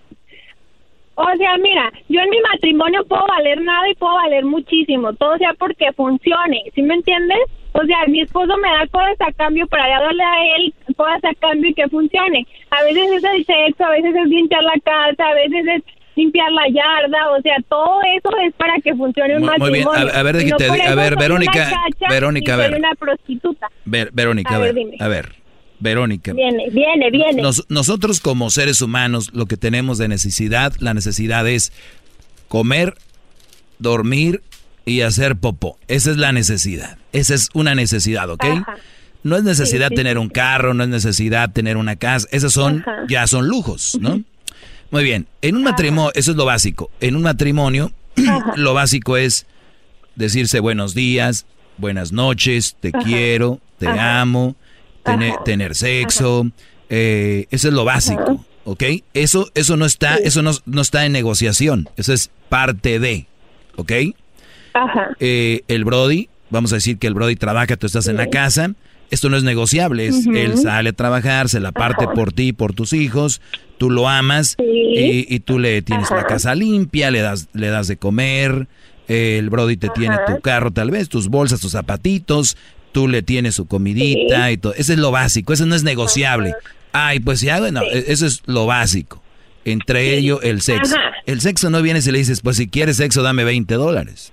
S44: O sea, mira, yo en mi matrimonio puedo valer nada y puedo valer muchísimo, todo sea porque funcione, ¿sí me entiendes? O sea, mi esposo me da cosas a cambio para darle a él cosas a cambio y que funcione. A veces es el sexo, a veces es limpiar la casa, a veces es limpiar la yarda, o sea, todo eso es para que funcione un
S3: Muy- muy bien.
S44: matrimonio.
S3: A- a ver, a Verónica, Verónica, a
S44: soy
S3: ver.
S44: una prostituta.
S3: Ver, Verónica,
S44: A ver, dime.
S3: a ver. Verónica.
S44: Viene, viene, viene.
S3: Nos- nosotros como seres humanos lo que tenemos de necesidad, la necesidad es comer, dormir y hacer popó. Esa es la necesidad. Esa es una necesidad, ¿ok?
S44: Ajá.
S3: No es necesidad
S44: Sí, sí,
S3: tener un carro, no es necesidad tener una casa. Esos son,
S44: Ajá.
S3: ya son lujos, ¿no? Muy bien. En un matrimonio, eso es lo básico. En un matrimonio, lo básico es decirse buenos días, buenas noches, te
S44: Ajá.
S3: quiero, te
S44: Ajá.
S3: amo, tener, tener sexo. eh, eso es lo básico, ¿ok? Eso, eso no está, eso no, no está en negociación. Eso es parte de, ¿ok?
S44: Ajá.
S3: Eh, el Brody, vamos a decir que el Brody trabaja, tú estás en la casa. Esto no es negociable, es,
S44: Ujú.
S3: él sale a trabajar, se la parte
S44: Ajá.
S3: por ti, por tus hijos, tú lo amas
S44: Sí.
S3: y, y tú le tienes la casa limpia, le das, le das de comer, el Brody te tiene tu carro tal vez, tus bolsas, tus zapatitos, tú le tienes su comidita
S44: Sí.
S3: y todo. Eso es lo básico, eso no es negociable. Ay, pues si hago, no,
S44: Sí.
S3: eso es lo básico. Entre ello, el sexo. El sexo no viene si le dices, pues si quieres sexo, dame 20 dólares.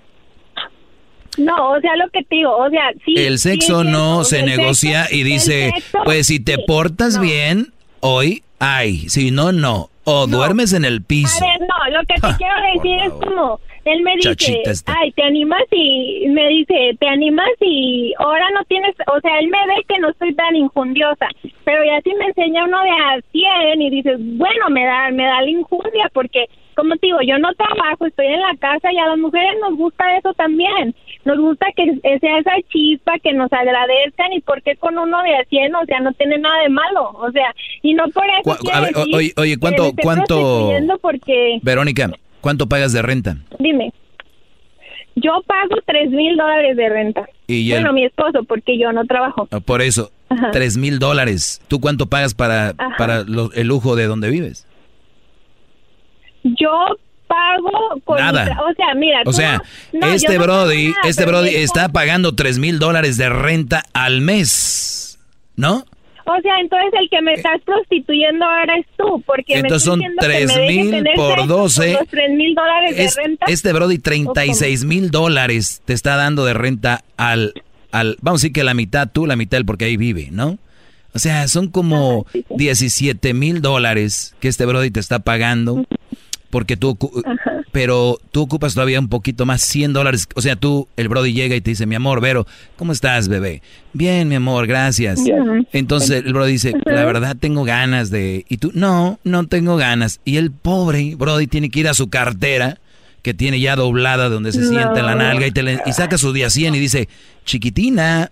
S44: No, o sea, lo que te digo, o sea, sí.
S3: El sexo no se negocia
S44: sexo-
S3: y dice, pues si te
S44: sí.
S3: portas
S44: No.
S3: bien, hoy, ay, si no, no. O duermes en el piso.
S44: A ver, no, lo que te quiero decir es como, él me dice,
S3: esta.
S44: ay, te animas y, me dice, te animas y ahora no tienes, o sea, él me ve que no estoy tan injundiosa, pero ya si me enseña uno de a 100 y dices, bueno, me da, me da la injundia porque, como te digo, yo no trabajo, estoy en la casa y a las mujeres nos gusta eso también, nos gusta que sea esa chispa, que nos agradezcan y porque con uno de a 100, o sea, no tiene nada de malo, o sea, y no por eso
S3: a ver,
S44: decir
S3: oye, oye, ¿cuánto- cuánto-
S44: porque...
S3: Verónica, ¿cuánto pagas de renta?
S44: Dime. Yo pago tres mil dólares de renta.
S3: Y
S44: bueno, mi esposo, porque yo no trabajo.
S3: Ah, Por eso, tres mil dólares. ¿Tú cuánto pagas para,
S44: Ajá.
S3: para lo- el lujo de donde vives?
S44: Yo pago con
S3: Nada.
S44: mi o sea, mira.
S3: O sea,
S44: no-
S3: este
S44: no pago
S3: Brody, este Brody está pagando tres mil dólares de renta al mes, ¿no?
S44: O sea, entonces el que me estás prostituyendo ahora es tú, porque
S3: Eh, Entonces son
S44: me me
S3: tres mil por
S44: sexo
S3: 12.
S44: Por los tres mil dólares de
S3: Es-
S44: renta.
S3: este Brody 36 mil dólares te está dando de renta al, al, vamos a decir que la mitad tú, la mitad él, porque ahí vive, ¿no? O sea, son como 17 mil dólares que este Brody te está pagando, porque tú, ocu- pero tú ocupas todavía un poquito más, 100 dólares. O sea, tú, el Brody llega y te dice, mi amor, Vero, ¿cómo estás, bebé? Bien, mi amor, gracias. Entonces el Brody dice, la verdad tengo ganas de... Y tú, no, no tengo ganas. Y el pobre Brody tiene que ir a su cartera, que tiene ya doblada donde se
S44: No.
S3: sienta en la nalga, y, te le- y saca su día 100 y dice, chiquitina.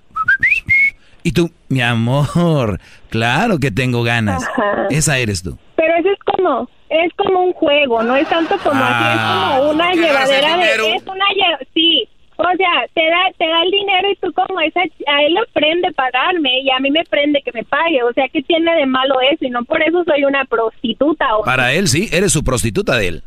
S3: Y tú, mi amor, claro que tengo ganas.
S44: Ajá.
S3: Esa eres tú.
S44: Pero eso es como, es como un juego, no es tanto como así, es
S3: Ah.
S44: como una
S3: ¿Por qué agarras el
S44: llevadera de, es una sí, o sea, te da, te da el dinero y tú como esa, a él le prende pagarme y a mí me prende que me pague, o sea, ¿qué tiene de malo eso? Y no por eso soy una prostituta o
S3: Para él sí, eres su prostituta de él.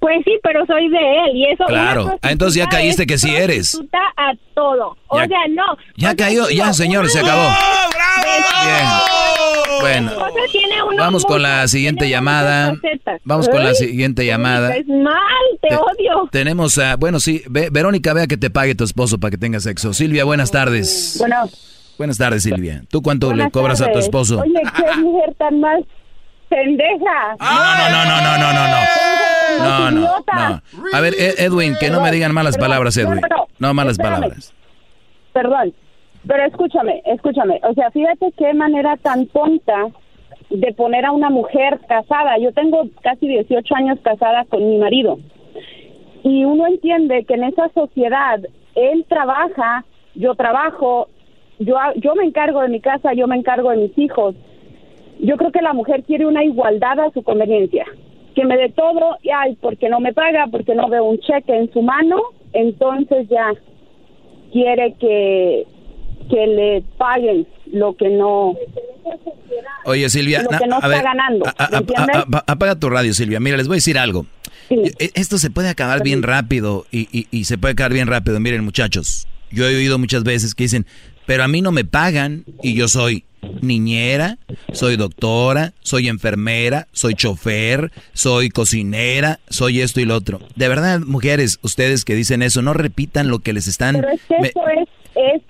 S50: Pues sí, pero soy de él y eso.
S3: Claro, ah, entonces ya caíste que sí eres.
S50: A todo. O sea, no.
S3: Ya cayó, ya señor, se acabó. ¡Oh, bravo! Bien. Bueno, vamos con la siguiente llamada. Vamos con la siguiente llamada.
S50: Es mal, te, odio.
S3: Tenemos a, bueno, sí, Verónica, vea que te pague tu esposo para que tenga sexo. Silvia, buenas tardes.
S50: Bueno.
S3: Buenas tardes, Silvia. ¿Tú cuánto le cobras a tu esposo?
S50: Oye, qué mujer tan más pendeja.
S3: No, no, no, no, no, no, no. No, no, no. A ver, Edwin, que no me digan malas palabras, Edwin. No malas palabras.
S50: Perdón, pero escúchame, escúchame. O sea, fíjate qué manera tan tonta de poner a una mujer casada. Yo tengo casi 18 años casada con mi marido. Y uno entiende que en esa sociedad él trabaja, yo trabajo, yo, yo me encargo de mi casa, yo me encargo de mis hijos yo creo que la mujer quiere una igualdad a su conveniencia. Que me dé todo y ay, porque no me paga, porque no veo un cheque en su mano, entonces ya quiere que, que le paguen lo que no
S3: Oye Silvia,
S50: lo que no está ganando.
S3: apaga tu radio Silvia. Mira, les voy a decir algo. E, esto se puede acabar bien rápido y, y, y se puede acabar bien rápido. Miren muchachos, yo he oído muchas veces que dicen, pero a mí no me pagan y yo soy niñera, soy doctora, soy enfermera, soy chofer, soy cocinera, soy esto y lo otro. De verdad, mujeres, ustedes que dicen eso, no repitan lo que les están...
S50: Pero es que eso es,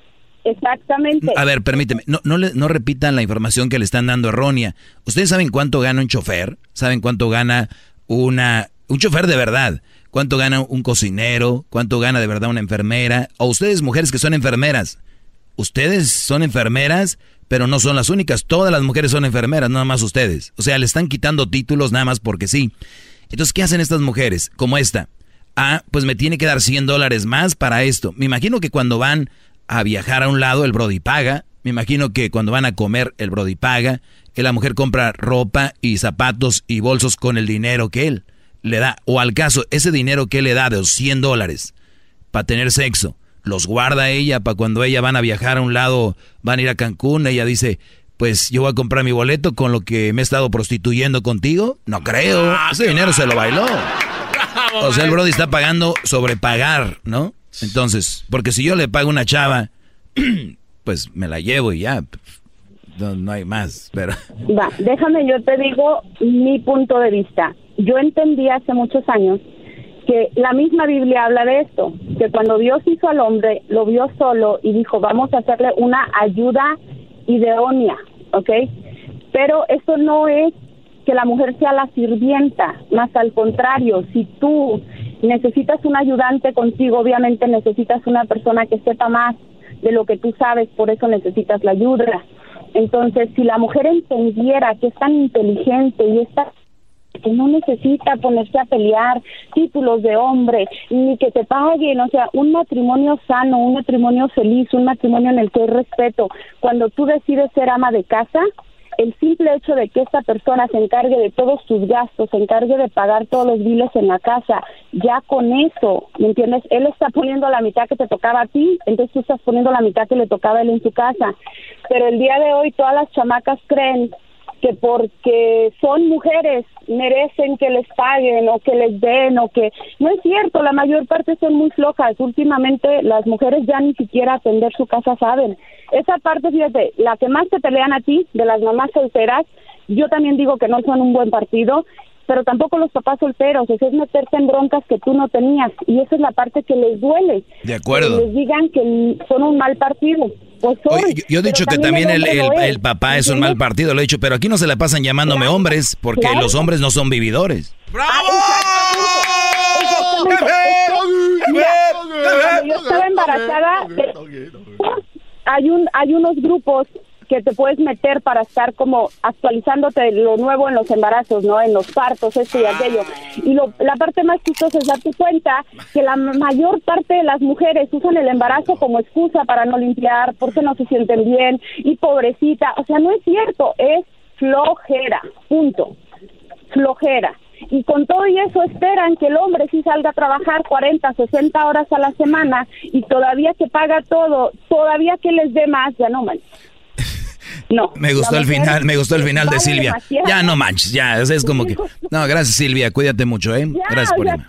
S50: exactamente...
S3: A ver, permíteme, no, no, no repitan la información que le están dando errónea. ¿Ustedes saben cuánto gana un chofer? ¿Saben cuánto gana una... un chofer de verdad? ¿Cuánto gana un cocinero? ¿Cuánto gana de verdad una enfermera? O ustedes, mujeres que son enfermeras, ustedes son enfermeras, pero no son las únicas. Todas las mujeres son enfermeras, nada más ustedes. O sea, le están quitando títulos nada más porque sí. Entonces, ¿qué hacen estas mujeres? Como esta. Ah, pues me tiene que dar 100 dólares más para esto. Me imagino que cuando van a viajar a un lado, el Brody paga. Me imagino que cuando van a comer, el Brody paga. Que la mujer compra ropa y zapatos y bolsos con el dinero que él le da. O al caso, ese dinero que él le da de los 100 dólares para tener sexo los guarda ella para cuando ella van a viajar a un lado, van a ir a Cancún, ella dice, pues yo voy a comprar mi boleto con lo que me he estado prostituyendo contigo. No creo. Ah, Ese dinero se lo bailó. o sea, el Brody está pagando sobre pagar, ¿no? Entonces, porque si yo le pago una chava, pues me la llevo y ya. No, no hay más, pero...
S50: Va, déjame, yo te digo mi punto de vista. Yo entendí hace muchos años que la misma Biblia habla de esto, que cuando Dios hizo al hombre, lo vio solo y dijo, vamos a hacerle una ayuda idónea, ¿ok? Pero eso no es que la mujer sea la sirvienta, más al contrario, si tú necesitas un ayudante contigo, obviamente necesitas una persona que sepa más de lo que tú sabes, por eso necesitas la ayuda. Entonces, si la mujer entendiera que es tan inteligente y está que no necesita ponerse a pelear títulos de hombre, ni que te paguen, o sea, un matrimonio sano, un matrimonio feliz, un matrimonio en el que hay respeto. Cuando tú decides ser ama de casa, el simple hecho de que esta persona se encargue de todos tus gastos, se encargue de pagar todos los biles en la casa, ya con eso, ¿me entiendes? Él está poniendo la mitad que te tocaba a ti, entonces tú estás poniendo la mitad que le tocaba a él en su casa. Pero el día de hoy todas las chamacas creen que porque son mujeres merecen que les paguen o que les den o que no es cierto, la mayor parte son muy flojas. Últimamente las mujeres ya ni siquiera atender su casa saben. Esa parte, fíjate, la que más te pelean a ti, de las mamás solteras, yo también digo que no son un buen partido, pero tampoco los papás solteros, eso es meterse en broncas que tú no tenías y esa es la parte que les duele.
S3: De acuerdo.
S50: Que les digan que son un mal partido. Pues
S3: yo he dicho que también el, el, papá es un mal partido, lo he dicho, pero aquí no se la pasan llamándome hombres, porque los hombres no son vividores.
S50: ¡Bravo! yo estaba embarazada, hay, un, hay unos grupos que te puedes meter para estar como actualizándote lo nuevo en los embarazos, ¿no? En los partos, esto y aquello. Y lo, la parte más chistosa es darte cuenta que la mayor parte de las mujeres usan el embarazo como excusa para no limpiar, porque no se sienten bien y pobrecita. O sea, no es cierto, es flojera, punto. Flojera. Y con todo y eso esperan que el hombre sí salga a trabajar 40, 60 horas a la semana y todavía que paga todo, todavía que les dé más, ya no man.
S51: No.
S3: Me gustó el final, me gustó el final de Silvia. Ya no manches, ya, es como que... No, gracias Silvia, cuídate mucho, ¿eh? Gracias por llamar.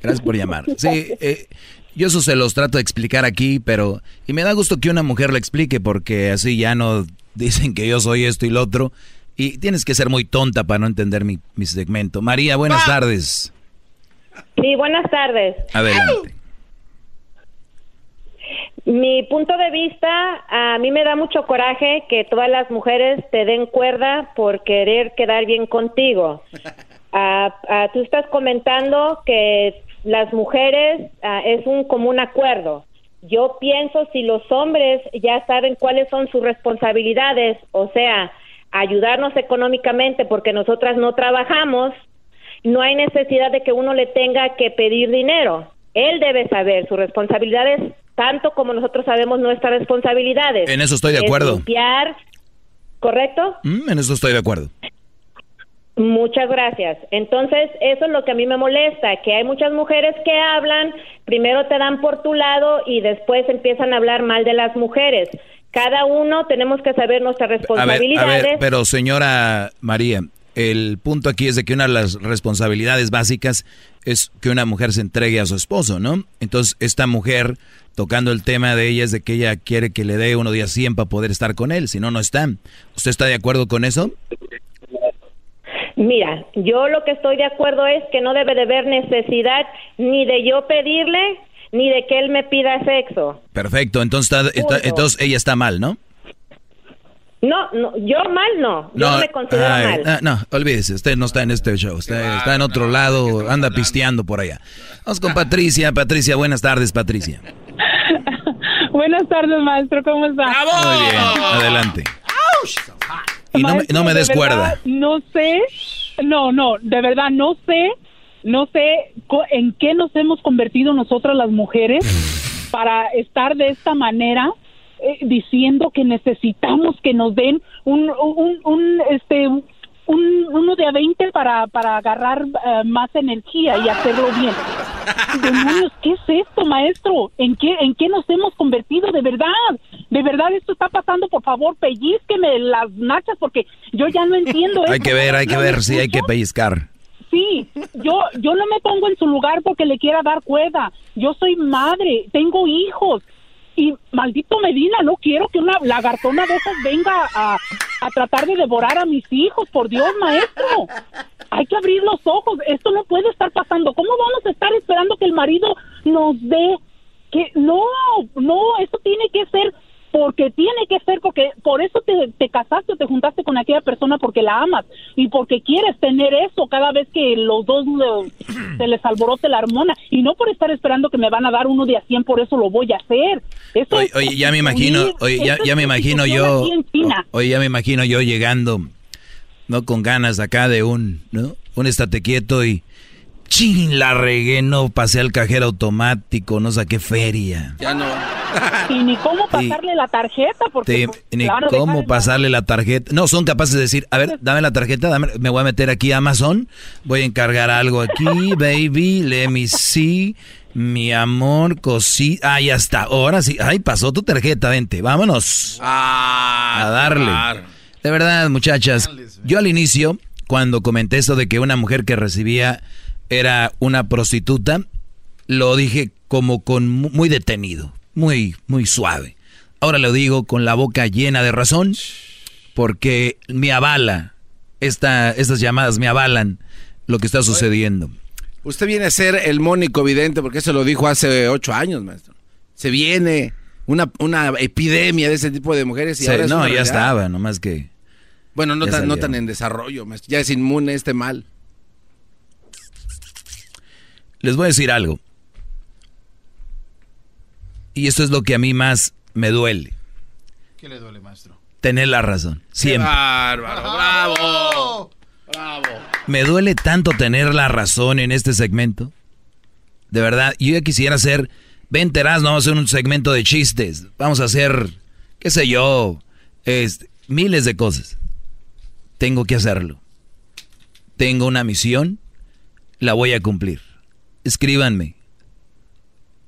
S3: Gracias por llamar. Sí, eh, yo eso se los trato de explicar aquí, pero... Y me da gusto que una mujer lo explique porque así ya no dicen que yo soy esto y lo otro. Y tienes que ser muy tonta para no entender mi, mi segmento. María, buenas tardes.
S51: Sí, buenas tardes.
S3: Adelante.
S51: Mi punto de vista, a mí me da mucho coraje que todas las mujeres te den cuerda por querer quedar bien contigo. Ah, ah, tú estás comentando que las mujeres ah, es un común acuerdo. Yo pienso si los hombres ya saben cuáles son sus responsabilidades, o sea, ayudarnos económicamente porque nosotras no trabajamos, no hay necesidad de que uno le tenga que pedir dinero. Él debe saber sus responsabilidades tanto como nosotros sabemos nuestras responsabilidades.
S3: En eso estoy de acuerdo.
S51: Limpiar, ¿correcto?
S3: Mm, en eso estoy de acuerdo.
S51: Muchas gracias. Entonces, eso es lo que a mí me molesta, que hay muchas mujeres que hablan, primero te dan por tu lado y después empiezan a hablar mal de las mujeres. Cada uno tenemos que saber nuestras responsabilidades.
S3: A ver, pero señora María, el punto aquí es de que una de las responsabilidades básicas es que una mujer se entregue a su esposo, ¿no? Entonces, esta mujer, tocando el tema de ella, es de que ella quiere que le dé uno día 100 para poder estar con él, si no, no está. ¿Usted está de acuerdo con eso?
S51: Mira, yo lo que estoy de acuerdo es que no debe de haber necesidad ni de yo pedirle, ni de que él me pida sexo.
S3: Perfecto, entonces, entonces ella está mal, ¿no?
S51: No, no, yo mal no. Yo no, me considero mal.
S3: Ah, no, olvídese, usted no está en este show. Usted está en otro lado, anda pisteando por allá. Vamos con Patricia. Patricia, buenas tardes, Patricia.
S52: buenas tardes, maestro. ¿Cómo está?
S3: Muy bien, adelante. Y no, me, no me descuerda.
S52: No sé, no, no, de verdad no sé, no sé en qué nos hemos convertido nosotras las mujeres para estar de esta manera eh, diciendo que necesitamos que nos den un, un, un este un, uno de a 20 para, para agarrar eh, más energía y hacerlo bien. Demonios, ¿qué es esto, maestro? ¿En qué, ¿En qué nos hemos convertido de verdad? De verdad esto está pasando, por favor, pellizqueme las nachas porque yo ya no entiendo.
S3: hay que ver, hay que ver, sí, hay que pellizcar.
S52: Sí, yo, yo no me pongo en su lugar porque le quiera dar cuerda. Yo soy madre, tengo hijos, y maldito Medina, no quiero que una lagartona de esas venga a, tratar de devorar a mis hijos, por Dios, maestro. Hay que abrir los ojos, esto no puede estar pasando. ¿Cómo vamos a estar esperando que el marido nos dé? Que no, no, esto tiene que ser porque tiene que ser, porque por eso te, te casaste o te juntaste con aquella persona porque la amas y porque quieres tener eso cada vez que los dos se les alborote la hormona y no por estar esperando que me van a dar uno de a 100, por eso lo voy a hacer.
S3: oye, ya me imagino, oye, ya, ya me imagino yo, oye, ya me imagino yo llegando, no con ganas acá de un, ¿no? Un estate quieto y Chin, la regué, no pasé al cajero automático, no saqué feria.
S52: Ya no. y ni cómo pasarle la tarjeta, porque...
S3: Pues, ni cómo pasarle la tarjeta. No, son capaces de decir, a ver, dame la tarjeta, dame, me voy a meter aquí a Amazon, voy a encargar algo aquí, baby, let me see, mi amor, cosita... Ah, ya está, ahora sí, ay, pasó tu tarjeta, vente, vámonos. Ah, a darle. De verdad, muchachas, yo al inicio, cuando comenté eso de que una mujer que recibía era una prostituta, lo dije como con muy detenido, muy, muy suave. Ahora lo digo con la boca llena de razón, porque me avala, esta, estas llamadas me avalan lo que está sucediendo.
S2: Usted viene a ser el mónico evidente, porque eso lo dijo hace ocho años, maestro. Se viene una, una epidemia de ese tipo de mujeres y ahora
S3: No, ya estaba, nomás que...
S2: Bueno, no tan, no tan en desarrollo, maestro. ya es inmune este mal.
S3: Les voy a decir algo. Y esto es lo que a mí más me duele.
S7: ¿Qué le duele, maestro?
S3: Tener la razón. Siempre.
S7: bárbaro! ¡Bravo! ¡Bravo!
S3: Me duele tanto tener la razón en este segmento. De verdad, yo ya quisiera hacer. Ven, no vamos a hacer un segmento de chistes. Vamos a hacer, qué sé yo, este, miles de cosas. Tengo que hacerlo. Tengo una misión, la voy a cumplir escríbanme.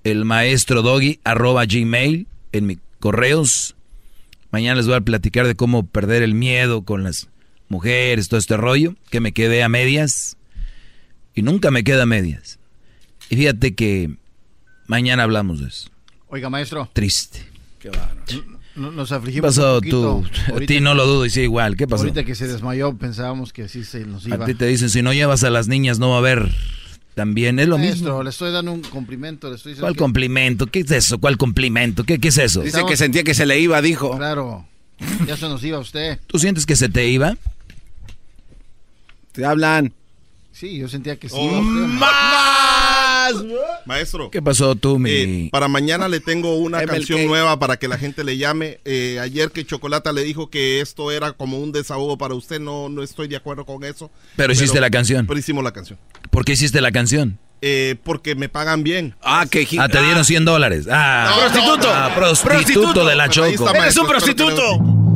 S3: El maestro doggy arroba gmail en mis correos Mañana les voy a platicar de cómo perder el miedo con las mujeres, todo este rollo, que me quedé a medias. Y nunca me queda a medias. Y fíjate que mañana hablamos de eso.
S53: Oiga, maestro.
S3: Triste.
S53: Qué Nos afligimos.
S3: ¿Qué pasó tú? A ti no lo dudo y sí igual. ¿Qué pasó?
S53: Ahorita que se desmayó pensábamos que así se nos iba.
S3: A ti te dicen, si no llevas a las niñas no va a haber también es lo
S53: Maestro,
S3: mismo.
S53: le estoy dando un complimento. Le estoy
S3: ¿Cuál complimento? ¿Qué es eso? ¿Cuál complimento? ¿Qué, qué es eso?
S2: Dice que sentía que se le iba, dijo.
S53: Claro. Ya se nos iba usted.
S3: ¿Tú sientes que se te iba?
S2: Te hablan.
S53: Sí, yo sentía que sí.
S12: Oh, ¡Más! Maestro.
S3: ¿Qué pasó tú, mi...?
S12: Eh, para mañana le tengo una
S3: MLK.
S12: canción nueva para que la gente le llame. Eh, ayer que Chocolata le dijo que esto era como un desahogo para usted, no, no estoy de acuerdo con eso.
S3: Pero hiciste la canción.
S12: Pero hicimos la canción.
S3: ¿Por qué hiciste la canción?
S12: Eh, porque me pagan bien.
S2: Ah, que
S3: Ah, te dieron 100 dólares. Ah,
S12: prostituto.
S3: Ah, prostituto de la Choco.
S12: Eres un prostituto.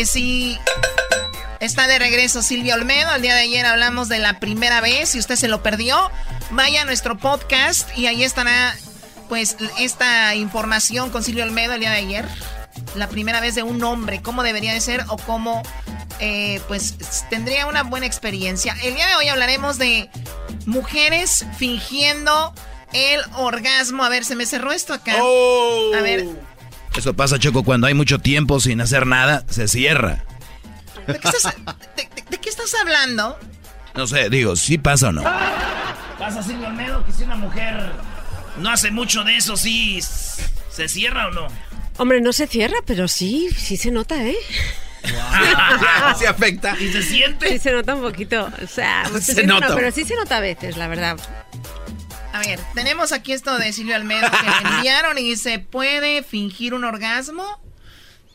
S9: y está de regreso Silvia Olmedo. El día de ayer hablamos de la primera vez. Si usted se lo perdió, vaya a nuestro podcast y ahí estará pues esta información con Silvia Olmedo el día de ayer. La primera vez de un hombre, cómo debería de ser o cómo eh, pues tendría una buena experiencia. El día de hoy hablaremos de mujeres fingiendo el orgasmo. A ver, se me cerró esto acá. A ver,
S3: Eso pasa, Choco, cuando hay mucho tiempo sin hacer nada, se cierra.
S9: ¿de qué estás, de- de- de qué estás hablando?
S3: No sé, digo, ¿sí pasa o no?
S24: Pasa Silvio Olmedo que si una mujer no hace mucho de eso, sí se cierra o no.
S54: Hombre, no se cierra, pero sí, sí se nota, ¿eh?
S2: Se afecta.
S24: ¿Y se siente?
S54: Sí se nota un poquito. O sea,
S2: Se
S54: siente,
S2: nota.
S54: no, pero sí se nota a veces, la verdad.
S9: A ver, tenemos aquí esto de Silvio Almedo que me enviaron y dice, ¿puede fingir un orgasmo?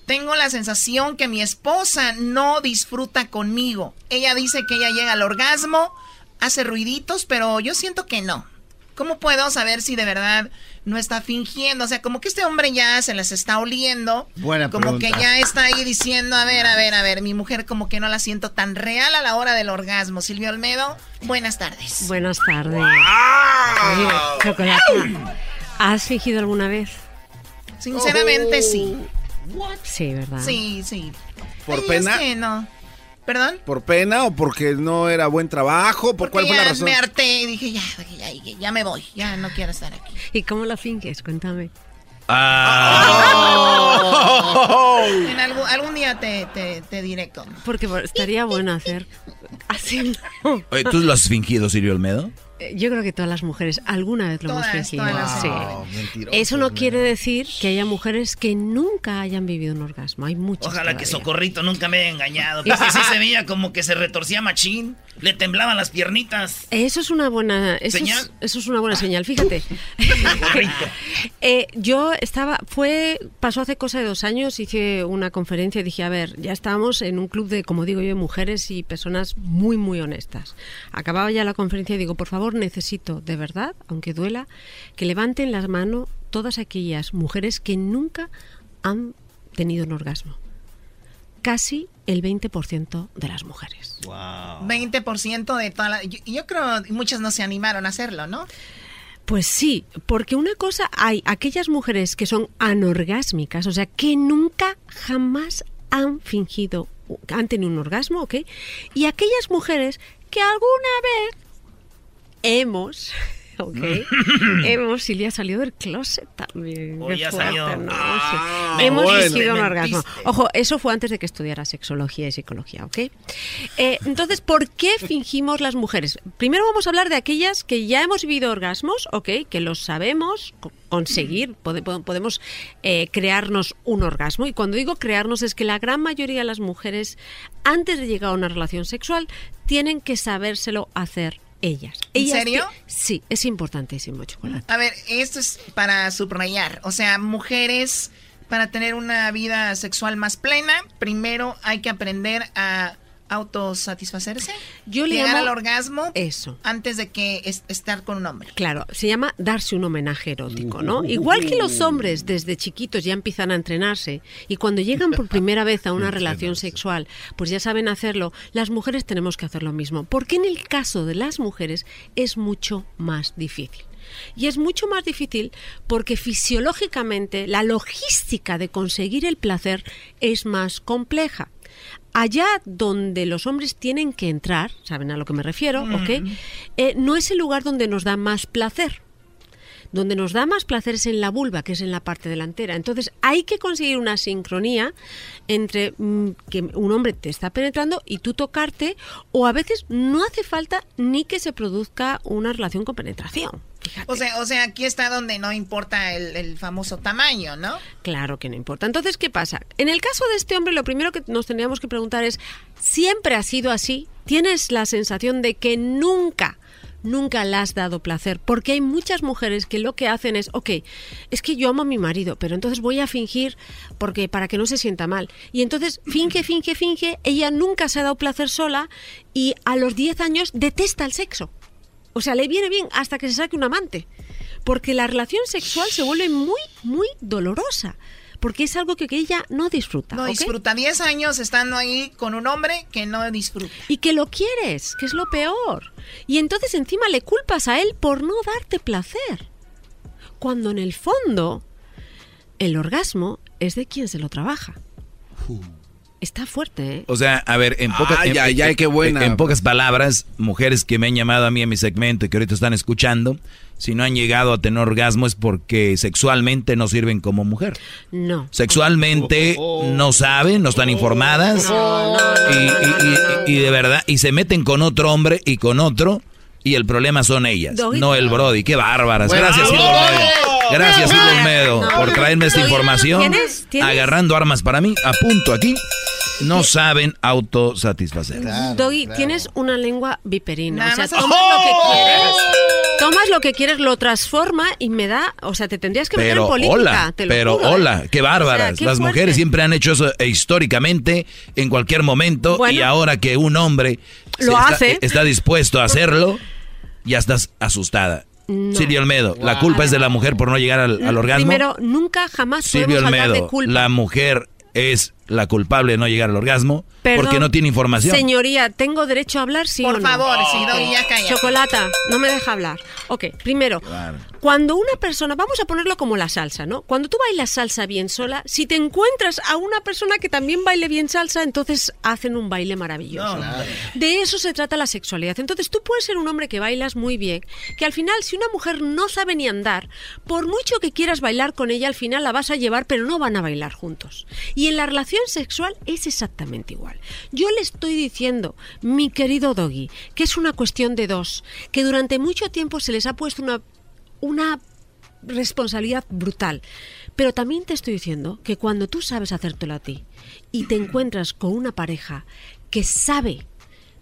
S9: Tengo la sensación que mi esposa no disfruta conmigo. Ella dice que ella llega al orgasmo, hace ruiditos, pero yo siento que no. ¿Cómo puedo saber si de verdad no está fingiendo? O sea, como que este hombre ya se las está oliendo.
S53: Buena
S9: Como que ya está ahí diciendo, a ver, a ver, a ver, mi mujer como que no la siento tan real a la hora del orgasmo. Silvio Olmedo, buenas tardes.
S54: Buenas tardes. Oye, Chocolate, ¿has fingido alguna vez?
S9: Sinceramente, sí.
S54: Sí, ¿verdad?
S9: Sí, sí.
S2: ¿Por
S9: Ay,
S2: pena?
S9: Es que no. ¿Perdón?
S2: ¿Por pena o porque no era buen trabajo? ¿Por cuál fue
S9: ya
S2: la razón?
S9: me harté y dije, ya, ya, ya, ya me voy. Ya no quiero estar aquí.
S54: ¿Y cómo lo finges? Cuéntame.
S3: Ah.
S9: En algún, algún día te, te, te diré cómo.
S54: Porque estaría bueno hacer así.
S3: ¿tú lo has fingido, Silvio Olmedo?
S54: Eh, Yo creo que todas las mujeres alguna vez lo
S9: Todas,
S54: hemos fingido. Sí. Eso no quiere decir que haya mujeres que nunca hayan vivido un orgasmo. Hay muchas.
S24: Ojalá que. Socorrito nunca me haya engañado. Porque sí se veía como que se retorcía machín. Le temblaban las piernitas.
S54: Eso es una buena eso
S24: ¿Señal?
S54: Es, eso es una buena señal. Fíjate, Eh, yo estaba fue pasó hace cosa de dos años hice una conferencia y dije a ver ya estábamos en un club de como digo yo mujeres y personas muy muy honestas. Acababa ya la conferencia y digo por favor necesito de verdad aunque duela que levanten las manos todas aquellas mujeres que nunca han tenido un orgasmo. Casi el 20% de las mujeres.
S9: 20% de toda la... Yo, yo creo que muchas no se animaron a hacerlo, ¿no?
S54: Pues sí, porque una cosa hay, aquellas mujeres que son anorgásmicas, o sea, que nunca jamás han fingido, han tenido un orgasmo, ¿ok? Y aquellas mujeres que alguna vez hemos ¿ok? Hemos, Silvia salió del closet también. Fuerte,
S24: salió.
S54: ¿no?
S24: Ah,
S54: Sí. Hemos
S24: bueno.
S54: fingido un orgasmo. Ojo, eso fue antes de que estudiara sexología y psicología, ¿ok? Eh, entonces, ¿por qué fingimos las mujeres? Primero vamos a hablar de aquellas que ya hemos vivido orgasmos, ¿ok? Que los sabemos co- conseguir, pode- po- podemos eh, crearnos un orgasmo. Y cuando digo crearnos es que la gran mayoría de las mujeres, antes de llegar a una relación sexual, tienen que sabérselo hacer ellas.
S10: ¿En serio?
S54: Sí, es importantísimo, chocolate.
S10: A ver, esto es para subrayar. O sea, mujeres, para tener una vida sexual más plena, primero hay que aprender a autosatisfacerse.
S54: Yo le
S10: llegar
S54: llamo-
S10: al orgasmo
S54: Eso.
S10: antes de que es- estar con un hombre.
S54: Claro, se llama darse un homenaje erótico, ¿no? Igual que los hombres desde chiquitos ya empiezan a entrenarse y cuando llegan por primera vez a una relación sexual, pues ya saben hacerlo, las mujeres tenemos que hacer lo mismo. Porque en el caso de las mujeres es mucho más difícil. Y es mucho más difícil porque fisiológicamente la logística de conseguir el placer es más compleja. Allá donde los hombres tienen que entrar, ¿saben a lo que me refiero? ¿Ok? Eh, no es el lugar donde nos da más placer. Donde nos da más placer es en la vulva, que es en la parte delantera. Entonces hay que conseguir una sincronía entre mm, que un hombre te está penetrando y tú tocarte, o a veces no hace falta ni que se produzca una relación con penetración.
S10: O sea, o sea, aquí está donde no importa el, el famoso tamaño, ¿no?
S54: Claro que no importa. Entonces, ¿qué pasa? En el caso de este hombre, lo primero que nos tendríamos que preguntar es, ¿siempre ha sido así? ¿Tienes la sensación de que nunca, nunca le has dado placer? Porque hay muchas mujeres que lo que hacen es, ok, es que yo amo a mi marido, pero entonces voy a fingir porque para que no se sienta mal. Y entonces finge, finge, finge, ella nunca se ha dado placer sola y a los 10 años detesta el sexo. O sea, le viene bien hasta que se saque un amante. Porque la relación sexual se vuelve muy, muy dolorosa. Porque es algo que, que ella no disfruta.
S10: No disfruta 10 años estando ahí con un hombre que no disfruta.
S54: Y que lo quieres, que es lo peor. Y entonces encima le culpas a él por no darte placer. Cuando en el fondo el orgasmo es de quien se lo trabaja. Está fuerte, ¿eh?
S3: O sea, a ver, en pocas,
S2: Ay,
S3: en-
S2: ay, ay,
S3: en-
S2: qué buena.
S3: en pocas palabras, mujeres que me han llamado a mí en mi segmento y que ahorita están escuchando, si no han llegado a tener orgasmo es porque sexualmente no sirven como mujer.
S54: No.
S3: Sexualmente no saben, no están informadas y, y- y- y de verdad, y se meten con otro hombre y con otro y el problema son ellas,
S54: Doggy.
S3: no el Brody. Qué bárbaras.
S54: Bueno.
S3: Gracias, Silvio Olmedo. Gracias, Silvio Olmedo,
S54: No.
S3: por traerme esta información.
S54: ¿tienes? ¿Tienes?
S3: Agarrando armas para mí, a punto aquí. No saben autosatisfacer.
S54: Doggy, tienes una lengua viperina.
S10: Nada
S54: o sea,
S10: más-
S54: tomas
S10: ¡Oh!
S54: lo que quieres. Tomas lo que quieres, lo transforma y me da, o sea, te tendrías que meter en política,
S3: hola,
S54: te lo
S3: pero
S54: juro, ¿eh?
S3: hola, qué bárbaras.
S54: O sea, qué
S3: Las
S54: fuerte.
S3: mujeres siempre han hecho eso eh, históricamente, en cualquier momento,
S54: Bueno.
S3: y ahora que un hombre
S54: Lo
S3: está,
S54: hace.
S3: está dispuesto a hacerlo, ya estás asustada.
S54: No.
S3: Silvia Olmedo, la culpa es de la mujer por no llegar al, al orgasmo.
S54: Primero, nunca jamás
S3: Silvia
S54: podemos hablar de
S3: Olmedo,
S54: culpa.
S3: la mujer es la culpable de no llegar al orgasmo
S54: Perdón,
S3: porque no tiene información.
S54: Señoría, ¿tengo derecho a hablar? Sí
S10: Por
S54: o no?
S10: favor, sí, Doggy, ya calla.
S54: Chocolata, no me deja hablar. Ok, primero, cuando una persona, vamos a ponerlo como la salsa, ¿no? Cuando tú bailas salsa bien sola, si te encuentras a una persona que también baile bien salsa, entonces hacen un baile maravilloso. De eso se trata la sexualidad. Entonces tú puedes ser un hombre que bailas muy bien, que al final si una mujer no sabe ni andar, por mucho que quieras bailar con ella, al final la vas a llevar, pero no van a bailar juntos. Y en la relación sexual es exactamente igual. Yo le estoy diciendo, mi querido Doggy, que es una cuestión de dos, que durante mucho tiempo se les ha puesto una, una responsabilidad brutal. Pero también te estoy diciendo que cuando tú sabes hacértelo a ti y te encuentras con una pareja que sabe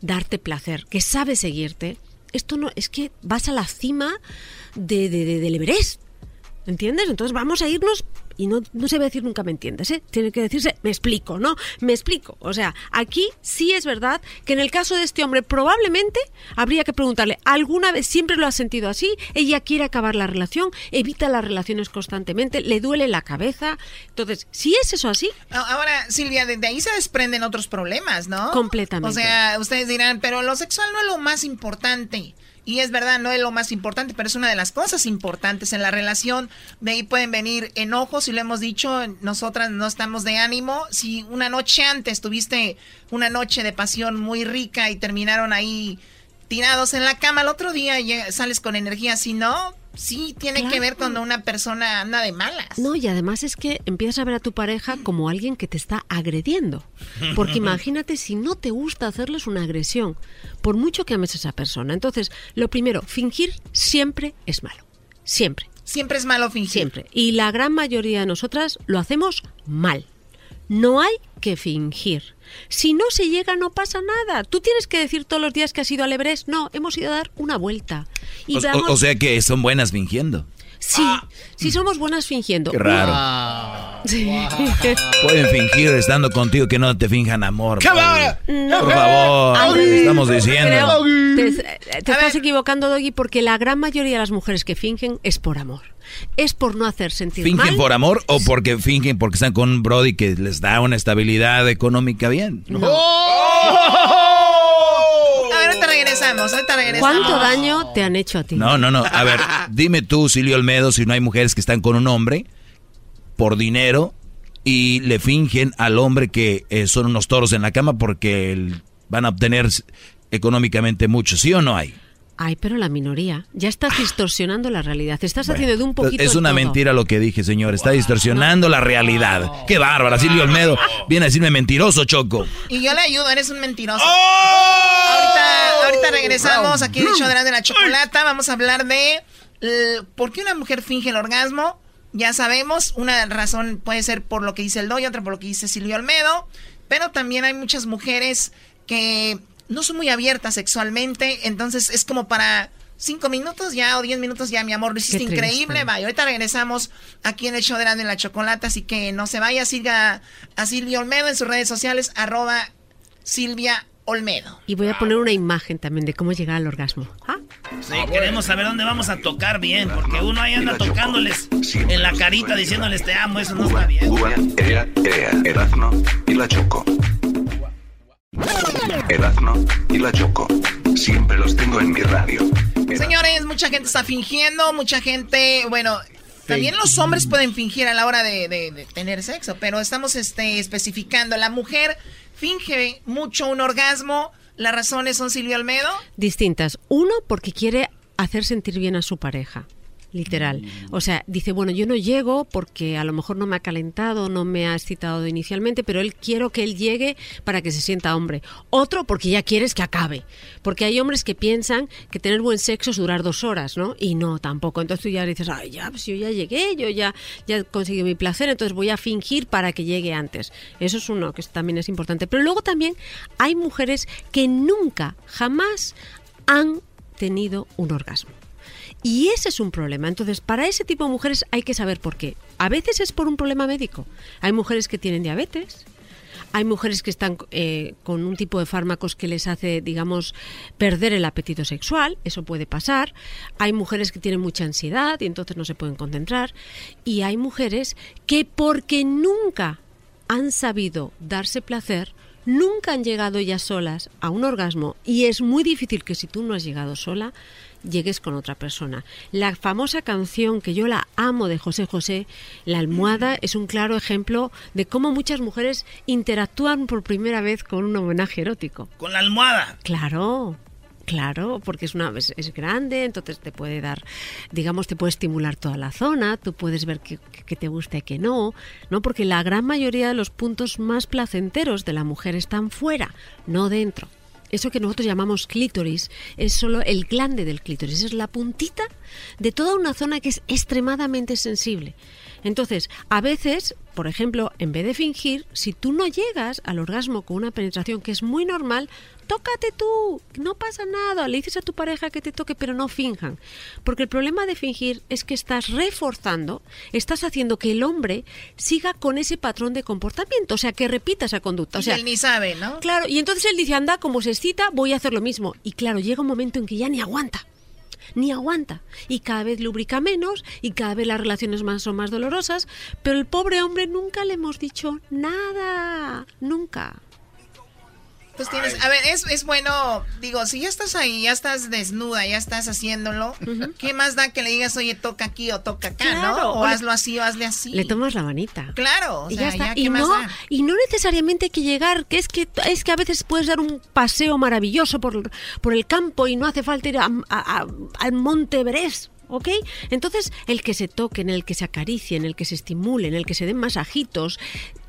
S54: darte placer, que sabe seguirte, esto no es que vas a la cima de, de- de- del Everest. ¿Entiendes? Entonces vamos a irnos y no, no se va a decir nunca me entiendes, ¿eh? Tiene que decirse me explico, ¿no? Me explico. O sea, aquí sí es verdad que en el caso de este hombre probablemente habría que preguntarle, ¿alguna vez siempre lo ha sentido así? Ella quiere acabar la relación, evita las relaciones constantemente, le duele la cabeza. Entonces, si es eso así,
S10: Ahora, Silvia, de, de ahí se desprenden otros problemas, ¿no?
S54: Completamente.
S10: O sea, ustedes dirán, pero lo sexual no es lo más importante. Y es verdad, no es lo más importante, pero es una de las cosas importantes en la relación. De ahí pueden venir enojos, y lo hemos dicho, nosotras no estamos de ánimo. Si una noche antes tuviste una noche de pasión muy rica y terminaron ahí
S9: tirados en la cama, al otro día sales con energía, si no, sí tiene que ver cuando una persona anda de malas.
S54: No, y además es que empiezas a ver a tu pareja como alguien que te está agrediendo. Porque imagínate si no te gusta hacerles una agresión, por mucho que ames a esa persona. Entonces, lo primero, fingir siempre es malo. Siempre.
S9: Siempre es malo fingir.
S54: Siempre. Y la gran mayoría de nosotras lo hacemos mal. No hay que fingir. Si no se llega, no pasa nada. Tú tienes que decir todos los días que has ido al Everest. No, hemos ido a dar una vuelta.
S3: o, sea que son buenas fingiendo.
S54: Sí, sí somos buenas fingiendo.
S3: Qué raro. Pueden fingir estando contigo que no te finjan amor. ¿Qué va? Por favor, estamos diciendo.
S54: te, te estás equivocando, Doggy, porque la gran mayoría de las mujeres que fingen es por amor es por no hacer sentir
S3: ¿Fingen por amor o porque fingen porque están con un Brody que les da una estabilidad económica bien?
S9: No. ¡Oh! ahorita regresamos, ahorita regresamos.
S54: ¿Cuánto daño te han hecho a ti?
S3: No, no, no. A ver, dime tú, Silvio Olmedo, si no hay mujeres que están con un hombre por dinero y le fingen al hombre que eh, son unos toros en la cama porque van a obtener económicamente mucho, ¿sí o no hay?
S54: Ay, pero la minoría. Ya estás distorsionando la realidad. Estás haciendo de un poquito.
S3: Es una mentira lo que dije, señor. Está distorsionando la realidad. Qué bárbara. Silvio Olmedo viene a decirme mentiroso, Choco.
S9: Y yo le ayudo, eres un mentiroso. Ahorita, ahorita regresamos aquí en el show de la chocolata. Vamos a hablar de por qué una mujer finge el orgasmo. Ya sabemos, una razón puede ser por lo que dice el doy, otra por lo que dice Silvio Olmedo. Pero también hay muchas mujeres que no soy muy abierta sexualmente, entonces es como para cinco minutos ya o diez minutos ya, mi amor, lo hiciste increíble, vaya. Ahorita regresamos aquí en el show de la, de la chocolate, así que no se vaya, siga a Silvia Olmedo en sus redes sociales, arroba Silvia Olmedo.
S54: Y voy a poner una imagen también de cómo llegar al orgasmo. ¿Ah?
S24: Sí, queremos saber dónde vamos a tocar bien, porque uno ahí anda tocándoles en la carita diciéndoles te amo, eso no está bien.
S55: y la Choco. Erazno y la Choco. Siempre los tengo en mi radio.
S9: Señores, mucha gente está fingiendo, mucha gente, bueno, también los hombres pueden fingir a la hora de, tener sexo, pero estamos este, especificando. La mujer finge mucho un orgasmo. ¿Las razones son Silvio Almedo?
S54: Distintas. Uno, porque quiere hacer sentir bien a su pareja literal. O sea, dice, bueno, yo no llego porque a lo mejor no me ha calentado, no me ha excitado inicialmente, pero él quiero que él llegue para que se sienta hombre. Otro porque ya quieres que acabe. Porque hay hombres que piensan que tener buen sexo es durar dos horas, ¿no? Y no, tampoco. Entonces tú ya dices, ay, ya, pues yo ya llegué, yo ya, ya conseguí mi placer, entonces voy a fingir para que llegue antes. Eso es uno que también es importante. Pero luego también hay mujeres que nunca, jamás han tenido un orgasmo. Y ese es un problema. Entonces, para ese tipo de mujeres hay que saber por qué. A veces es por un problema médico. Hay mujeres que tienen diabetes, hay mujeres que están eh, con un tipo de fármacos que les hace, digamos, perder el apetito sexual, eso puede pasar. Hay mujeres que tienen mucha ansiedad y entonces no se pueden concentrar. Y hay mujeres que porque nunca han sabido darse placer, nunca han llegado ya solas a un orgasmo. Y es muy difícil que si tú no has llegado sola, llegues con otra persona. La famosa canción que yo la amo de José José, La almohada, es un claro ejemplo de cómo muchas mujeres interactúan por primera vez con un homenaje erótico.
S24: Con la almohada.
S54: Claro. Claro, porque es una es, grande, entonces te puede dar, digamos, te puede estimular toda la zona, tú puedes ver que, que te gusta y que no, no, porque la gran mayoría de los puntos más placenteros de la mujer están fuera, no dentro eso que nosotros llamamos clítoris es solo el glande del clítoris, es la puntita de toda una zona que es extremadamente sensible. Entonces, a veces, por ejemplo, en vez de fingir, si tú no llegas al orgasmo con una penetración que es muy normal, tócate tú, no pasa nada, le dices a tu pareja que te toque, pero no finjan. Porque el problema de fingir es que estás reforzando, estás haciendo que el hombre siga con ese patrón de comportamiento, o sea, que repita esa conducta. O sea,
S9: él ni sabe, ¿no?
S54: Claro, y entonces él dice, anda, como se excita, voy a hacer lo mismo. Y claro, llega un momento en que ya ni aguanta ni aguanta y cada vez lubrica menos y cada vez las relaciones más son más dolorosas, pero el pobre hombre nunca le hemos dicho nada, nunca.
S9: Entonces tienes, a ver, es, es bueno, digo, si ya estás ahí, ya estás desnuda, ya estás haciéndolo, ¿qué más da que le digas, oye, toca aquí o toca acá,
S54: Claro,
S9: ¿no? O
S54: o le-
S9: hazlo así o hazle así.
S54: Le tomas la manita.
S9: Claro, o
S54: y ya está.
S9: ya, ¿qué
S54: y,
S9: más
S54: no,
S9: da?
S54: y no necesariamente hay que llegar, que es que es que a veces puedes dar un paseo maravilloso por, por el campo y no hace falta ir a- a- a- al Monte Everest. ¿Ok? Entonces, el que se toque, en el que se acaricie, en el que se estimule, en el que se den masajitos,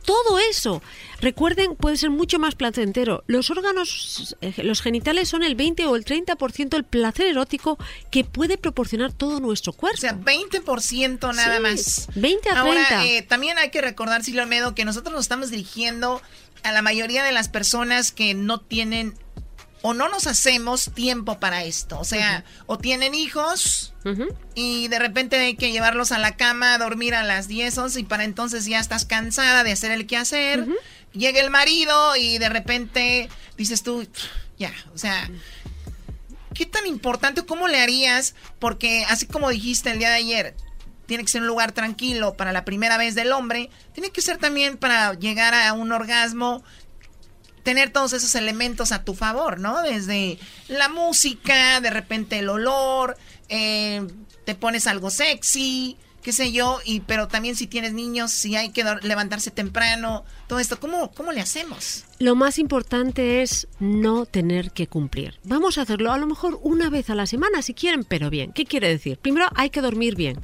S54: todo eso, recuerden, puede ser mucho más placentero. Los órganos, eh, los genitales son el 20 o el 30% del placer erótico que puede proporcionar todo nuestro cuerpo.
S9: O sea, 20% nada
S54: Sí,
S9: más.
S54: 20 a
S9: Ahora,
S54: 30.
S9: eh, también hay que recordar, Silvio Almedo, que nosotros nos estamos dirigiendo a la mayoría de las personas que no tienen o no nos hacemos tiempo para esto. O sea, o tienen hijos y de repente hay que llevarlos a la cama a dormir a las 10, 11 y para entonces ya estás cansada de hacer el quehacer. Llega el marido y de repente dices tú, ya, o sea, ¿qué tan importante o cómo le harías? Porque así como dijiste el día de ayer, tiene que ser un lugar tranquilo para la primera vez del hombre, tiene que ser también para llegar a un orgasmo, tener todos esos elementos a tu favor, ¿no? Desde la música, de repente el olor, eh, te pones algo sexy, qué sé yo, y pero también si tienes niños, si hay que levantarse temprano, todo esto, ¿cómo, cómo le hacemos?
S54: Lo más importante es no tener que cumplir. Vamos a hacerlo a lo mejor una vez a la semana si quieren, pero bien. ¿Qué quiere decir? Primero hay que dormir bien.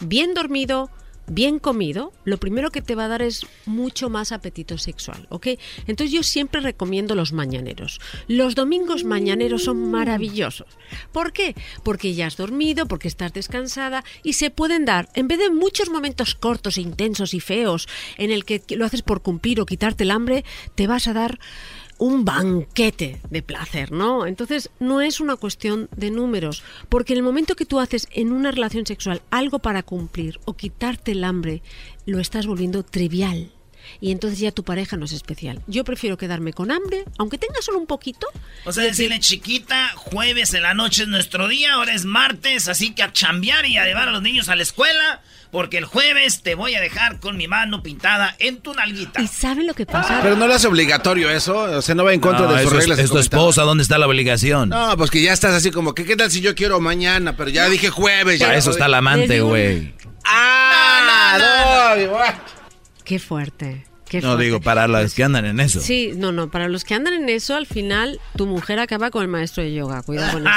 S54: Bien dormido, bien comido, lo primero que te va a dar es mucho más apetito sexual, ¿ok? Entonces yo siempre recomiendo los mañaneros. Los domingos mañaneros son maravillosos. ¿Por qué? Porque ya has dormido, porque estás descansada y se pueden dar, en vez de muchos momentos cortos, intensos y feos, en el que lo haces por cumplir o quitarte el hambre, te vas a dar un banquete de placer, ¿no? Entonces no es una cuestión de números, porque en el momento que tú haces en una relación sexual algo para cumplir o quitarte el hambre, lo estás volviendo trivial. Y entonces ya tu pareja no es especial. Yo prefiero quedarme con hambre, aunque tenga solo un poquito.
S24: O sea, decirle chiquita, jueves en la noche es nuestro día, ahora es martes, así que a chambear y a llevar a los niños a la escuela, porque el jueves te voy a dejar con mi mano pintada en tu nalguita.
S54: ¿Y saben lo que pasa?
S2: Pero no le hace obligatorio eso, o sea, no va en contra
S3: No,
S2: de sus
S3: es-
S2: reglas.
S3: es tu esposa, ¿dónde está la obligación?
S2: No, pues que ya estás así como que, ¿qué tal si yo quiero mañana? Pero ya dije jueves. Ya,
S3: eso está el amante, güey.
S2: Ah, no.
S54: Qué fuerte.
S3: No digo para los que andan en eso.
S54: Sí, no, no, para los que andan en eso, al final tu mujer acaba con el maestro de yoga. Cuidado con eso.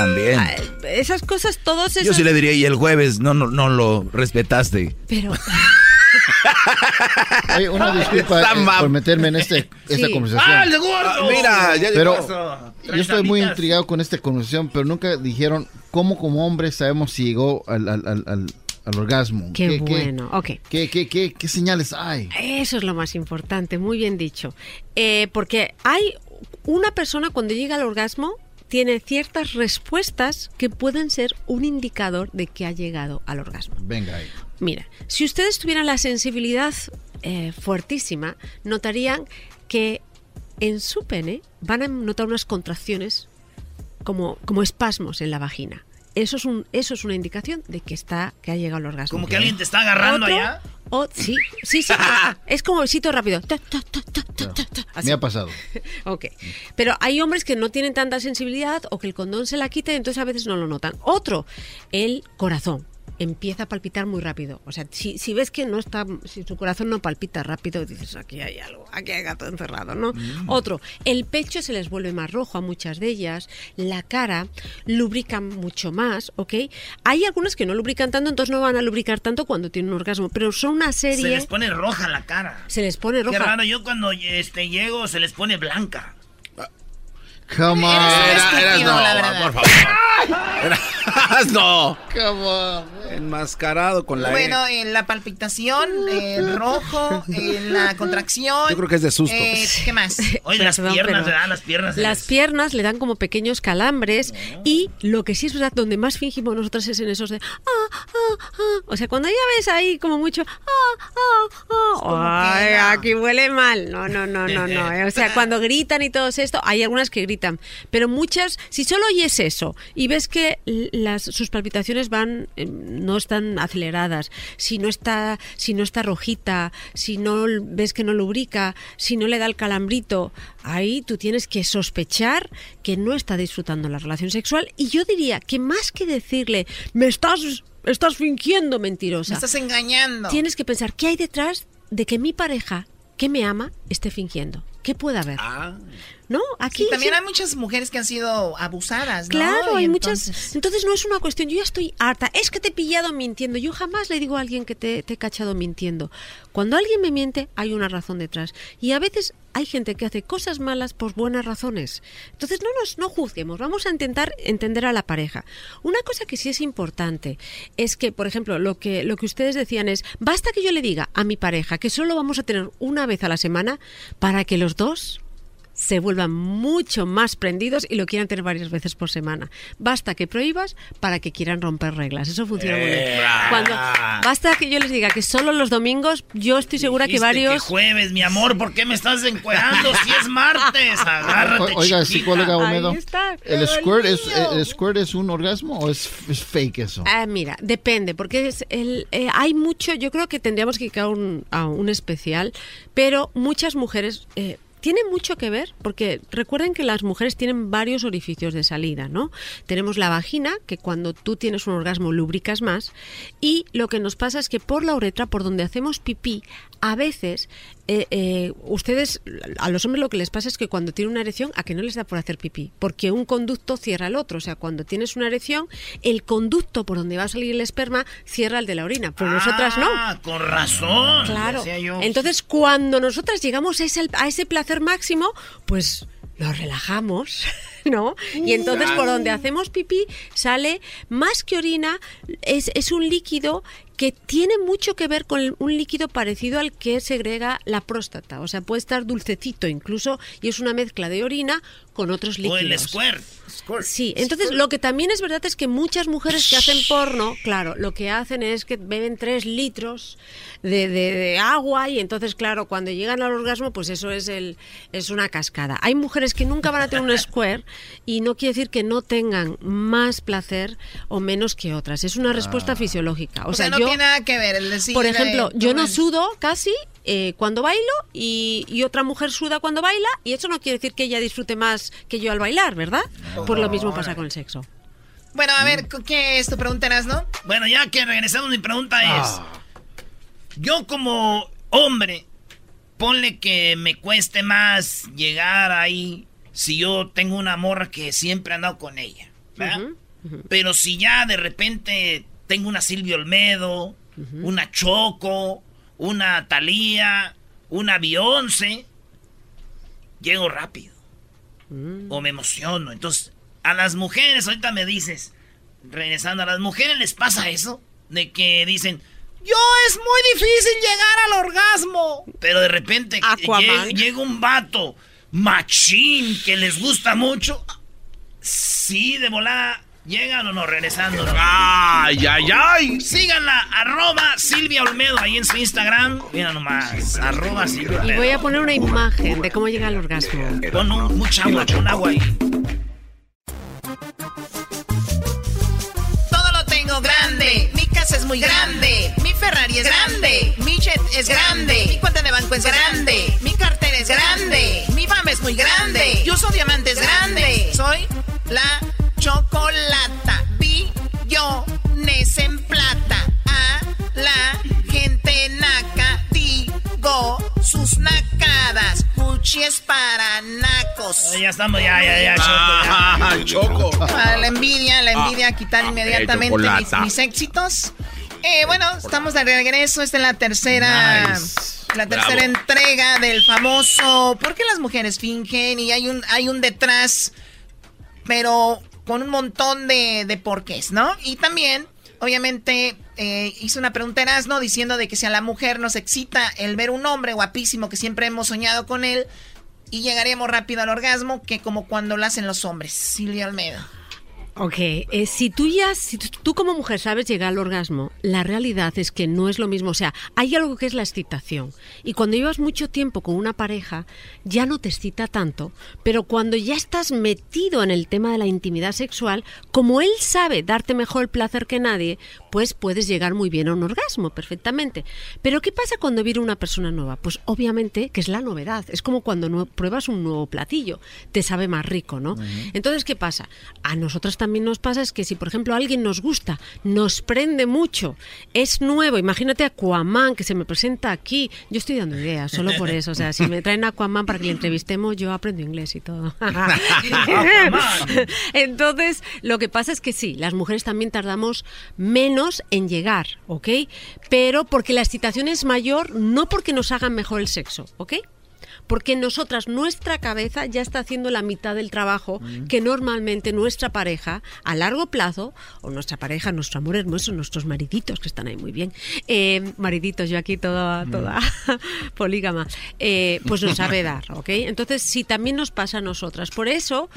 S3: También.
S54: Esas cosas, todos esos...
S3: Yo sí le diría, y el jueves no, no, no lo respetaste.
S54: Pero...
S53: Oye, una disculpa eh, por meterme en este, esta
S54: Sí.
S53: conversación.
S24: ¡Ah, el gordo!
S2: Ah, mira, ya
S53: Pero
S2: llegó.
S53: yo estoy muy intrigado con esta conversación, pero nunca dijeron cómo como hombres sabemos si llegó al, al, al, al- al orgasmo.
S54: Qué bueno, ok.
S53: ¿qué, qué, qué, qué señales hay?
S54: Eso es lo más importante, muy bien dicho. Eh, porque hay una persona cuando llega al orgasmo tiene ciertas respuestas que pueden ser un indicador de que ha llegado al orgasmo.
S53: Venga ahí.
S54: Mira, si ustedes tuvieran la sensibilidad eh, fuertísima, notarían que en su pene van a notar unas contracciones como, como espasmos en la vagina. Eso es, un, eso es una indicación de que está que ha llegado al orgasmo.
S24: Como que alguien te está agarrando
S54: Otro,
S24: allá.
S54: O- sí, sí, sí. es como besito rápido. Ta, ta, ta.
S53: Me ha pasado.
S54: Ok. Pero hay hombres que no tienen tanta sensibilidad o que el condón se la quita y entonces a veces no lo notan. Otro, el corazón. Empieza a palpitar muy rápido. O sea, si, si ves que no está, si tu corazón no palpita rápido, dices aquí hay algo, aquí hay gato encerrado, ¿no? Otro, el pecho se les vuelve más rojo a muchas de ellas, la cara lubrican mucho más, ¿ok? Hay algunas que no lubrican tanto, entonces no van a lubricar tanto cuando tienen un orgasmo, pero son una serie.
S24: Se les pone roja la cara.
S54: se les pone roja.
S24: Qué raro, yo cuando este, llego se les pone blanca.
S53: Come on.
S2: Era, eras no,
S9: la verdad.
S2: por favor. Eras no.
S53: Come on.
S2: Enmascarado con la E.
S9: Bueno, en la palpitación, el rojo, en la contracción.
S2: Yo creo que es de susto.
S9: eh, ¿Qué más?
S24: Oye, las piernas,
S54: pero-
S24: ¿verdad? Las piernas.
S54: Las piernas le dan como pequeños calambres y lo que sí es verdad, donde más fingimos nosotros es en esos de... "Ah, ah, ah". O sea, cuando ya ves ahí como mucho... "Ah, ah, ah", ay, aquí huele mal. No, no, no, no, no. O sea, cuando gritan y todo esto, hay algunas que gritan. Pero muchas, si solo oyes eso y ves que las, sus palpitaciones van, eh, no están aceleradas, si no está, si no está rojita, si no ves que no lubrica, si no le da el calambrito, ahí tú tienes que sospechar que no está disfrutando la relación sexual. Y yo diría que más que decirle, me estás, estás fingiendo mentirosa.
S9: Me estás engañando.
S54: Tienes que pensar, ¿qué hay detrás de que mi pareja que me ama esté fingiendo? ¿Qué puede haber?
S9: Ah.
S54: ¿No?
S9: Aquí también hay muchas mujeres que han sido abusadas, ¿no?
S54: Claro, hay muchas. Entonces no es una cuestión, yo ya estoy harta, es que te he pillado mintiendo. Yo jamás le digo a alguien que te, te he cachado mintiendo. Cuando alguien me miente, hay una razón detrás. Y a veces hay gente que hace cosas malas por buenas razones. Entonces no nos no juzguemos, vamos a intentar entender a la pareja. Una cosa que sí es importante es que, por ejemplo, lo que lo que ustedes decían es, basta que yo le diga a mi pareja que solo vamos a tener una vez a la semana para que los dos se vuelvan mucho más prendidos y lo quieran tener varias veces por semana. Basta que prohíbas para que quieran romper reglas. Eso funciona muy bien.
S3: Eh,
S54: Cuando
S3: ah.
S54: basta que yo les diga que solo los domingos, yo estoy segura que varios
S3: que jueves, mi amor, ¿por qué me estás encuerando si es martes? Agárrate,
S7: O- Oiga, psicóloga Olmedo. ¿el squirt, es, ¿el squirt es un orgasmo o es, es fake eso?
S54: Ah, mira, depende, porque es el, eh, hay mucho, yo creo que tendríamos que ir a un, a un especial, pero muchas mujeres... Eh, tiene mucho que ver, porque recuerden que las mujeres tienen varios orificios de salida, ¿no? Tenemos la vagina, que cuando tú tienes un orgasmo lubricas más, y lo que nos pasa es que por la uretra, por donde hacemos pipí, a veces eh, eh, ustedes, a los hombres lo que les pasa es que cuando tienen una erección, a que no les da por hacer pipí, porque un conducto cierra el otro. O sea, cuando tienes una erección, el conducto por donde va a salir el esperma cierra el de la orina, pero nosotras no.
S3: Ah, con razón.
S54: Claro. Entonces, cuando nosotras llegamos a ese, a ese placer máximo, pues nos relajamos, ¿no? Y entonces por donde hacemos pipí sale más que orina, es, es un líquido que tiene mucho que ver con un líquido parecido al que segrega la próstata. O sea, puede estar dulcecito incluso y es una mezcla de orina con otros
S3: O
S54: líquidos.
S3: el squirt.
S54: Sí, entonces lo que también es verdad es que muchas mujeres que hacen porno, claro, lo que hacen es que beben tres litros de, de- de agua y entonces, claro, cuando llegan al orgasmo, pues eso es el es una cascada. Hay mujeres que nunca van a tener un square y no quiere decir que no tengan más placer o menos que otras. Es una respuesta fisiológica. O,
S9: O, sea,
S54: sea,
S9: no
S54: yo,
S9: tiene nada que ver el decir.
S54: por
S9: eh,
S54: ejemplo, yo no sudo casi eh, cuando bailo y, y otra mujer suda cuando baila y eso no quiere decir que ella disfrute más que yo al bailar, ¿verdad? Por lo mismo pasa con el sexo.
S9: Bueno, a ver, ¿qué es tu pregunta, no?
S3: Bueno, ya que regresamos, mi pregunta es:
S9: Ah.
S3: Yo, como hombre, ponle que me cueste más llegar ahí si yo tengo una morra que siempre he andado con ella, ¿verdad? Pero si ya de repente tengo una Silvia Olmedo, una Choco, una Thalía, una Beyoncé, llego rápido. O me emociono. Entonces, a las mujeres, ahorita me dices, regresando, a las mujeres les pasa eso, de que dicen, yo es muy difícil llegar al orgasmo. Pero de repente lle- llega un vato machín que les gusta mucho. Sí, de volada. Llegan o no, regresando.
S2: ¡Ay, ay, ay!
S3: Síganla, arroba Silvia Olmedo ahí en su Instagram. Mira nomás, arroba Silvia
S54: Y
S3: Olmedo.
S54: voy a poner una imagen de cómo llega al orgasmo.
S3: Pon un- mucha agua, pon agua ahí.
S9: Todo lo tengo grande. Mi casa es muy grande. Mi Ferrari es grande. Mi jet es grande. Mi cuenta de banco es grande. Mi cartera es grande. Mi fama es muy grande. Yo soy diamantes grande. Soy la chocolata. Billones en plata. A la gente naca. Digo sus nacadas. Gucci es para nacos.
S3: Ya estamos, ya, ya, ya, Choco, ya.
S2: Ah, Choco.
S9: Ah, la envidia, la envidia, quitar inmediatamente mis, éxitos. Eh, bueno, estamos de regreso. Esta es la tercera, la tercera
S2: Bravo.
S9: entrega del famoso ¿Por qué las mujeres fingen? Y hay un, hay un detrás, pero con un montón de, de porqués, ¿no? Y también, obviamente, eh, hice una pregunta en Asno diciendo de que si a la mujer nos excita el ver un hombre guapísimo que siempre hemos soñado con él y llegaríamos rápido al orgasmo que como cuando lo hacen los hombres. Silvia Almeida.
S54: Ok, eh, si tú ya, si tú como mujer sabes llegar al orgasmo, la realidad es que no es lo mismo. O sea, hay algo que es la excitación. Y cuando llevas mucho tiempo con una pareja, ya no te excita tanto. Pero cuando ya estás metido en el tema de la intimidad sexual, como él sabe darte mejor el placer que nadie, pues puedes llegar muy bien a un orgasmo, perfectamente. Pero ¿qué pasa cuando viene una persona nueva? Pues obviamente que es la novedad. Es como cuando pruebas un nuevo platillo. Te sabe más rico, ¿no? Entonces, ¿qué pasa? A nosotras también también nos pasa es que si, por ejemplo, alguien nos gusta, nos prende mucho, es nuevo, imagínate a Aquaman que se me presenta aquí, yo estoy dando ideas, solo por eso, o sea, si me traen a Aquaman para que le entrevistemos, yo aprendo inglés y todo. Entonces, lo que pasa es que sí, las mujeres también tardamos menos en llegar, ¿ok? Pero porque la excitación es mayor, no porque nos hagan mejor el sexo, ¿ok? Porque nosotras, nuestra cabeza ya está haciendo la mitad del trabajo que normalmente nuestra pareja a largo plazo, o nuestra pareja, nuestro amor hermoso, nuestros mariditos, que están ahí muy bien, eh, mariditos, yo aquí toda, toda polígama, eh, pues nos sabe dar, ¿ok? Entonces, si también nos pasa a nosotras. Por eso,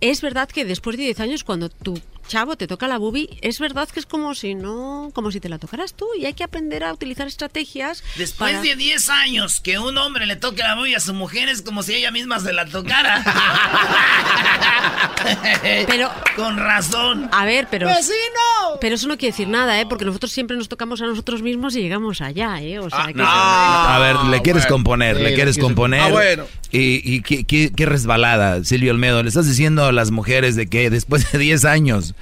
S54: es verdad que después de 10 años, cuando tú chavo, te toca la bubi, es verdad que es como si no, como si te la tocaras tú y hay que aprender a utilizar estrategias.
S3: Después de 10 años que un hombre le toque la bubi a su mujer es como si ella misma se la tocara.
S54: pero
S3: con razón.
S54: A ver, pero
S3: ¡Vecino!
S54: Pero eso no quiere decir nada, ¿eh? Porque nosotros siempre nos tocamos a nosotros mismos y llegamos allá, ¿eh? O sea,
S56: que A ver, le quieres componer, le quieres componer. Ah, bueno. Y, y qué, qué, resbalada, Silvio Olmedo. Le estás diciendo a las mujeres de que después de 10 años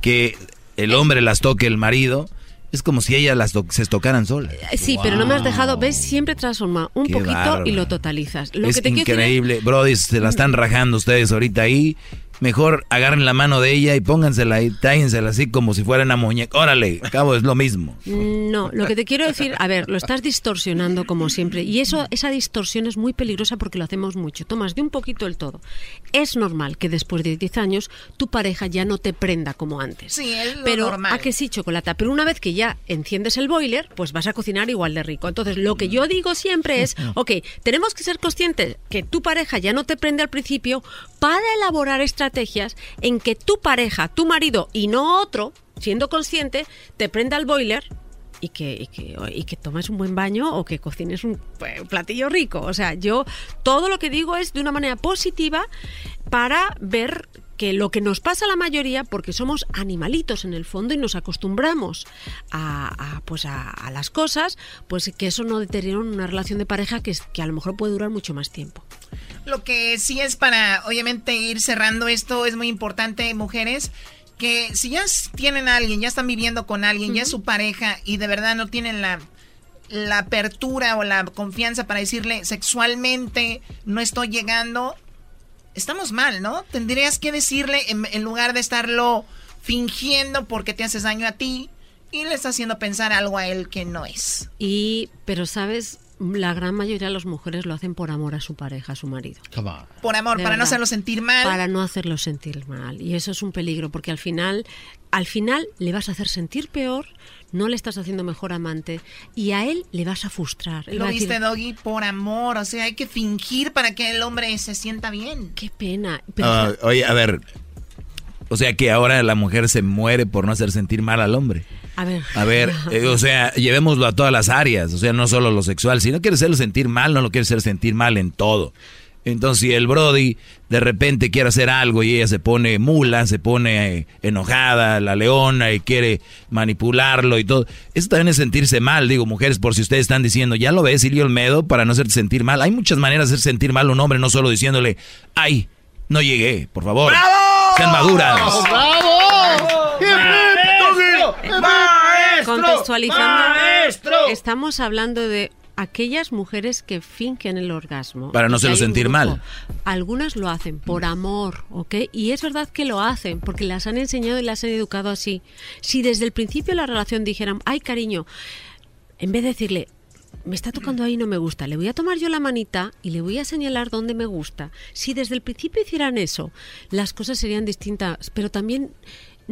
S56: que el hombre las toque el marido, es como si ellas las se tocaran solas.
S54: Eh, sí, pero no me has dejado, ves, siempre transforma un poquito y lo totalizas. Lo
S56: es
S54: que te
S56: increíble, Brody, se la están rajando ustedes ahorita ahí mejor agarren la mano de ella y póngansela y tráensela así como si fuera una muñeca. Órale, cabo, es lo mismo.
S54: No, lo que te quiero decir, a ver, lo estás distorsionando como siempre. Y eso, esa distorsión es muy peligrosa porque lo hacemos mucho. Tomas de un poquito el todo. Es normal que después de 10 años tu pareja ya no te prenda como antes.
S9: Sí, es lo
S54: Pero,
S9: normal.
S54: ¿a que sí, chocolate? Pero una vez que ya enciendes el boiler, pues vas a cocinar igual de rico. Entonces, lo que yo digo siempre es, ok, tenemos que ser conscientes que tu pareja ya no te prende al principio para elaborar estrategias estrategias en que tu pareja, tu marido y no otro, siendo consciente, te prenda el boiler y que, y que, tomes un buen baño o que cocines un platillo rico. O sea, yo todo lo que digo es de una manera positiva para ver que lo que nos pasa a la mayoría, porque somos animalitos en el fondo y nos acostumbramos a, pues a, las cosas, pues que eso no deteriora una relación de pareja que, que a lo mejor puede durar mucho más tiempo.
S9: Lo que sí es para, obviamente, ir cerrando esto, es muy importante, mujeres, que si ya tienen a alguien, ya están viviendo con alguien, ya es su pareja y de verdad no tienen la, la apertura o la confianza para decirle sexualmente no estoy llegando, estamos mal, ¿no? Tendrías que decirle en, lugar de estarlo fingiendo porque te haces daño a ti y le estás haciendo pensar algo a él que no es.
S54: Y, pero sabes, la gran mayoría de las mujeres lo hacen por amor a su pareja, a su marido.
S9: Por amor, para no hacerlo sentir mal.
S54: Para no hacerlo sentir mal. Y eso es un peligro, porque al final, al final le vas a hacer sentir peor, no le estás haciendo mejor amante, y a él le vas a frustrar.
S9: lo viste, Doggy, por amor. O sea, hay que fingir para que el hombre se sienta bien.
S54: Qué pena.
S56: Ah, oye, a ver. O sea que ahora la mujer se muere por no hacer sentir mal al hombre.
S54: A ver.
S56: A ver, eh, o sea, llevémoslo a todas las áreas, o sea, no solo lo sexual. Si no quieres hacerlo sentir mal, no lo quieres hacer sentir mal en todo. Entonces, si el Brody de repente quiere hacer algo y ella se pone mula, se pone eh, enojada, la leona, y quiere manipularlo y todo, eso también es sentirse mal. Digo, mujeres, por si ustedes están diciendo, ya lo ves, Silvio Olmedo, para no hacerte sentir mal. Hay muchas maneras de hacer sentir mal a un hombre, no solo diciéndole, ay, no llegué, por favor. ¡Bravo! Sean maduras.
S7: ¡Bravo!
S54: Contextualizando, estamos hablando de aquellas mujeres que fingen el orgasmo.
S56: Para no se lo sentir mal.
S54: Algunas lo hacen por amor, ¿ok? Y es verdad que lo hacen porque las han enseñado y las han educado así. Si desde el principio la relación dijeran, ay cariño, en vez de decirle, me está tocando ahí no me gusta, le voy a tomar yo la manita y le voy a señalar dónde me gusta. Si desde el principio hicieran eso, las cosas serían distintas, pero también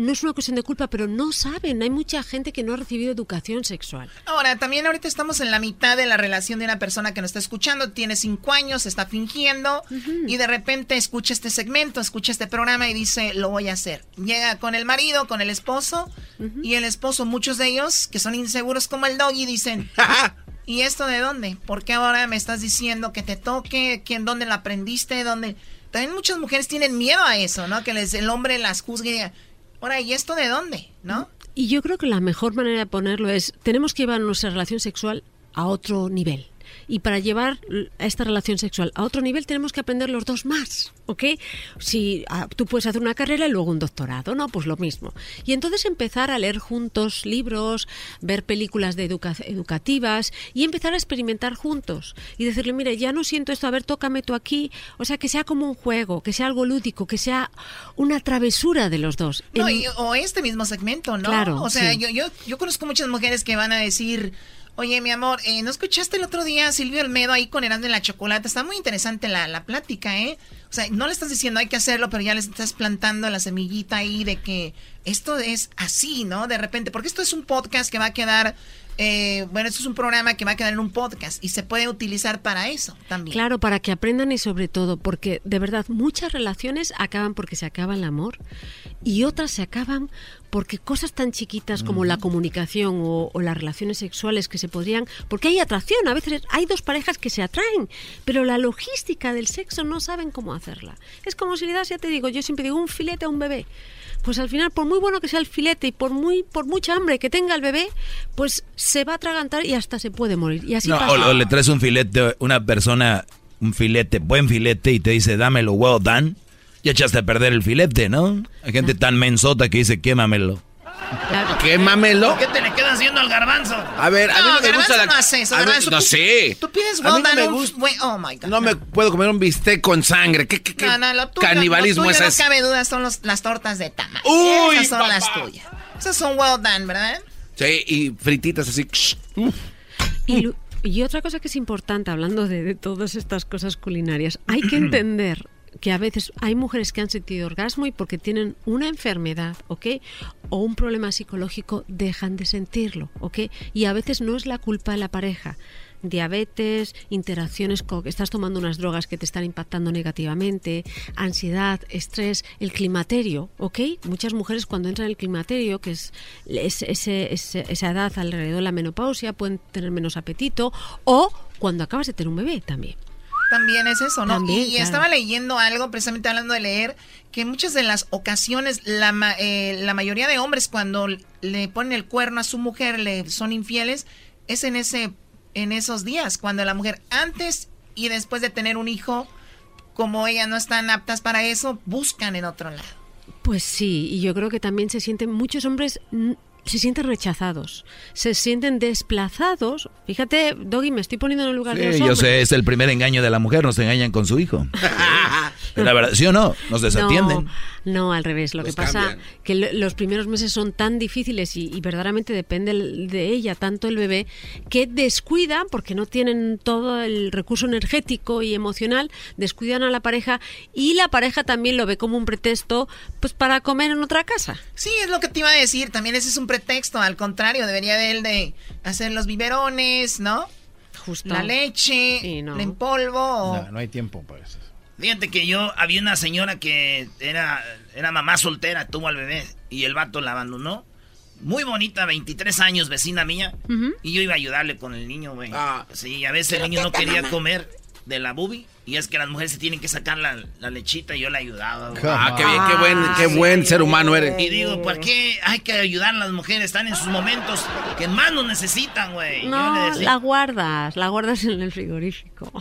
S54: no es una cuestión de culpa, pero no saben. Hay mucha gente que no ha recibido educación sexual.
S9: Ahora, también ahorita estamos en la mitad de la relación de una persona que nos está escuchando, tiene cinco años, está fingiendo y de repente escucha este segmento, escucha este programa y dice, lo voy a hacer. Llega con el marido, con el esposo y el esposo, muchos de ellos que son inseguros como el doggy, dicen, ¿y esto de dónde? ¿Por qué ahora me estás diciendo que te toque? ¿Quién, ¿Dónde la aprendiste? ¿Dónde? También muchas mujeres tienen miedo a eso, ¿no? Que les, el hombre las juzgue. Ahora, ¿y esto de dónde? ¿No?
S54: Y yo creo que la mejor manera de ponerlo es, tenemos que llevar nuestra relación sexual a otro nivel. Y para llevar esta relación sexual a otro nivel tenemos que aprender los dos más, ¿ok? Si ah, tú puedes hacer una carrera y luego un doctorado, ¿no? Pues lo mismo. Y entonces empezar a leer juntos libros, ver películas de educativas y empezar a experimentar juntos. Y decirle, mire, ya no siento esto, a ver, tócame tú aquí. O sea, que sea como un juego, que sea algo lúdico, que sea una travesura de los dos.
S9: No, o este mismo segmento, ¿no?
S54: Claro.
S9: O sea, yo, yo, yo conozco muchas mujeres que van a decir Oye, mi amor, eh, ¿no escuchaste el otro día a Silvio Olmedo ahí con Herando en la Chocolata? Está muy interesante la, la plática, ¿eh? O sea, no le estás diciendo hay que hacerlo, pero ya le estás plantando la semillita ahí de que esto es así, ¿no? De repente, porque esto es un podcast que va a quedar eh, bueno, esto es un programa que va a quedar en un podcast y se puede utilizar para eso también.
S54: Claro, para que aprendan y sobre todo, porque de verdad muchas relaciones acaban porque se acaba el amor y otras se acaban porque cosas tan chiquitas como la comunicación o, las relaciones sexuales que se podrían, porque hay atracción, a veces hay dos parejas que se atraen, pero la logística del sexo no saben cómo hacerla. Es como si le das, ya te digo, yo siempre digo un filete a un bebé pues al final, por muy bueno que sea el filete y por muy por mucha hambre que tenga el bebé, pues se va a atragantar y hasta se puede morir. Y así
S3: O, le traes un filete, una persona, un filete, buen filete, y te dice, dámelo well done, y echaste a perder el filete, ¿no? Hay gente tan mensota que dice, quémamelo.
S2: ¿Qué mamelo?
S9: ¿Qué te le quedas haciendo al garbanzo?
S2: A ver, a mí no me gusta la.
S9: No, hace eso, garbanzo,
S2: no sé.
S9: Tú pides well
S2: no
S9: me gusta. Oh my God.
S2: No me puedo comer un bistec con sangre. ¿Qué, qué, qué
S9: no, no, lo
S2: canibalismo
S9: lo
S2: es
S9: No cabe duda, son los, las tortas de tama.
S2: Uy,
S9: Esas son las tuyas. Esas son well done, ¿verdad?
S2: Sí, y frititas así.
S54: Y, y, otra cosa que es importante, hablando de, de todas estas cosas culinarias, hay que entender que a veces hay mujeres que han sentido orgasmo y porque tienen una enfermedad, ¿ok? O un problema psicológico dejan de sentirlo, ¿ok? Y a veces no es la culpa de la pareja. Diabetes, interacciones con estás tomando unas drogas que te están impactando negativamente, ansiedad, estrés, el climaterio, ¿ok? Muchas mujeres cuando entran en el climaterio, que es, esa edad alrededor de la menopausia, pueden tener menos apetito o cuando acabas de tener un bebé también.
S9: También es eso, ¿no? y estaba leyendo algo, precisamente hablando de leer, que muchas de las ocasiones, la, eh, la mayoría de hombres cuando le ponen el cuerno a su mujer, le son infieles, es en, ese, en esos días, cuando la mujer antes y después de tener un hijo, como ella no están aptas para eso, buscan en otro lado.
S54: Pues sí, y yo creo que también se sienten muchos hombres se sienten rechazados, se sienten desplazados. Fíjate, Doggy, me estoy poniendo en el lugar de los hombres.
S3: Yo sé, es el primer engaño de la mujer, nos engañan con su hijo. la verdad, ¿sí o no? Nos desatienden.
S54: No, al revés. Lo que pasa que los primeros meses son tan difíciles y, verdaderamente depende de ella, tanto el bebé, que descuidan, porque no tienen todo el recurso energético y emocional, descuidan a la pareja y la pareja también lo ve como un pretexto pues para comer en otra casa.
S9: Sí, es lo que te iba a decir. También ese es un pretexto. Al contrario, debería de él de hacer los biberones, ¿no?
S54: Justo.
S9: La leche, en polvo.
S53: No, no hay tiempo para eso.
S24: Fíjate que yo había una señora que era, era mamá soltera, tuvo al bebé y el vato la abandonó. Muy bonita, 23 años, vecina mía. Y yo iba a ayudarle con el niño, güey. Ah. sí, a veces el niño no quería comer de la bubi. Y es que las mujeres se tienen que sacar la, lechita y yo le ayudaba.
S2: Ah, qué bien, qué buen, qué buen ser humano eres.
S24: Y digo, ¿por qué hay que ayudar a las mujeres? Están en sus momentos que más nos necesitan, güey.
S54: No, la guardas, la guardas en el frigorífico.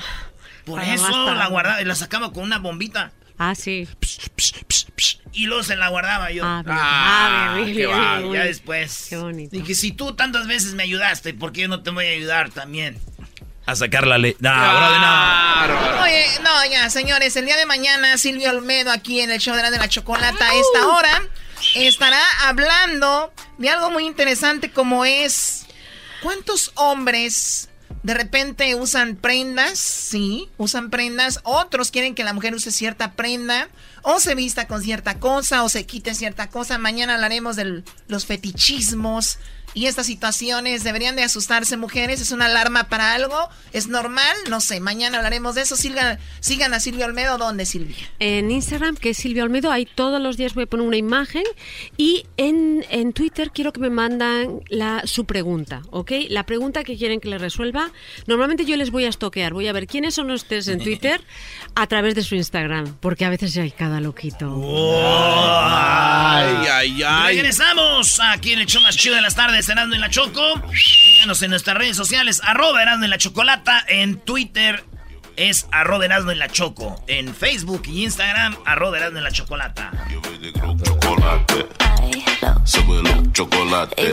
S24: Por eso la guardaba y la sacaba con una bombita.
S54: Ah, sí.
S24: y luego se la guardaba yo.
S54: Ah, ah,
S24: ah qué Ya después. Qué bonito. Dije, si tú tantas veces me ayudaste, ¿por qué yo no te voy a ayudar también?
S3: A sacar la ley. No,
S9: no. Oye, no, ya, señores, el día de mañana Silvio Olmedo aquí en el show de la, de la chocolata a esta hora estará hablando de algo muy interesante como es ¿cuántos hombres de repente usan prendas, sí, usan prendas. Otros quieren que la mujer use cierta prenda. o se vista con cierta cosa o se quite cierta cosa. Mañana hablaremos de los fetichismos y estas situaciones. ¿Deberían de asustarse mujeres? ¿Es una alarma para algo? ¿Es normal? No sé. Mañana hablaremos de eso. Sigan, sigan a Silvia Olmedo. ¿Dónde, Silvia?
S54: En Instagram, que es Silvia Olmedo. Ahí todos los días voy a poner una imagen. Y en, en Twitter quiero que me mandan la, su pregunta, ¿ok? La pregunta que quieren que le resuelva. Normalmente yo les voy a estoquear. Voy a ver quiénes son ustedes en Twitter a través de su Instagram. Porque a veces hay cada loquito.
S3: ay, ay, ay. Regresamos aquí en el show más chido de las tardes, en la Choco. Síganos en nuestras redes sociales, arroba Erasmo en la Chocolata. En Twitter es arroba Erasmo en la Choco. En Facebook y Instagram, arroba Erasmo en la Chocolata.
S57: Chocolate. Súbelo, chocolate.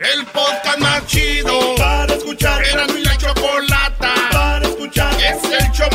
S12: El podcast más chido para escuchar. Era mi la chocolata para escuchar. Es el show